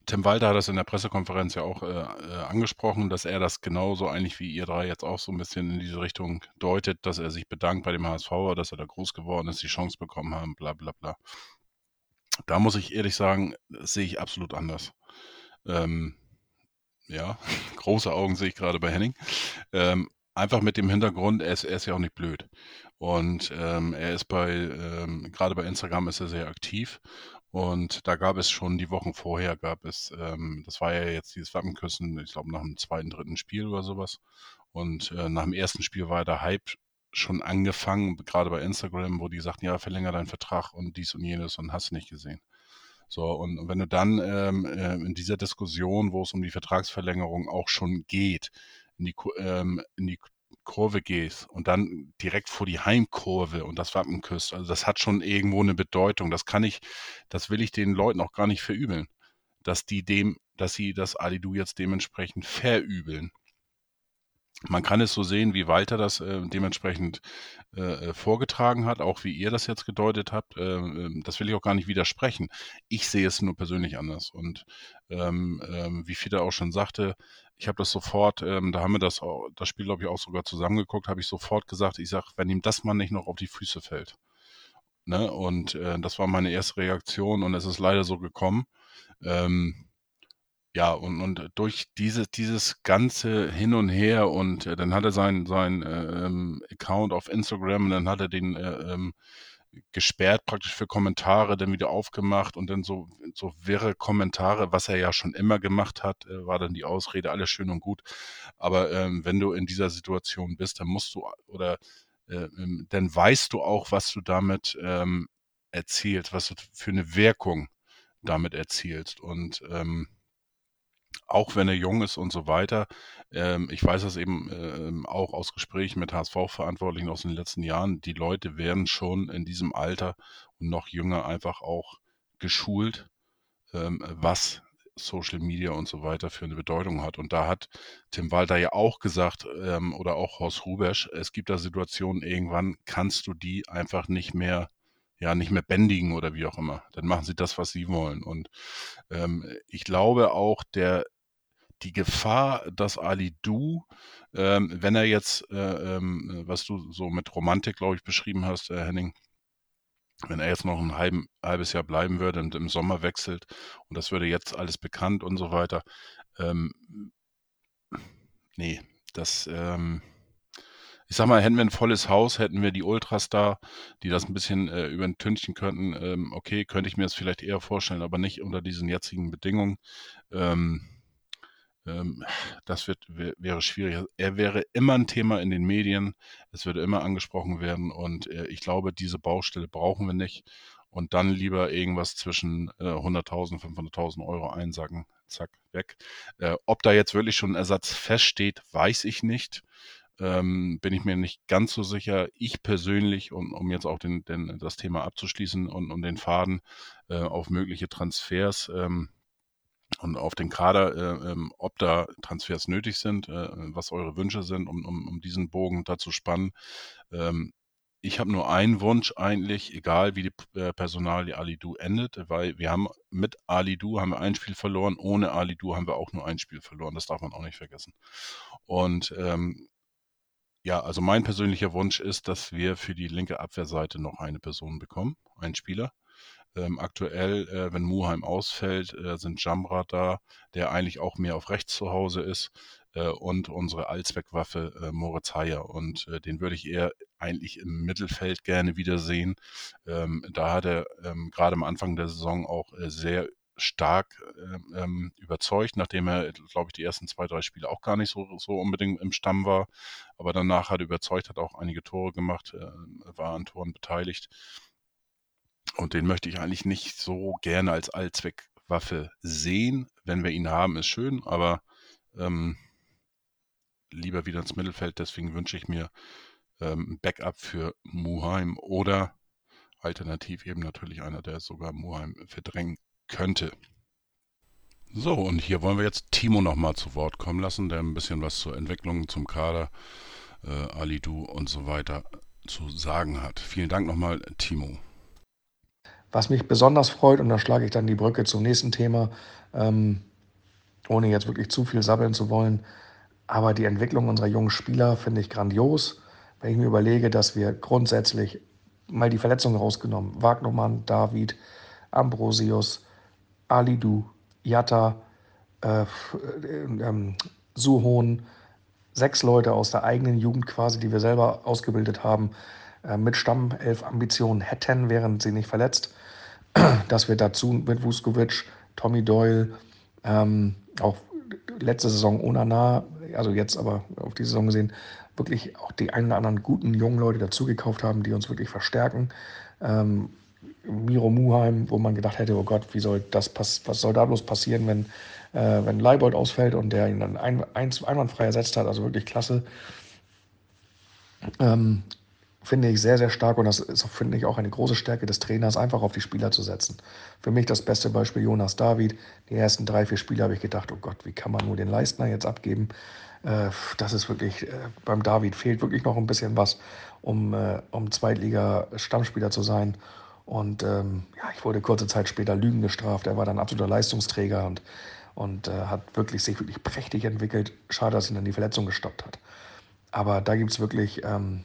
C: Tim Walter hat das in der Pressekonferenz ja auch äh, äh, angesprochen, dass er das genauso eigentlich wie ihr drei jetzt auch so ein bisschen in diese Richtung deutet, dass er sich bedankt bei dem HSV, dass er da groß geworden ist, die Chance bekommen haben, bla bla bla. Da muss ich ehrlich sagen, das sehe ich absolut anders. Ähm, ja, [laughs] große Augen sehe ich gerade bei Henning. Ähm, einfach mit dem Hintergrund, er ist, er ist ja auch nicht blöd. Und ähm, er ist bei, ähm, gerade bei Instagram ist er sehr aktiv. Und da gab es schon die Wochen vorher, gab es, ähm, das war ja jetzt dieses Wappenküssen, ich glaube nach dem zweiten, dritten Spiel oder sowas. Und äh, nach dem ersten Spiel war der Hype schon angefangen, gerade bei Instagram, wo die sagten, ja, verlänger deinen Vertrag und dies und jenes und hast nicht gesehen. So, und wenn du dann ähm, äh, in dieser Diskussion, wo es um die Vertragsverlängerung auch schon geht, in die, ähm, in die Kurve gehst und dann direkt vor die Heimkurve und das Wappen küsst, also das hat schon irgendwo eine Bedeutung. Das kann ich, das will ich den Leuten auch gar nicht verübeln, dass die dem, dass sie das Alidu jetzt dementsprechend verübeln man kann es so sehen, wie Walter das äh, dementsprechend äh, äh, vorgetragen hat, auch wie ihr das jetzt gedeutet habt. Äh, das will ich auch gar nicht widersprechen. Ich sehe es nur persönlich anders. Und ähm, ähm, wie Fiete auch schon sagte, ich habe das sofort, ähm, da haben wir das, das Spiel, glaube ich, auch sogar zusammengeguckt, habe ich sofort gesagt, ich sage, wenn ihm das mal nicht noch auf die Füße fällt. Ne? Und äh, das war meine erste Reaktion und es ist leider so gekommen. Ähm, ja, und, und durch diese, dieses ganze Hin und Her und äh, dann hat er seinen sein, ähm, Account auf Instagram und dann hat er den äh, ähm, gesperrt praktisch für Kommentare, dann wieder aufgemacht und dann so, so wirre Kommentare, was er ja schon immer gemacht hat, äh, war dann die Ausrede, alles schön und gut. Aber ähm, wenn du in dieser Situation bist, dann musst du oder äh, ähm, dann weißt du auch, was du damit ähm, erzielst, was du für eine Wirkung damit erzielst. Und ähm, auch wenn er jung ist und so weiter. Ähm, ich weiß das eben ähm, auch aus Gesprächen mit HSV-Verantwortlichen aus den letzten Jahren. Die Leute werden schon in diesem Alter und noch jünger einfach auch geschult, ähm, was Social Media und so weiter für eine Bedeutung hat. Und da hat Tim Walter ja auch gesagt, ähm, oder auch Horst Rubesch, es gibt da Situationen, irgendwann kannst du die einfach nicht mehr ja nicht mehr bändigen oder wie auch immer. Dann machen sie das, was sie wollen. Und ähm, ich glaube auch, der die Gefahr, dass Ali Du, ähm, wenn er jetzt, äh, ähm, was du so mit Romantik, glaube ich, beschrieben hast, äh, Henning, wenn er jetzt noch ein halben, halbes Jahr bleiben würde und im Sommer wechselt und das würde jetzt alles bekannt und so weiter, ähm, nee, das, ähm, ich sag mal, hätten wir ein volles Haus, hätten wir die Ultras da, die das ein bisschen äh, übertünchen könnten, ähm, okay, könnte ich mir das vielleicht eher vorstellen, aber nicht unter diesen jetzigen Bedingungen. Ähm, ähm, das wird, wäre schwierig. Er wäre immer ein Thema in den Medien. Es würde immer angesprochen werden. Und äh, ich glaube, diese Baustelle brauchen wir nicht. Und dann lieber irgendwas zwischen äh, 100.000, 500.000 Euro einsacken. Zack, weg. Äh, ob da jetzt wirklich schon ein Ersatz feststeht, weiß ich nicht. Ähm, bin ich mir nicht ganz so sicher. Ich persönlich, um, um jetzt auch den, den, das Thema abzuschließen und um den Faden äh, auf mögliche Transfers, ähm, und auf den Kader, äh, ähm, ob da Transfers nötig sind, äh, was eure Wünsche sind, um, um, um diesen Bogen da zu spannen. Ähm, ich habe nur einen Wunsch eigentlich, egal wie die äh, Personalie Ali Du endet, weil wir haben mit Ali Du haben wir ein Spiel verloren, ohne Ali Du haben wir auch nur ein Spiel verloren. Das darf man auch nicht vergessen. Und ähm, ja, also mein persönlicher Wunsch ist, dass wir für die linke Abwehrseite noch eine Person bekommen, einen Spieler. Ähm, aktuell, äh, wenn Muheim ausfällt, äh, sind Jamra da, der eigentlich auch mehr auf rechts zu Hause ist äh, und unsere Allzweckwaffe äh, Moritz Heyer. Und äh, den würde ich eher eigentlich im Mittelfeld gerne wiedersehen. Ähm, da hat er ähm, gerade am Anfang der Saison auch äh, sehr stark ähm, ähm, überzeugt, nachdem er, glaube ich, die ersten zwei, drei Spiele auch gar nicht so, so unbedingt im Stamm war. Aber danach hat er überzeugt, hat auch einige Tore gemacht, äh, war an Toren beteiligt. Und den möchte ich eigentlich nicht so gerne als Allzweckwaffe sehen. Wenn wir ihn haben, ist schön, aber ähm, lieber wieder ins Mittelfeld. Deswegen wünsche ich mir ähm, Backup für Muheim oder alternativ eben natürlich einer, der sogar Muheim verdrängen könnte. So, und hier wollen wir jetzt Timo nochmal zu Wort kommen lassen, der ein bisschen was zur Entwicklung, zum Kader, äh, Alidu und so weiter zu sagen hat. Vielen Dank nochmal, Timo.
G: Was mich besonders freut, und da schlage ich dann die Brücke zum nächsten Thema, ähm, ohne jetzt wirklich zu viel sabbeln zu wollen, aber die Entwicklung unserer jungen Spieler finde ich grandios. Wenn ich mir überlege, dass wir grundsätzlich mal die Verletzungen rausgenommen, Wagnermann, David, Ambrosius, Alidu, Jatta, äh, ähm, Suhon, sechs Leute aus der eigenen Jugend quasi, die wir selber ausgebildet haben, äh, mit Stammelf-Ambitionen hätten, wären sie nicht verletzt. [clears throat] Dass wir dazu mit Vuskovic, Tommy Doyle, ähm, auch letzte Saison Onana, also jetzt aber auf die Saison gesehen, wirklich auch die einen oder anderen guten jungen Leute dazugekauft haben, die uns wirklich verstärken. Ähm, Miro Muheim, wo man gedacht hätte, oh Gott, wie soll das pass was soll da bloß passieren, wenn, äh, wenn Leibold ausfällt und der ihn dann ein, ein, einwandfrei ersetzt hat, also wirklich klasse. Ähm, finde ich sehr, sehr stark und das ist, finde ich, auch eine große Stärke des Trainers, einfach auf die Spieler zu setzen. Für mich das beste Beispiel Jonas David. Die ersten drei, vier Spiele habe ich gedacht, oh Gott, wie kann man nur den Leistner jetzt abgeben? Äh, das ist wirklich, äh, beim David fehlt wirklich noch ein bisschen was, um, äh, um Zweitliga-Stammspieler zu sein. Und ähm, ja, ich wurde kurze Zeit später Lügen gestraft. Er war dann absoluter Leistungsträger und, und äh, hat wirklich, sich wirklich prächtig entwickelt. Schade, dass ihn dann die Verletzung gestoppt hat. Aber da gibt es wirklich ähm,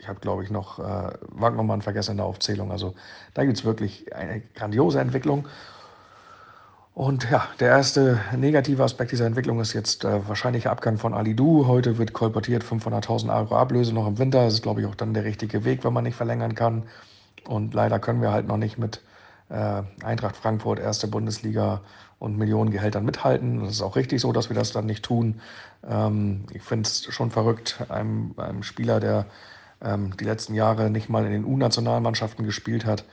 G: ich habe, glaube ich, noch äh, Wagnermann vergessen in der Aufzählung. Also da gibt es wirklich eine grandiose Entwicklung. Und ja, der erste negative Aspekt dieser Entwicklung ist jetzt äh, wahrscheinlicher Abgang von Alidu. Heute wird kolportiert 500.000 Euro Ablöse noch im Winter. Das ist, glaube ich, auch dann der richtige Weg, wenn man nicht verlängern kann. Und leider können wir halt noch nicht mit äh, Eintracht Frankfurt, erste Bundesliga und Millionen Gehältern mithalten. Das ist auch richtig so, dass wir das dann nicht tun. Ähm, ich finde es schon verrückt, einem, einem Spieler, der ähm, die letzten Jahre nicht mal in den U-Nationalmannschaften gespielt hat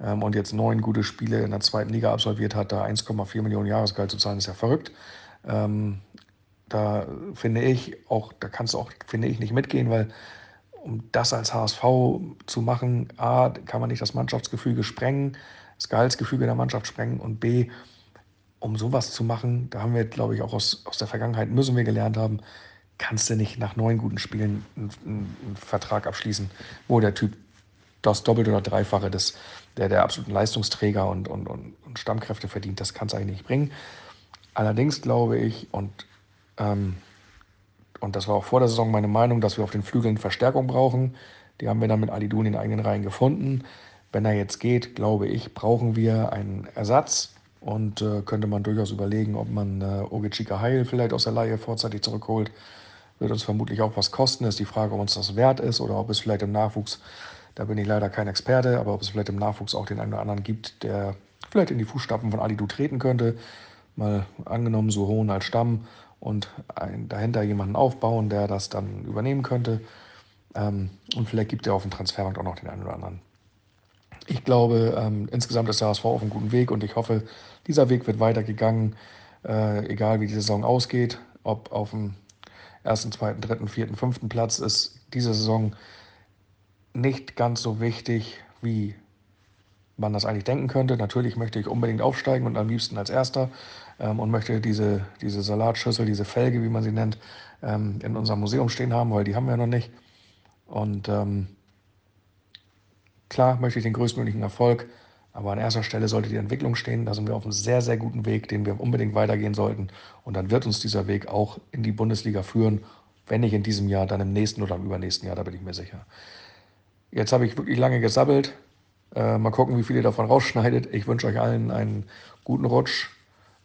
G: ähm, und jetzt neun gute Spiele in der zweiten Liga absolviert hat, da 1,4 Millionen Jahresgehalt zu zahlen, ist ja verrückt. Ähm, da finde ich auch, da kannst du auch, finde ich, nicht mitgehen, weil um das als HSV zu machen, A, kann man nicht das Mannschaftsgefüge sprengen, das Gehaltsgefüge der Mannschaft sprengen und B, um sowas zu machen, da haben wir, glaube ich, auch aus, aus der Vergangenheit, müssen wir gelernt haben, kannst du nicht nach neun guten Spielen einen, einen Vertrag abschließen, wo der Typ das Doppelte oder Dreifache des, der, der absoluten Leistungsträger und, und, und, und Stammkräfte verdient. Das kann es eigentlich nicht bringen. Allerdings glaube ich, und, ähm, und das war auch vor der Saison meine Meinung, dass wir auf den Flügeln Verstärkung brauchen. Die haben wir dann mit Alidu in den eigenen Reihen gefunden. Wenn er jetzt geht, glaube ich, brauchen wir einen Ersatz und äh, könnte man durchaus überlegen, ob man äh, Ogechika Heil vielleicht aus der Laie vorzeitig zurückholt wird uns vermutlich auch was kosten. Ist die Frage, ob uns das wert ist oder ob es vielleicht im Nachwuchs, da bin ich leider kein Experte, aber ob es vielleicht im Nachwuchs auch den einen oder anderen gibt, der vielleicht in die Fußstapfen von Alidu treten könnte. Mal angenommen, so hohen als Stamm und ein, dahinter jemanden aufbauen, der das dann übernehmen könnte. Ähm, und vielleicht gibt er auf dem Transfermarkt auch noch den einen oder anderen. Ich glaube, ähm, insgesamt ist der HSV auf einem guten Weg und ich hoffe, dieser Weg wird weitergegangen, äh, egal wie die Saison ausgeht, ob auf dem ersten, zweiten, dritten, vierten, fünften Platz ist diese Saison nicht ganz so wichtig, wie man das eigentlich denken könnte. Natürlich möchte ich unbedingt aufsteigen und am liebsten als Erster ähm, und möchte diese, diese Salatschüssel, diese Felge, wie man sie nennt, ähm, in unserem Museum stehen haben, weil die haben wir noch nicht. Und ähm, Klar möchte ich den größtmöglichen Erfolg, aber an erster Stelle sollte die Entwicklung stehen. Da sind wir auf einem sehr, sehr guten Weg, den wir unbedingt weitergehen sollten. Und dann wird uns dieser Weg auch in die Bundesliga führen. Wenn nicht in diesem Jahr, dann im nächsten oder im übernächsten Jahr, da bin ich mir sicher. Jetzt habe ich wirklich lange gesabbelt. Äh, mal gucken, wie viel ihr davon rausschneidet. Ich wünsche euch allen einen guten Rutsch,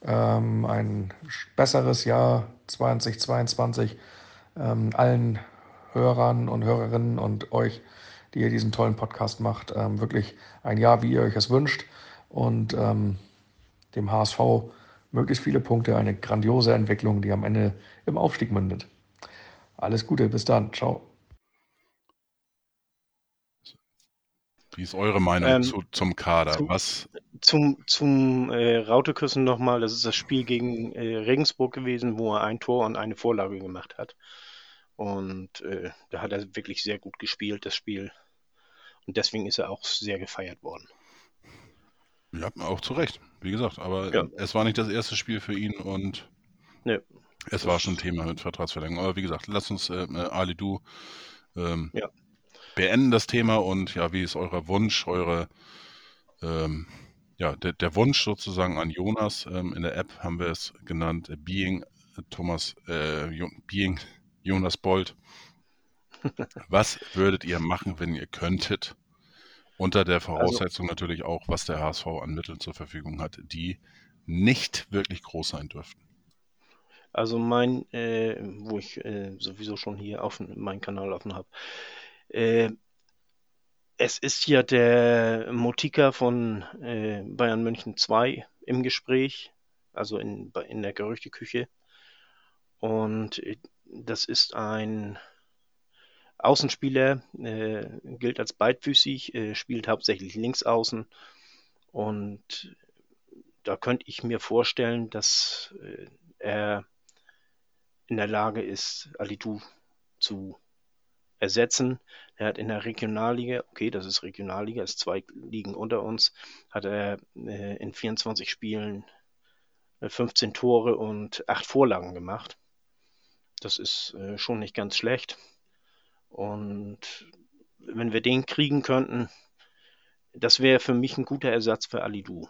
G: ähm, ein besseres Jahr 2022. Ähm, allen Hörern und Hörerinnen und euch, die ihr diesen tollen Podcast macht, ähm, wirklich ein Jahr, wie ihr euch es wünscht. Und ähm, dem HSV möglichst viele Punkte, eine grandiose Entwicklung, die am Ende im Aufstieg mündet. Alles Gute, bis dann. Ciao.
C: Wie ist eure Meinung ähm, zu, zum Kader?
F: Zum,
C: Was?
F: Zum, zum äh, Rauteküssen nochmal, das ist das Spiel gegen äh, Regensburg gewesen, wo er ein Tor und eine Vorlage gemacht hat. Und äh, da hat er wirklich sehr gut gespielt, das Spiel. Und deswegen ist er auch sehr gefeiert worden.
C: Ja, auch zu Recht, wie gesagt. Aber ja. es war nicht das erste Spiel für ihn und nee, es war schon ein Thema mit Vertragsverlängerung. Aber wie gesagt, lasst uns äh Ali Du ähm, ja beenden das Thema und ja, wie ist euer Wunsch, eure, ähm, ja, der, der, Wunsch sozusagen an Jonas ähm, in der App haben wir es genannt, äh, Being äh, Thomas, äh, Being Jonas Bold. [laughs] Was würdet ihr machen, wenn ihr könntet? Unter der Voraussetzung also, natürlich auch, was der HSV an Mitteln zur Verfügung hat, die nicht wirklich groß sein dürften.
F: Also mein, äh, wo ich äh, sowieso schon hier auf meinen Kanal offen habe, äh, es ist ja der Motika von äh, Bayern München 2 im Gespräch, also in, in der Gerüchteküche. Und äh, das ist ein Außenspieler, äh, gilt als beidfüßig, äh, spielt hauptsächlich links außen. Und da könnte ich mir vorstellen, dass äh, er in der Lage ist, Alitu zu ersetzen. Er hat in der Regionalliga, okay, das ist Regionalliga, ist zwei Ligen unter uns, hat er äh, in 24 Spielen 15 äh, Tore und 8 Vorlagen gemacht. Das ist äh, schon nicht ganz schlecht. Und wenn wir den kriegen könnten, das wäre für mich ein guter Ersatz für Alidu.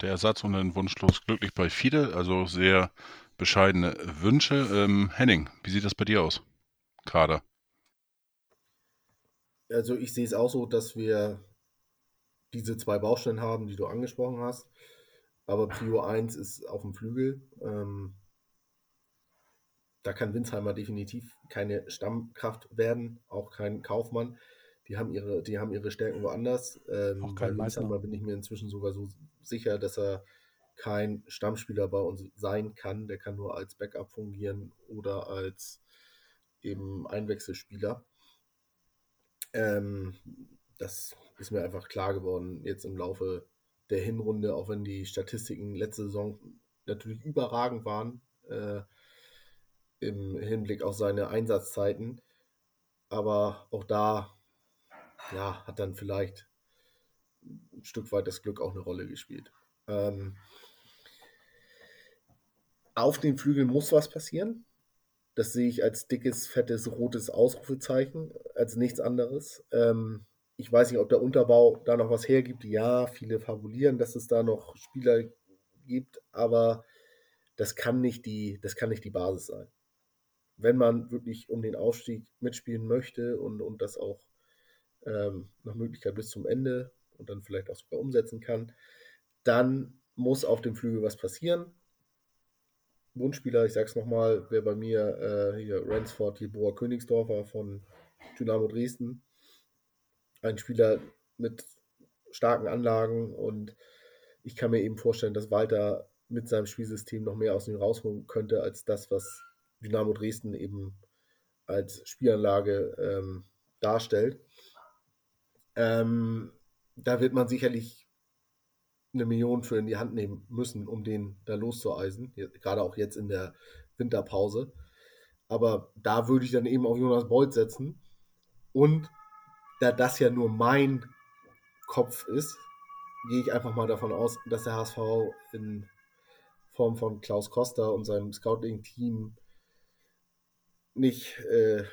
C: Der Ersatz und ein wunschlos glücklich bei Fide, also sehr bescheidene Wünsche. Ähm, Henning, wie sieht das bei dir aus? Kader.
D: Also ich sehe es auch so, dass wir diese zwei Baustellen haben, die du angesprochen hast. Aber Prio 1 ist auf dem Flügel. Ähm, da kann Winsheimer definitiv keine Stammkraft werden, auch kein Kaufmann. Die haben ihre, die haben ihre Stärken woanders. Ähm, auch kein Winsheimer bin ich mir inzwischen sogar so sicher, dass er kein Stammspieler bei uns sein kann. Der kann nur als Backup fungieren oder als eben Einwechselspieler. Ähm, das ist mir einfach klar geworden jetzt im Laufe der Hinrunde, auch wenn die Statistiken letzte Saison natürlich überragend waren äh, im Hinblick auf seine Einsatzzeiten. Aber auch da ja, hat dann vielleicht ein Stück weit das Glück auch eine Rolle gespielt. Ähm, auf den Flügeln muss was passieren. Das sehe ich als dickes, fettes, rotes Ausrufezeichen, als nichts anderes. Ähm, ich weiß nicht, ob der Unterbau da noch was hergibt. Ja, viele fabulieren, dass es da noch Spieler gibt, aber das kann nicht die, das kann nicht die Basis sein. Wenn man wirklich um den Aufstieg mitspielen möchte und, und das auch ähm, nach Möglichkeit bis zum Ende und dann vielleicht auch sogar umsetzen kann, dann muss auf dem Flügel was passieren. Wunschspieler, ich sag's nochmal, wäre bei mir äh, hier Ransford Jeboa Königsdorfer von Dynamo Dresden. Ein Spieler mit starken Anlagen und ich kann mir eben vorstellen, dass Walter mit seinem Spielsystem noch mehr aus ihm rausholen könnte, als das, was Dynamo Dresden eben als Spielanlage ähm, darstellt. Ähm, da wird man sicherlich eine Million für in die Hand nehmen müssen, um den da loszueisen. Gerade auch jetzt in der Winterpause. Aber da würde ich dann eben auf Jonas Beuth setzen. Und da das ja nur mein Kopf ist, gehe ich einfach mal davon aus, dass der HSV in Form von Klaus Costa und seinem Scouting-Team nicht äh,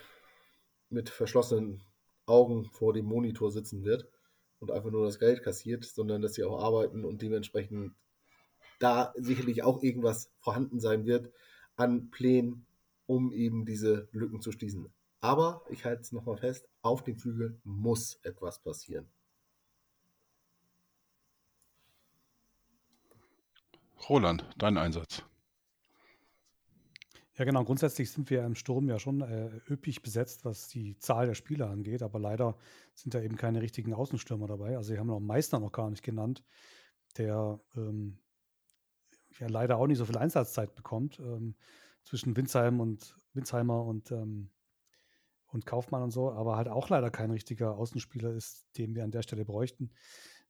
D: mit verschlossenen Augen vor dem Monitor sitzen wird und einfach nur das Geld kassiert, sondern dass sie auch arbeiten und dementsprechend da sicherlich auch irgendwas vorhanden sein wird an Plänen, um eben diese Lücken zu schließen. Aber ich halte es nochmal fest, auf dem Flügel muss etwas passieren.
C: Roland, dein Einsatz.
E: Ja, genau. Grundsätzlich sind wir im Sturm ja schon äh, üppig besetzt, was die Zahl der Spieler angeht. Aber leider sind da eben keine richtigen Außenstürmer dabei. Also, wir haben noch Meister noch gar nicht genannt, der ähm, ja leider auch nicht so viel Einsatzzeit bekommt. Ähm, zwischen Winzheim und Winzheimer und, ähm, und Kaufmann und so, aber halt auch leider kein richtiger Außenspieler ist, den wir an der Stelle bräuchten.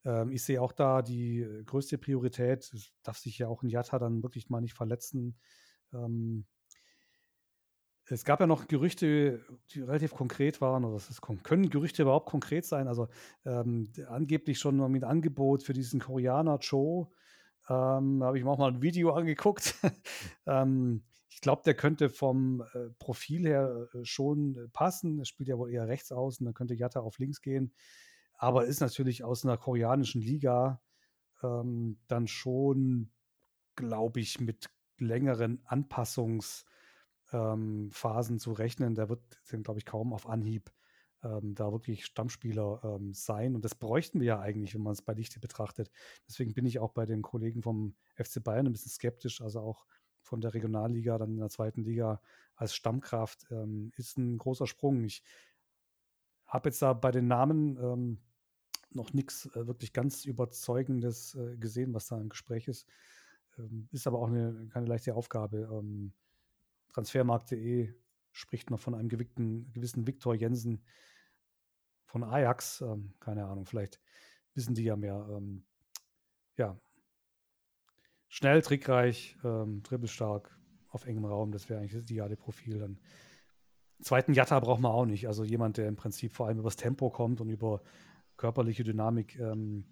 E: Ähm, ich sehe auch da die größte Priorität. Es darf sich ja auch ein Jatta dann wirklich mal nicht verletzen. Es gab ja noch Gerüchte, die relativ konkret waren, oder ist, können Gerüchte überhaupt konkret sein? Also ähm, angeblich schon mit Angebot für diesen Koreaner Joe. Ähm, da habe ich mir auch mal ein Video [laughs] angeguckt. ähm, ich glaube, der könnte vom äh, Profil her äh, schon passen. Er spielt ja wohl eher rechts außen, dann könnte Jatta auf links gehen. Aber ist natürlich aus einer koreanischen Liga ähm, dann schon, glaube ich, mit längeren Anpassungs- ähm, Phasen zu rechnen. Der wird, glaube ich, kaum auf Anhieb ähm, da wirklich Stammspieler ähm, sein. Und das bräuchten wir ja eigentlich, wenn man es bei Dichte betrachtet. Deswegen bin ich auch bei den Kollegen vom FC Bayern ein bisschen skeptisch. Also auch von der Regionalliga, dann in der zweiten Liga als Stammkraft ähm, ist ein großer Sprung. Ich habe jetzt da bei den Namen ähm, noch nichts äh, wirklich ganz Überzeugendes äh, gesehen, was da im Gespräch ist. Ähm, ist aber auch eine, keine leichte Aufgabe. Transfermarkt.de spricht noch von einem gewickten, gewissen Viktor Jensen von Ajax. Ähm, keine Ahnung, vielleicht wissen die ja mehr. Ähm, ja, schnell, trickreich, ähm, dribbelstark, auf engem Raum. Das wäre eigentlich das ideale Profil. Dann zweiten Jatta braucht man auch nicht. Also jemand, der im Prinzip vor allem übers Tempo kommt und über körperliche Dynamik ähm,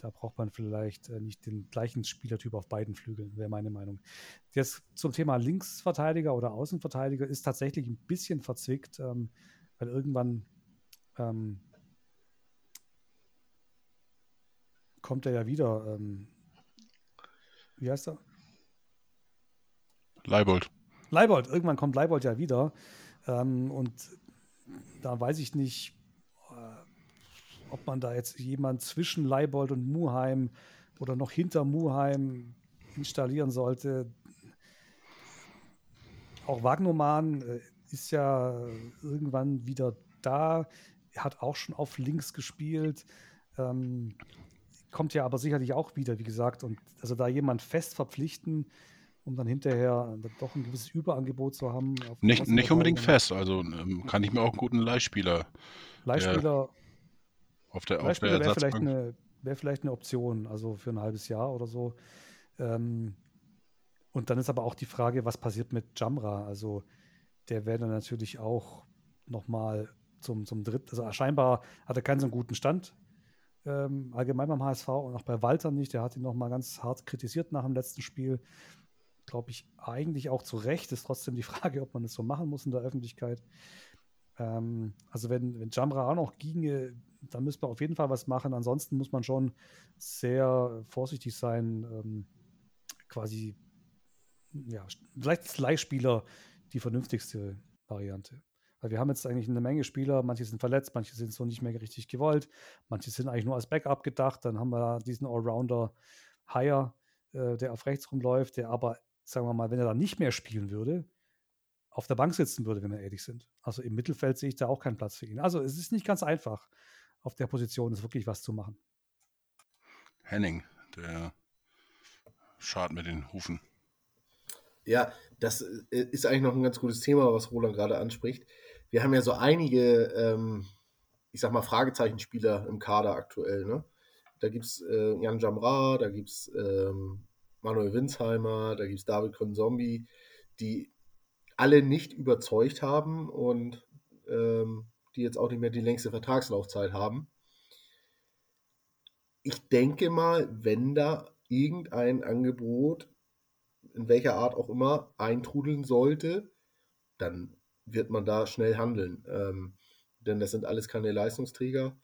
E: da braucht man vielleicht äh, nicht den gleichen Spielertyp auf beiden Flügeln, wäre meine Meinung. Jetzt zum Thema Linksverteidiger oder Außenverteidiger ist tatsächlich ein bisschen verzwickt, ähm, weil irgendwann ähm, kommt er ja wieder. Ähm, wie heißt er?
C: Leibold.
E: Leibold, irgendwann kommt Leibold ja wieder. Ähm, und da weiß ich nicht, ob man da jetzt jemand zwischen Leibold und Muheim oder noch hinter Muheim installieren sollte. Auch Wagnoman äh, ist ja irgendwann wieder da, hat auch schon auf links gespielt, ähm, kommt ja aber sicherlich auch wieder, wie gesagt. Und also da jemand fest verpflichten, um dann hinterher doch ein gewisses Überangebot zu haben.
C: Nicht, nicht unbedingt fest, also ähm, kann ich mir auch einen guten Leihspieler.
E: Leihspieler
C: auf der,
E: auf der wäre vielleicht, eine, wär vielleicht eine Option, also für ein halbes Jahr oder so. Ähm, und dann ist aber auch die Frage, was passiert mit Jamra? Also der wäre dann natürlich auch nochmal zum, zum dritten, also scheinbar hat er keinen so guten Stand ähm, allgemein beim HSV und auch bei Walter nicht. Der hat ihn nochmal ganz hart kritisiert nach dem letzten Spiel. Glaube ich eigentlich auch zu Recht. Ist trotzdem die Frage, ob man das so machen muss in der Öffentlichkeit. Ähm, also wenn, wenn Jamra auch noch ginge, dann müsste man auf jeden Fall was machen. Ansonsten muss man schon sehr vorsichtig sein, ähm, quasi, ja, vielleicht ist Leihspieler die vernünftigste Variante. Weil wir haben jetzt eigentlich eine Menge Spieler, manche sind verletzt, manche sind so nicht mehr richtig gewollt, manche sind eigentlich nur als Backup gedacht. Dann haben wir diesen Allrounder Hire, äh, der auf rechts rumläuft, der aber, sagen wir mal, wenn er da nicht mehr spielen würde, auf der Bank sitzen würde, wenn wir ehrlich sind. Also im Mittelfeld sehe ich da auch keinen Platz für ihn. Also es ist nicht ganz einfach, auf der Position ist wirklich was zu machen.
C: Henning, der schart mit den Hufen.
D: Ja, das äh, ist eigentlich noch ein ganz gutes Thema, was Roland gerade anspricht. Wir haben ja so einige, ähm, ich sag mal, Fragezeichenspieler im Kader aktuell. Ne? Da gibt es äh, Jan Jamra, da gibt es ähm, Manuel Winsheimer, da gibt es David Konzombi, die alle nicht überzeugt haben und ähm, die jetzt auch nicht mehr die längste Vertragslaufzeit haben. Ich denke mal, wenn da irgendein Angebot, in welcher Art auch immer, eintrudeln sollte, dann wird man da schnell handeln. Ähm, denn das sind alles keine Leistungsträger.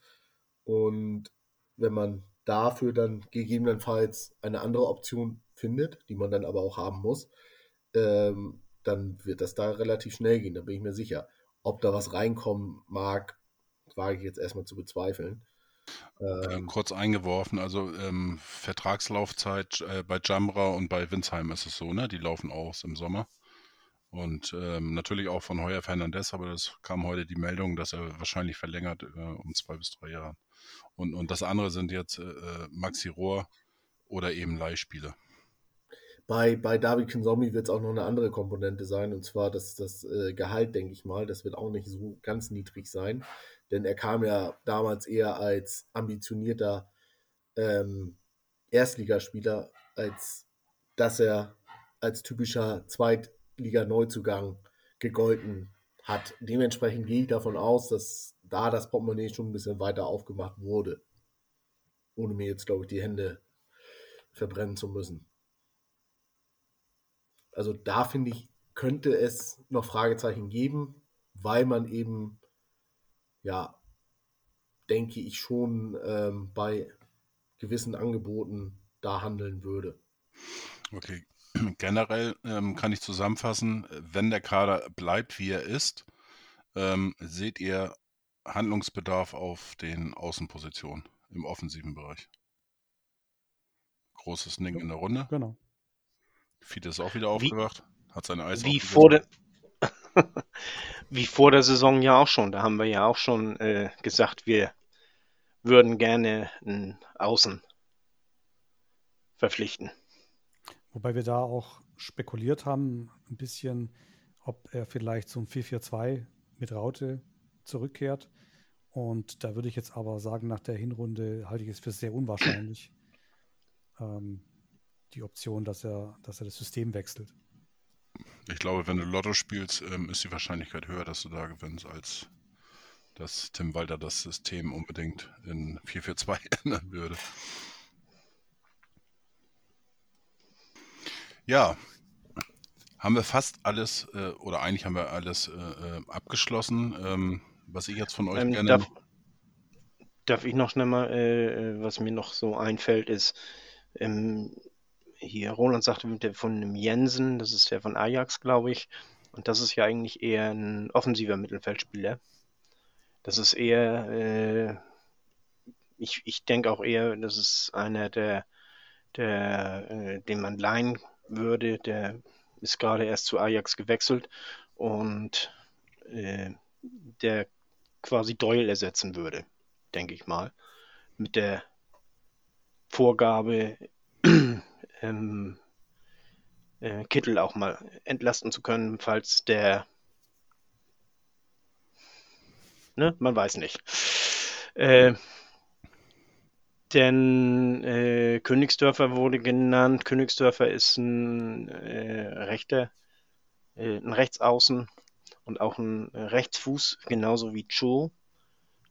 D: Und wenn man dafür dann gegebenenfalls eine andere Option findet, die man dann aber auch haben muss, ähm, dann wird das da relativ schnell gehen, da bin ich mir sicher. Ob da was reinkommen mag, wage ich jetzt erstmal zu bezweifeln.
C: Ähm, kurz eingeworfen, also ähm, Vertragslaufzeit äh, bei Jamra und bei Winsheim ist es so, ne? Die laufen aus im Sommer. Und ähm, natürlich auch von Heuer Fernandez, aber das kam heute die Meldung, dass er wahrscheinlich verlängert äh, um zwei bis drei Jahre. Und, und das andere sind jetzt äh, äh Maxi Rohr oder eben Leihspiele.
D: Bei, bei David Kinsomi wird es auch noch eine andere Komponente sein, und zwar das, das äh, Gehalt, denke ich mal. Das wird auch nicht so ganz niedrig sein, denn er kam ja damals eher als ambitionierter ähm, Erstligaspieler, als dass er als typischer Zweitliga-Neuzugang gegolten hat. Dementsprechend gehe ich davon aus, dass da das Portemonnaie schon ein bisschen weiter aufgemacht wurde. Ohne mir jetzt, glaube ich, die Hände verbrennen zu müssen. Also da finde ich, könnte es noch Fragezeichen geben, weil man eben, ja, denke ich schon ähm, bei gewissen Angeboten da handeln würde.
C: Okay, [clears throat] generell ähm, kann ich zusammenfassen, wenn der Kader bleibt, wie er ist, ähm, seht ihr Handlungsbedarf auf den Außenpositionen im offensiven Bereich. Großes Ding in der Runde.
E: Genau.
C: Fiete ist auch wieder aufgewacht, hat seine Eis
F: wie vor, der, [laughs] wie vor der Saison ja auch schon. Da haben wir ja auch schon äh, gesagt, wir würden gerne einen Außen verpflichten.
E: Wobei wir da auch spekuliert haben, ein bisschen, ob er vielleicht zum 4-4-2 mit Raute zurückkehrt. Und da würde ich jetzt aber sagen, nach der Hinrunde halte ich es für sehr unwahrscheinlich. Ähm, die Option, dass er, dass er das System wechselt.
C: Ich glaube, wenn du Lotto spielst, ähm, ist die Wahrscheinlichkeit höher, dass du da gewinnst, als dass Tim Walter das System unbedingt in 4-4-2 [laughs] ändern würde. Ja, haben wir fast alles, äh, oder eigentlich haben wir alles äh, äh abgeschlossen. Ähm, was ich jetzt von euch ähm, gerne.
F: Darf, darf, ich noch schnell mal, äh, äh, was mir noch so einfällt, ist, ähm, hier Roland sagte mit der von einem Jensen, das ist der von Ajax, glaube ich. Und das ist ja eigentlich eher ein offensiver Mittelfeldspieler. Das ist eher, äh, ich, ich denke auch eher, das ist einer, der, der, äh, den man leihen würde. Der ist gerade erst zu Ajax gewechselt und äh, der quasi Doyle ersetzen würde, denke ich mal. Mit der Vorgabe, ähm, äh, Kittel auch mal entlasten zu können, falls der, ne, man weiß nicht. Äh, denn äh, Königsdörfer wurde genannt. Königsdörfer ist ein äh, rechter, äh, ein Rechtsaußen und auch ein Rechtsfuß, genauso wie Cho,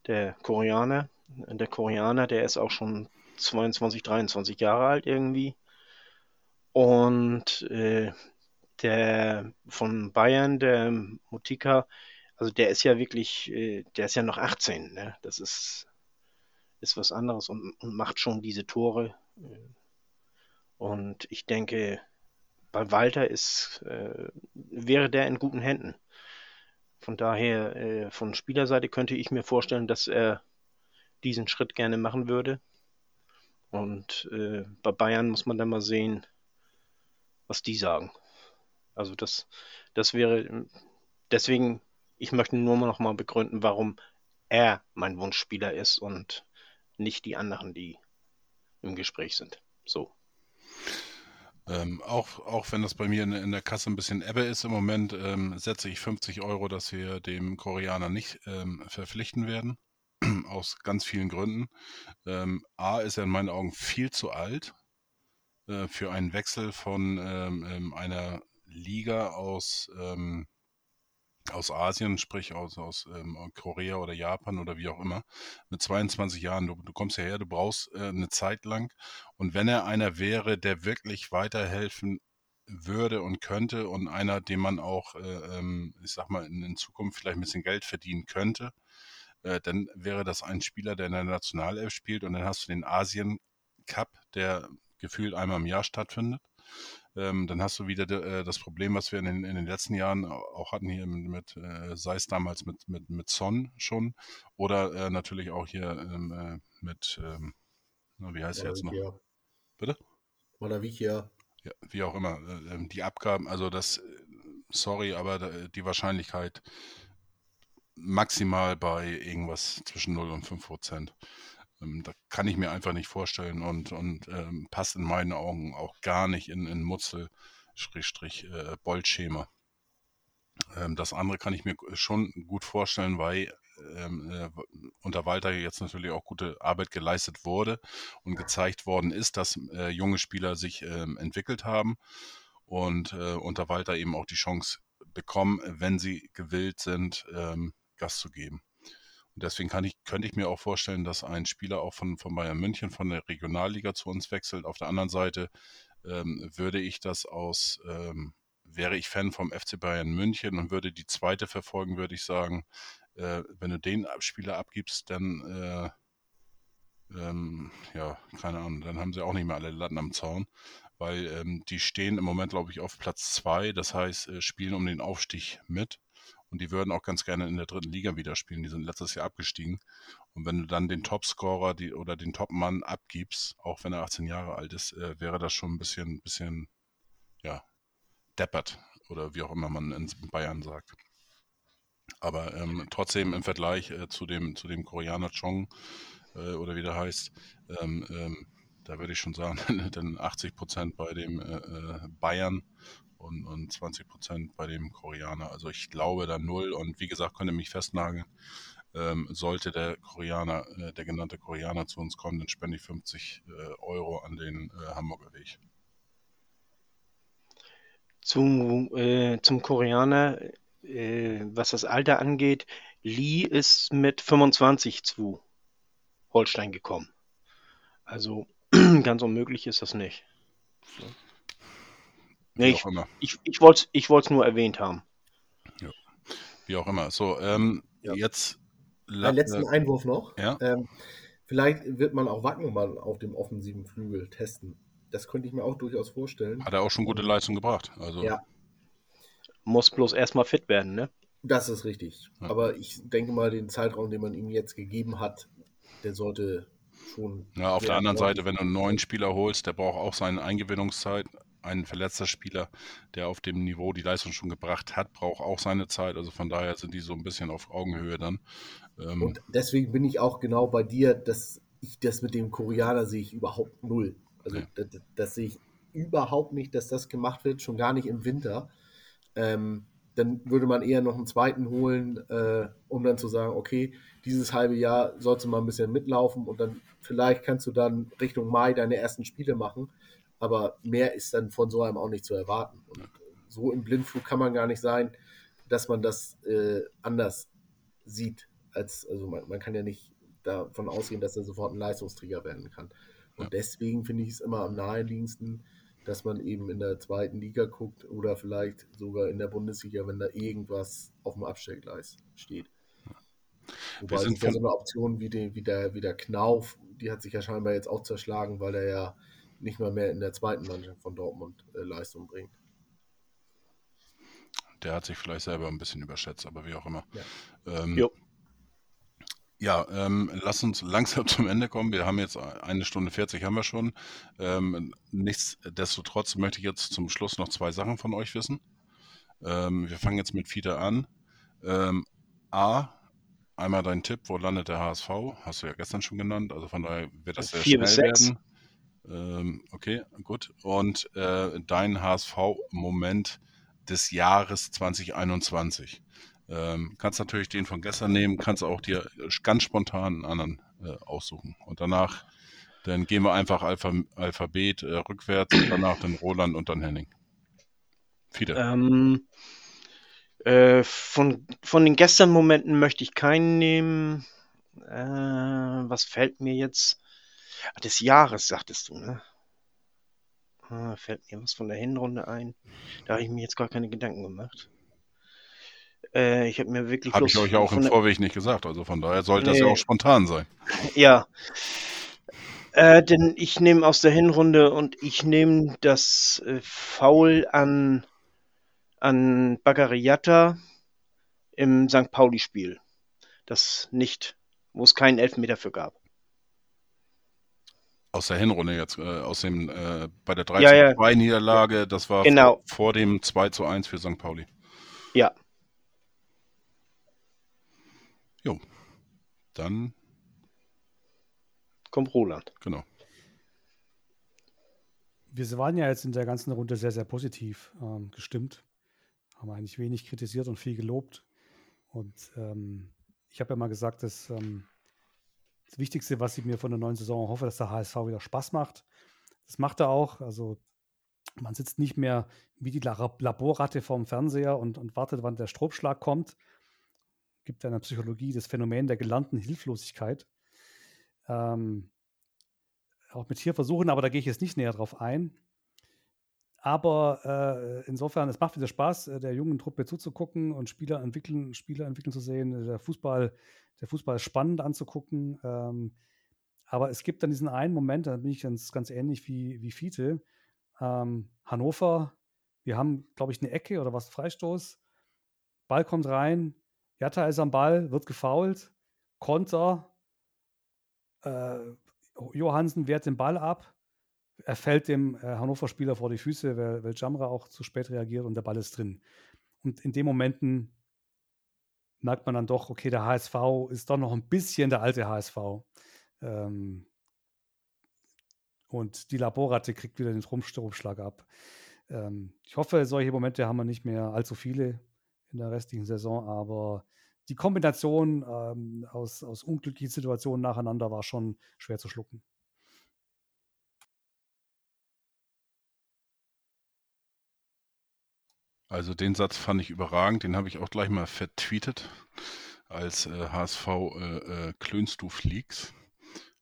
F: der Koreaner. Der Koreaner, der ist auch schon 22, 23 Jahre alt irgendwie. Und äh, der von Bayern, der Mutika, also der ist ja wirklich, äh, der ist ja noch 18, ne? Das ist, ist was anderes und, und macht schon diese Tore. Und ich denke, bei Walter ist, äh, wäre der in guten Händen. Von daher, äh, von Spielerseite könnte ich mir vorstellen, dass er diesen Schritt gerne machen würde. Und äh, bei Bayern muss man dann mal sehen, was die sagen. Also das, das wäre deswegen, ich möchte nur noch mal begründen, warum er mein Wunschspieler ist und nicht die anderen, die im Gespräch sind. So.
C: Ähm, auch, auch wenn das bei mir in, in, der Kasse ein bisschen Ebbe ist im Moment, ähm, setze ich 50 Euro, dass wir dem Koreaner nicht ähm, verpflichten werden. [clears throat] Aus ganz vielen Gründen. Ähm, A ist er in meinen Augen viel zu alt. Äh, für einen Wechsel von ähm, ähm, einer Liga aus, ähm, aus Asien, sprich aus, aus ähm, Korea oder Japan oder wie auch immer, mit 22 Jahren. Du, du kommst hierher, du brauchst äh, eine Zeit lang. Und wenn er einer wäre, der wirklich weiterhelfen würde und könnte und einer, dem man auch, äh, ähm, ich sag mal, in, in, Zukunft vielleicht ein bisschen Geld verdienen könnte, äh, dann wäre das ein Spieler, der in der Nationalelf spielt und dann hast du den Asien Cup, der gefühlt einmal im Jahr stattfindet. Ähm, dann hast du wieder de, äh, das Problem, was wir in den, in den, letzten Jahren auch hatten hier mit, mit äh, sei es damals mit, mit, mit Son schon oder äh, natürlich auch hier ähm, äh, mit, ähm, wie heißt er jetzt noch? Bitte?
D: Oder wie hier?
C: Ja, wie auch immer. Äh, ähm, die Abgaben, also das, sorry, aber die Wahrscheinlichkeit maximal bei irgendwas zwischen 0 und 5 Prozent. Ähm, da kann ich mir einfach nicht vorstellen und, und ähm, passt in meinen Augen auch gar nicht in, in Mutzel-Bold-Schema. Ähm, das andere kann ich mir schon gut vorstellen, weil ähm, äh, unter Walter jetzt natürlich auch gute Arbeit geleistet wurde und gezeigt worden ist, dass äh, junge Spieler sich ähm, entwickelt haben und äh, unter Walter eben auch die Chance bekommen, wenn sie gewillt sind, ähm, Gas zu geben. Und deswegen kann ich, könnte ich mir auch vorstellen, dass ein Spieler auch von, von Bayern München, von der Regionalliga zu uns wechselt. Auf der anderen Seite ähm, würde ich das aus, ähm, wäre ich Fan vom FC Bayern München und würde die zweite verfolgen, würde ich sagen, äh, wenn du den Spieler abgibst, dann, äh, ähm, ja, keine Ahnung, dann haben sie auch nicht mehr alle Latten am Zaun, weil ähm, die stehen im Moment, glaube ich, auf Platz zwei, das heißt, äh, spielen um den Aufstieg mit. Und die würden auch ganz gerne in der dritten Liga wieder spielen. Die sind letztes Jahr abgestiegen. Und wenn du dann den Topscorer die, oder den Topmann abgibst, auch wenn er 18 Jahre alt ist, äh, wäre das schon ein bisschen, bisschen, ja, deppert. Oder wie auch immer man in Bayern sagt. Aber ähm, trotzdem im Vergleich äh, zu dem, zu dem Koreaner Chong, äh, oder wie der heißt, ähm, ähm, da würde ich schon sagen, [laughs] dann 80 Prozent bei dem äh, äh, Bayern und, und 20 Prozent bei dem Koreaner. Also ich glaube da null und wie gesagt, könnte mich festnageln. Ähm, sollte der Koreaner, äh, der genannte Koreaner zu uns kommen, dann spende ich 50 äh, Euro an den äh, Hamburger Weg.
F: Zum, äh, zum Koreaner, äh, was das Alter angeht, Lee ist mit 25 zu Holstein gekommen. Also [clears throat] ganz unmöglich ist das nicht. So. Nee, ich, ich, ich wollte es ich nur erwähnt haben.
C: Ja. Wie auch immer. So, ähm, ja. jetzt.
D: Einen letzten Einwurf noch.
C: Ja?
D: Ähm, vielleicht wird man auch Wackenmann auf dem offensiven Flügel testen. Das könnte ich mir auch durchaus vorstellen.
C: Hat er auch schon gute Leistung gebracht. Also.
F: Ja. Muss bloß erstmal fit werden, ne?
D: Das ist richtig. Ja. Aber ich denke mal, den Zeitraum, den man ihm jetzt gegeben hat, der sollte schon.
C: Ja, auf der anderen Seite, wenn du einen neuen Spieler holst, der braucht auch seine Eingewinnungszeit ein verletzter Spieler, der auf dem Niveau die Leistung schon gebracht hat, braucht auch seine Zeit. Also von daher sind die so ein bisschen auf Augenhöhe dann.
D: Ähm und deswegen bin ich auch genau bei dir, dass ich das mit dem Koreaner sehe ich überhaupt null. Also ja. das, das, sehe ich überhaupt nicht, dass das gemacht wird, schon gar nicht im Winter. Ähm, dann würde man eher noch einen zweiten holen, äh, um dann zu sagen, okay, dieses halbe Jahr sollst du mal ein bisschen mitlaufen und dann vielleicht kannst du dann Richtung Mai deine ersten Spiele machen. Aber mehr ist dann von so einem auch nicht zu erwarten. Und so im Blindflug kann man gar nicht sein, dass man das äh, anders sieht. Als, also man, man, kann ja nicht davon ausgehen, dass er sofort ein Leistungsträger werden kann. Und ja. deswegen finde ich es immer am naheliegendsten, dass man eben in der zweiten Liga guckt oder vielleicht sogar in der Bundesliga, wenn da irgendwas auf dem Abstellgleis steht. Wobei sind so eine Option wie, den, wie, der, wie der Knauf, die hat sich ja scheinbar jetzt auch zerschlagen, weil er ja nicht mal mehr in der zweiten Mannschaft von Dortmund äh, Leistung bringt.
C: Der hat sich vielleicht selber ein bisschen überschätzt, aber wie auch immer.
F: Ja, ähm,
C: ja ähm, lass uns langsam [laughs] zum Ende kommen. Wir haben jetzt eine Stunde 40 haben wir schon. Ähm, nichtsdestotrotz möchte ich jetzt zum Schluss noch zwei Sachen von euch wissen. Ähm, wir fangen jetzt mit Fiete an. Ähm, A, einmal dein Tipp, wo landet der HSV? Hast du ja gestern schon genannt, also von daher wird das sehr schnell werden. Ähm, okay, gut. Und äh, dein HSV-Moment des Jahres 2021. Ähm, kannst natürlich den von gestern nehmen, kannst auch dir ganz spontan einen anderen äh, aussuchen. Und danach, dann gehen wir einfach Alpha, Alphabet äh, rückwärts danach dann Roland und dann Henning.
F: Viele. Ähm, äh, von, von den gestern Momenten möchte ich keinen nehmen. Äh, was fällt mir jetzt? Des Jahres, sagtest du, ne? Ah, fällt mir was von der Hinrunde ein. Da habe ich mir jetzt gar keine Gedanken gemacht. Äh, ich habe mir wirklich
C: Habe ich euch ja auch im Vorweg nicht gesagt. Also von daher sollte das ja
F: Nee.
C: auch spontan sein. [laughs]
F: Ja. Äh, denn ich nehme aus der Hinrunde und ich nehme das äh, Foul an, an Bagariata im St. Pauli-Spiel. Das nicht, wo es keinen Elfmeter für gab.
C: Aus der Hinrunde jetzt, äh, aus dem, äh, bei der 3
F: Ja, ja.
C: 2 Niederlage, das war
F: Genau.
C: vor, vor dem 2 zu 1 für St. Pauli.
F: Ja.
C: Jo. Dann,
F: Kommt Roland.
C: genau.
E: Wir waren ja jetzt in der ganzen Runde sehr, sehr positiv ähm, gestimmt. Haben eigentlich wenig kritisiert und viel gelobt. Und ähm, ich habe ja mal gesagt, dass ähm, das Wichtigste, was ich mir von der neuen Saison hoffe, dass der HSV wieder Spaß macht. Das macht er auch. Also man sitzt nicht mehr wie die La- Laborratte vorm Fernseher und, und wartet, wann der Stromschlag kommt. Gibt in der Psychologie das Phänomen der gelernten Hilflosigkeit. Ähm, auch mit Tierversuchen, aber da gehe ich jetzt nicht näher drauf ein. Aber äh, insofern, es macht wieder Spaß, äh, der jungen Truppe zuzugucken und Spieler entwickeln, Spieler entwickeln zu sehen. Der Fußball, der Fußball spannend anzugucken. Ähm, aber es gibt dann diesen einen Moment, da bin ich ganz, ganz ähnlich wie, wie Fiete. Ähm, Hannover, wir haben, glaube ich, eine Ecke oder was, Freistoß. Ball kommt rein, Jatta ist am Ball, wird gefoult, Konter, äh, Johansen wehrt den Ball ab. Er fällt dem äh, Hannover-Spieler vor die Füße, weil, weil Jamra auch zu spät reagiert und der Ball ist drin. Und in den Momenten merkt man dann doch, okay, der HSV ist doch noch ein bisschen der alte HSV. Ähm, und die Laborratte kriegt wieder den Stromschlag ab. Ähm, ich hoffe, solche Momente haben wir nicht mehr allzu viele in der restlichen Saison, aber die Kombination ähm, aus, aus unglücklichen Situationen nacheinander war schon schwer zu schlucken.
C: Also den Satz fand ich überragend, den habe ich auch gleich mal vertweetet als äh, HSV äh, äh, klönst du fliegst.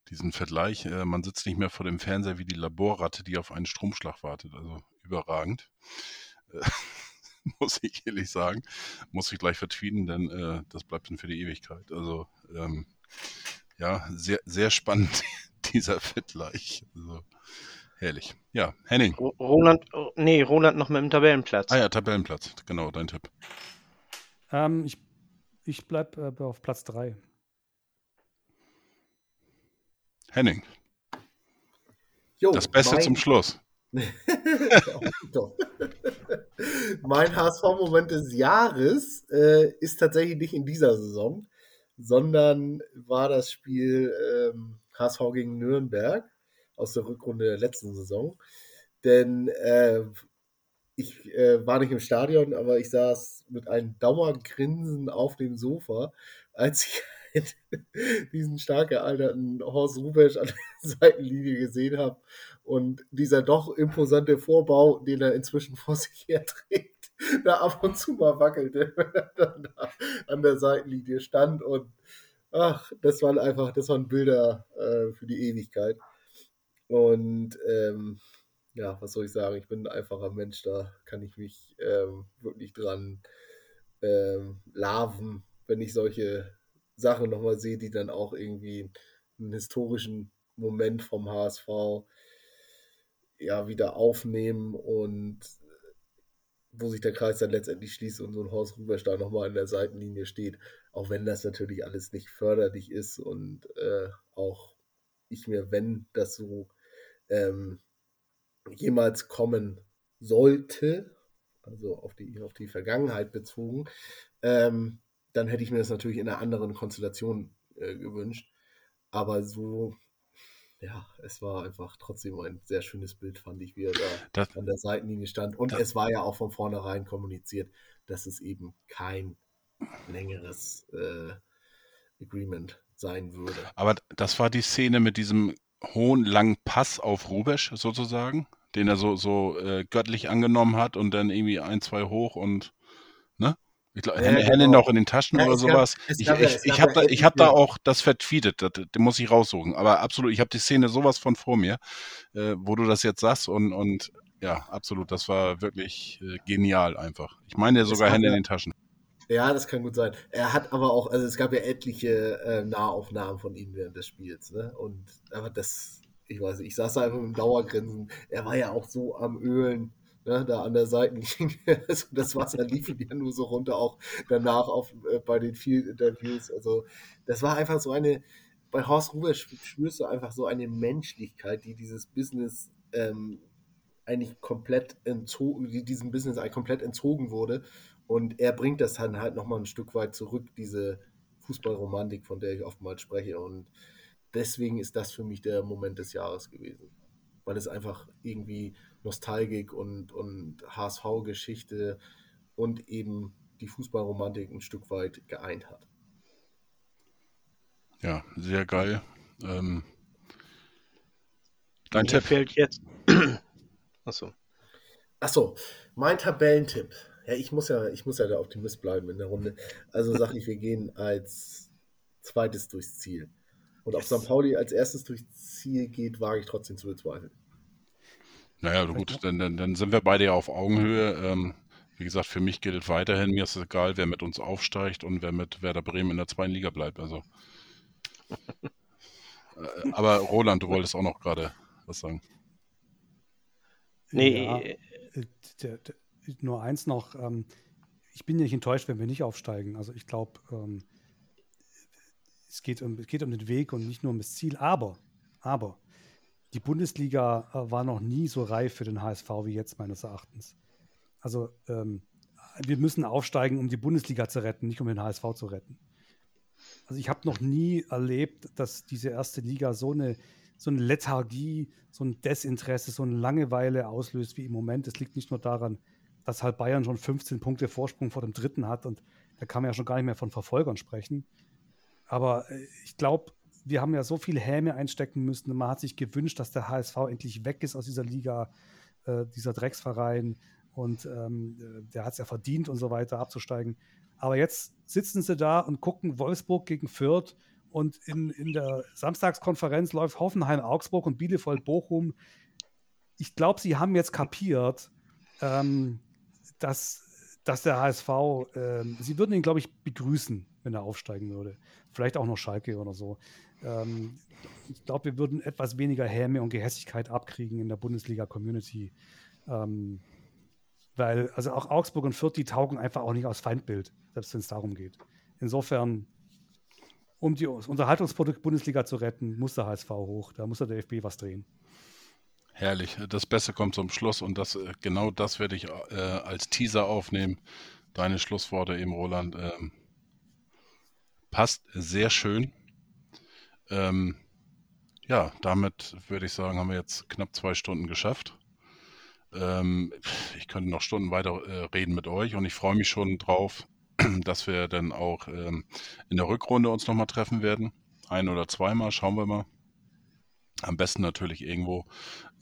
C: Diesen Vergleich, äh, man sitzt nicht mehr vor dem Fernseher wie die Laborratte, die auf einen Stromschlag wartet. Also überragend. Äh, [laughs] muss ich ehrlich sagen. Muss ich gleich vertweeten, denn äh, das bleibt dann für die Ewigkeit. Also ähm, ja, sehr, sehr spannend, [laughs] dieser Vergleich. Also, herrlich. Ja, Henning.
F: Ro- Roland, nee, Roland noch mit dem Tabellenplatz.
C: Ah ja, Tabellenplatz. Genau, dein Tipp.
E: Ähm, ich ich bleibe äh, auf Platz 3.
C: Henning,
D: Jo,
C: das Beste
D: mein-
C: zum Schluss. [laughs]
D: Doch. mein HSV-Moment des Jahres äh, ist tatsächlich nicht in dieser Saison, sondern war das Spiel ähm, HSV gegen Nürnberg aus der Rückrunde der letzten Saison. Denn äh, ich äh, war nicht im Stadion, aber ich saß mit einem Dauergrinsen auf dem Sofa, als ich [laughs] diesen stark gealterten Horst Rubesch an der [laughs] Seitenlinie gesehen habe und dieser doch imposante Vorbau, den er inzwischen vor sich her trägt, [laughs] da ab und zu mal wackelte, wenn er dann da an der Seitenlinie stand und ach, das waren einfach, das waren Bilder äh, für die Ewigkeit. Und ähm, ja, was soll ich sagen? Ich bin ein einfacher Mensch, da kann ich mich ähm, wirklich dran ähm, larven, wenn ich solche Sachen nochmal sehe, die dann auch irgendwie einen historischen Moment vom HSV ja wieder aufnehmen und wo sich der Kreis dann letztendlich schließt und so ein Horst Rubesch da nochmal in der Seitenlinie steht, auch wenn das natürlich alles nicht förderlich ist und äh, auch ich mir, wenn das so ähm, jemals kommen sollte, also auf die, auf die Vergangenheit bezogen, ähm, dann hätte ich mir das natürlich in einer anderen Konstellation äh, gewünscht. Aber so, ja, es war einfach trotzdem ein sehr schönes Bild, fand ich, wie er da
C: Das,
D: an der Seitenlinie stand. Und
C: Das-
D: es war ja auch von vornherein kommuniziert, dass es eben kein längeres äh, Agreement sein würde.
C: aber das war die Szene mit diesem hohen, langen Pass auf Rubesch sozusagen, den er so, so äh, göttlich angenommen hat und dann irgendwie ein, zwei hoch und, ne? Ich glaube, ja, Hände, genau. noch in den Taschen ja, oder sowas. Gab, ich ich, ich habe da, hab da auch das vertweetet, das, das muss ich raussuchen. Aber absolut, ich habe die Szene sowas von vor mir, äh, wo du das jetzt sagst und, und ja, absolut, das war wirklich äh, genial einfach. Ich meine sogar Hände in den Taschen.
D: Ja, das kann gut sein. Er hat aber auch, also es gab ja etliche äh, Nahaufnahmen von ihm während des Spiels, ne? Und aber das, ich weiß nicht, ich saß da einfach mit dem Dauergrinsen. Er war ja auch so am Ölen ne, da an der Seitenlinie. [laughs] Also das Wasser lief ihm ja nur so runter, auch danach auf, äh, bei den vielen Interviews. Also das war einfach so eine, bei Horst Ruber spürst du einfach so eine Menschlichkeit, die dieses Business ähm, eigentlich komplett entzogen, die diesem Business eigentlich komplett entzogen wurde. Und er bringt das dann halt nochmal ein Stück weit zurück, diese Fußballromantik, von der ich oftmals spreche. Und deswegen ist das für mich der Moment des Jahres gewesen. Weil es einfach irgendwie Nostalgik und, und HSV-Geschichte und eben die Fußballromantik ein Stück weit geeint hat.
C: Ja, sehr geil. Ähm,
F: dein Mir Tipp fehlt jetzt. [clears throat]
D: Achso. Achso, mein Tabellentipp. Ja, ich muss ja, ich muss ja der Optimist bleiben in der Runde. Also sage ich, wir gehen als zweites durchs Ziel. Und yes. ob St. Pauli als erstes durchs Ziel geht, wage ich trotzdem zu bezweifeln.
C: Naja, gut, dann, dann, dann sind wir beide ja auf Augenhöhe. Ähm, wie gesagt, für mich gilt weiterhin, mir ist es egal, wer mit uns aufsteigt und wer mit Werder Bremen in der zweiten Liga bleibt. Also. Äh, aber Roland, du wolltest auch noch gerade was sagen.
E: Nee. Ja, äh, der, der, nur eins noch. Ähm, ich bin nicht enttäuscht, wenn wir nicht aufsteigen. Also ich glaube, ähm, es, geht um, es geht um den Weg und nicht nur um das Ziel. Aber, aber die Bundesliga äh, war noch nie so reif für den HSV wie jetzt, meines Erachtens. Also ähm, wir müssen aufsteigen, um die Bundesliga zu retten, nicht um den HSV zu retten. Also ich habe noch nie erlebt, dass diese erste Liga so eine, so eine Lethargie, so ein Desinteresse, so eine Langeweile auslöst wie im Moment. Es liegt nicht nur daran, dass halt Bayern schon 15 Punkte Vorsprung vor dem dritten hat und da kann man ja schon gar nicht mehr von Verfolgern sprechen. Aber äh, ich glaube, wir haben ja so viel Häme einstecken müssen. Man hat sich gewünscht, dass der HSV endlich weg ist aus dieser Liga, äh, dieser Drecksverein. Und ähm, der hat es ja verdient und so weiter abzusteigen. Aber jetzt sitzen sie da und gucken Wolfsburg gegen Fürth. Und in, in der Samstagskonferenz läuft Hoffenheim, Augsburg und Bielefeld, Bochum. Ich glaube, sie haben jetzt kapiert, ähm, dass, dass der HSV, ähm, sie würden ihn, glaube ich, begrüßen, wenn er aufsteigen würde. Vielleicht auch noch Schalke oder so. Ähm, ich glaube, wir würden etwas weniger Häme und Gehässigkeit abkriegen in der Bundesliga-Community. Ähm, weil, also auch Augsburg und Fürth, die taugen einfach auch nicht aus Feindbild, selbst wenn es darum geht. Insofern, um die Unterhaltungsprodukt Bundesliga zu retten, muss der HSV hoch. Da muss der DFB was drehen.
C: Herrlich. Das Beste kommt zum Schluss und das, äh, genau das werde ich äh, als Teaser aufnehmen. Deine Schlussworte eben, Roland. Ähm, passt sehr schön. Ähm, ja, damit würde ich sagen, haben wir jetzt knapp zwei Stunden geschafft. Ähm, ich könnte noch Stunden weiter äh, reden mit euch und ich freue mich schon drauf, [clears throat] dass wir dann auch ähm, in der Rückrunde uns nochmal treffen werden. Ein oder zweimal, schauen wir mal. Am besten natürlich irgendwo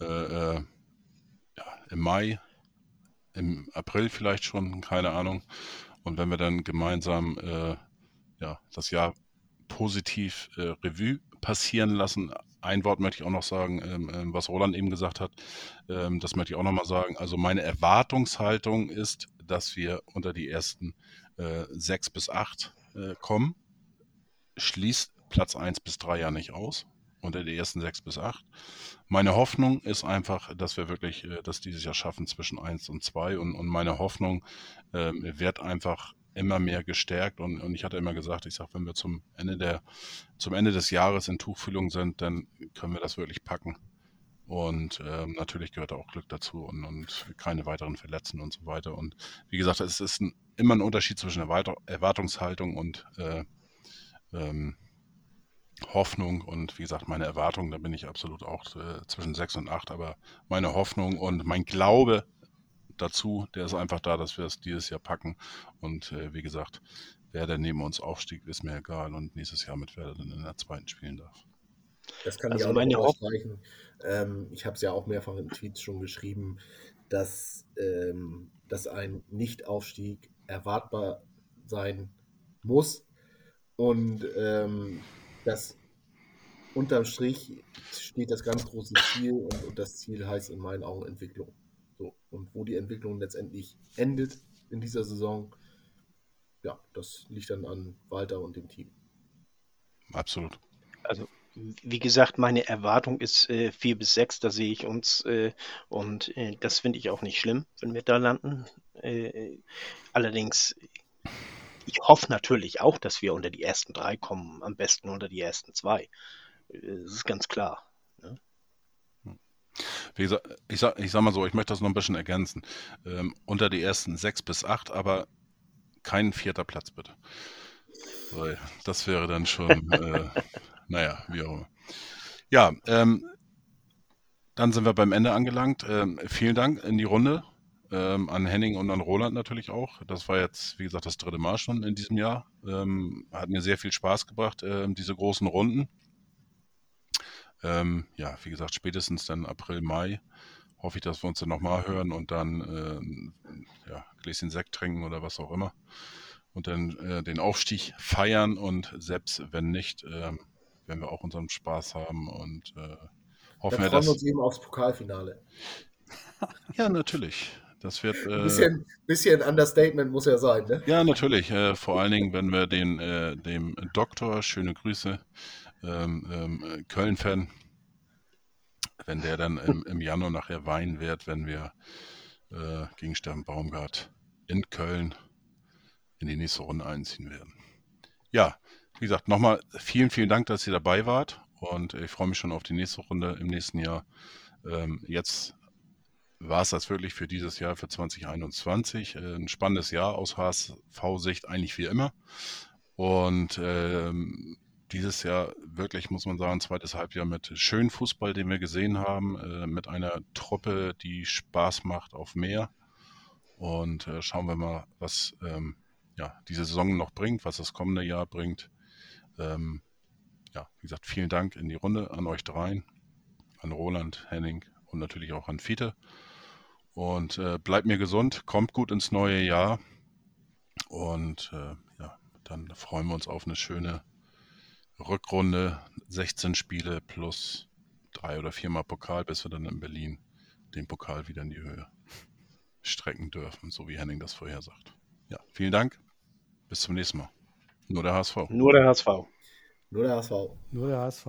C: äh, äh, ja, im Mai, im April vielleicht schon, keine Ahnung. Und wenn wir dann gemeinsam äh, ja, das Jahr positiv äh, Revue passieren lassen. Ein Wort möchte ich auch noch sagen, ähm, ähm, was Roland eben gesagt hat. Ähm, das möchte ich auch noch mal sagen. Also meine Erwartungshaltung ist, dass wir unter die ersten äh, sechs bis acht äh, kommen. Schließt Platz eins bis drei ja nicht aus unter die ersten sechs bis acht. Meine Hoffnung ist einfach, dass wir wirklich äh, das dieses Jahr schaffen zwischen eins und zwei und, und meine Hoffnung äh, wird einfach immer mehr gestärkt und, und ich hatte immer gesagt, ich sage, wenn wir zum Ende der, zum Ende des Jahres in Tuchfühlung sind, dann können wir das wirklich packen. Und ähm, natürlich gehört auch Glück dazu und, und keine weiteren Verletzten und so weiter. Und wie gesagt, es ist ein, immer ein Unterschied zwischen Erwart Erwartungshaltung und äh, ähm, Hoffnung. Und wie gesagt, meine Erwartung, da bin ich absolut auch äh, zwischen sechs und acht, aber meine Hoffnung und mein Glaube dazu. Der ist einfach da, dass wir es dieses Jahr packen. Und äh, wie gesagt, wer der neben uns aufstieg, ist mir egal und nächstes Jahr mit wer dann in der zweiten spielen darf.
D: Das kann also ich auch meine noch unterstreichen. Ähm, ich habe es ja auch mehrfach in Tweets schon geschrieben, dass, ähm, dass ein Nicht-Aufstieg erwartbar sein muss. Und ähm, das unterm Strich steht das ganz große Ziel und, und, das Ziel heißt in meinen Augen Entwicklung. So, und wo die Entwicklung letztendlich endet in dieser Saison, ja, das liegt dann an Walter und dem Team.
C: Absolut.
F: Also wie gesagt, meine Erwartung ist äh, vier bis sechs, da sehe ich uns äh, und äh, das finde ich auch nicht schlimm, wenn wir da landen. Äh, allerdings, ich hoffe natürlich auch, dass wir unter die ersten drei kommen, am besten unter die ersten zwei. Äh, das ist ganz klar. Ne?
C: Wie gesagt, ich sag, ich sag mal so, ich möchte das noch ein bisschen ergänzen. Ähm, unter die ersten sechs bis acht, aber kein vierter Platz bitte. Weil das wäre dann schon, äh, [laughs] naja, wie auch immer. Ja, ähm, dann sind wir beim Ende angelangt. Ähm, vielen Dank in die Runde ähm, an Henning und an Roland natürlich auch. Das war jetzt, wie gesagt, das dritte Mal schon in diesem Jahr. Ähm, hat mir sehr viel Spaß gebracht, äh, diese großen Runden. Ähm, ja, wie gesagt, spätestens dann April, Mai hoffe ich, dass wir uns dann nochmal hören und dann äh, ja, Gläschen Sekt trinken oder was auch immer und dann äh, den Aufstieg feiern und selbst wenn nicht, äh, werden wir auch unseren Spaß haben und äh, hoffen
D: wir, dass... wir uns eben aufs Pokalfinale. [laughs]
C: ja, natürlich. Das wird.
D: Ein äh, bisschen, bisschen Understatement muss ja sein, ne?
C: Ja, natürlich. Äh, vor allen Dingen, wenn wir den, äh, dem Doktor, schöne Grüße, ähm, ähm, Köln-Fan, wenn der dann im, im, Januar nachher weinen wird, wenn wir äh, gegen Stern Baumgart in Köln in die nächste Runde einziehen werden. Ja, wie gesagt, nochmal vielen, vielen Dank, dass ihr dabei wart und ich freue mich schon auf die nächste Runde im nächsten Jahr. Ähm, jetzt war es das wirklich für dieses Jahr, für 2021. Äh, ein spannendes Jahr aus HSV-Sicht, eigentlich wie immer. Und ähm, dieses Jahr wirklich, muss man sagen, zweites Halbjahr mit schönem Fußball, den wir gesehen haben, äh, mit einer Truppe, die Spaß macht auf mehr. Und äh, schauen wir mal, was ähm, ja, diese Saison noch bringt, was das kommende Jahr bringt. Ähm, ja, wie gesagt, vielen Dank in die Runde an euch dreien, an Roland, Henning und natürlich auch an Fiete. Und äh, bleibt mir gesund, kommt gut ins neue Jahr. Und äh, ja, dann freuen wir uns auf eine schöne Rückrunde. 16 Spiele plus drei oder viermal Pokal, bis wir dann in Berlin den Pokal wieder in die Höhe strecken dürfen, so wie Henning das vorher sagt. Ja, vielen Dank. Bis zum nächsten Mal. Nur der HSV.
F: Nur der HSV.
D: Nur der HSV.
E: Nur der HSV.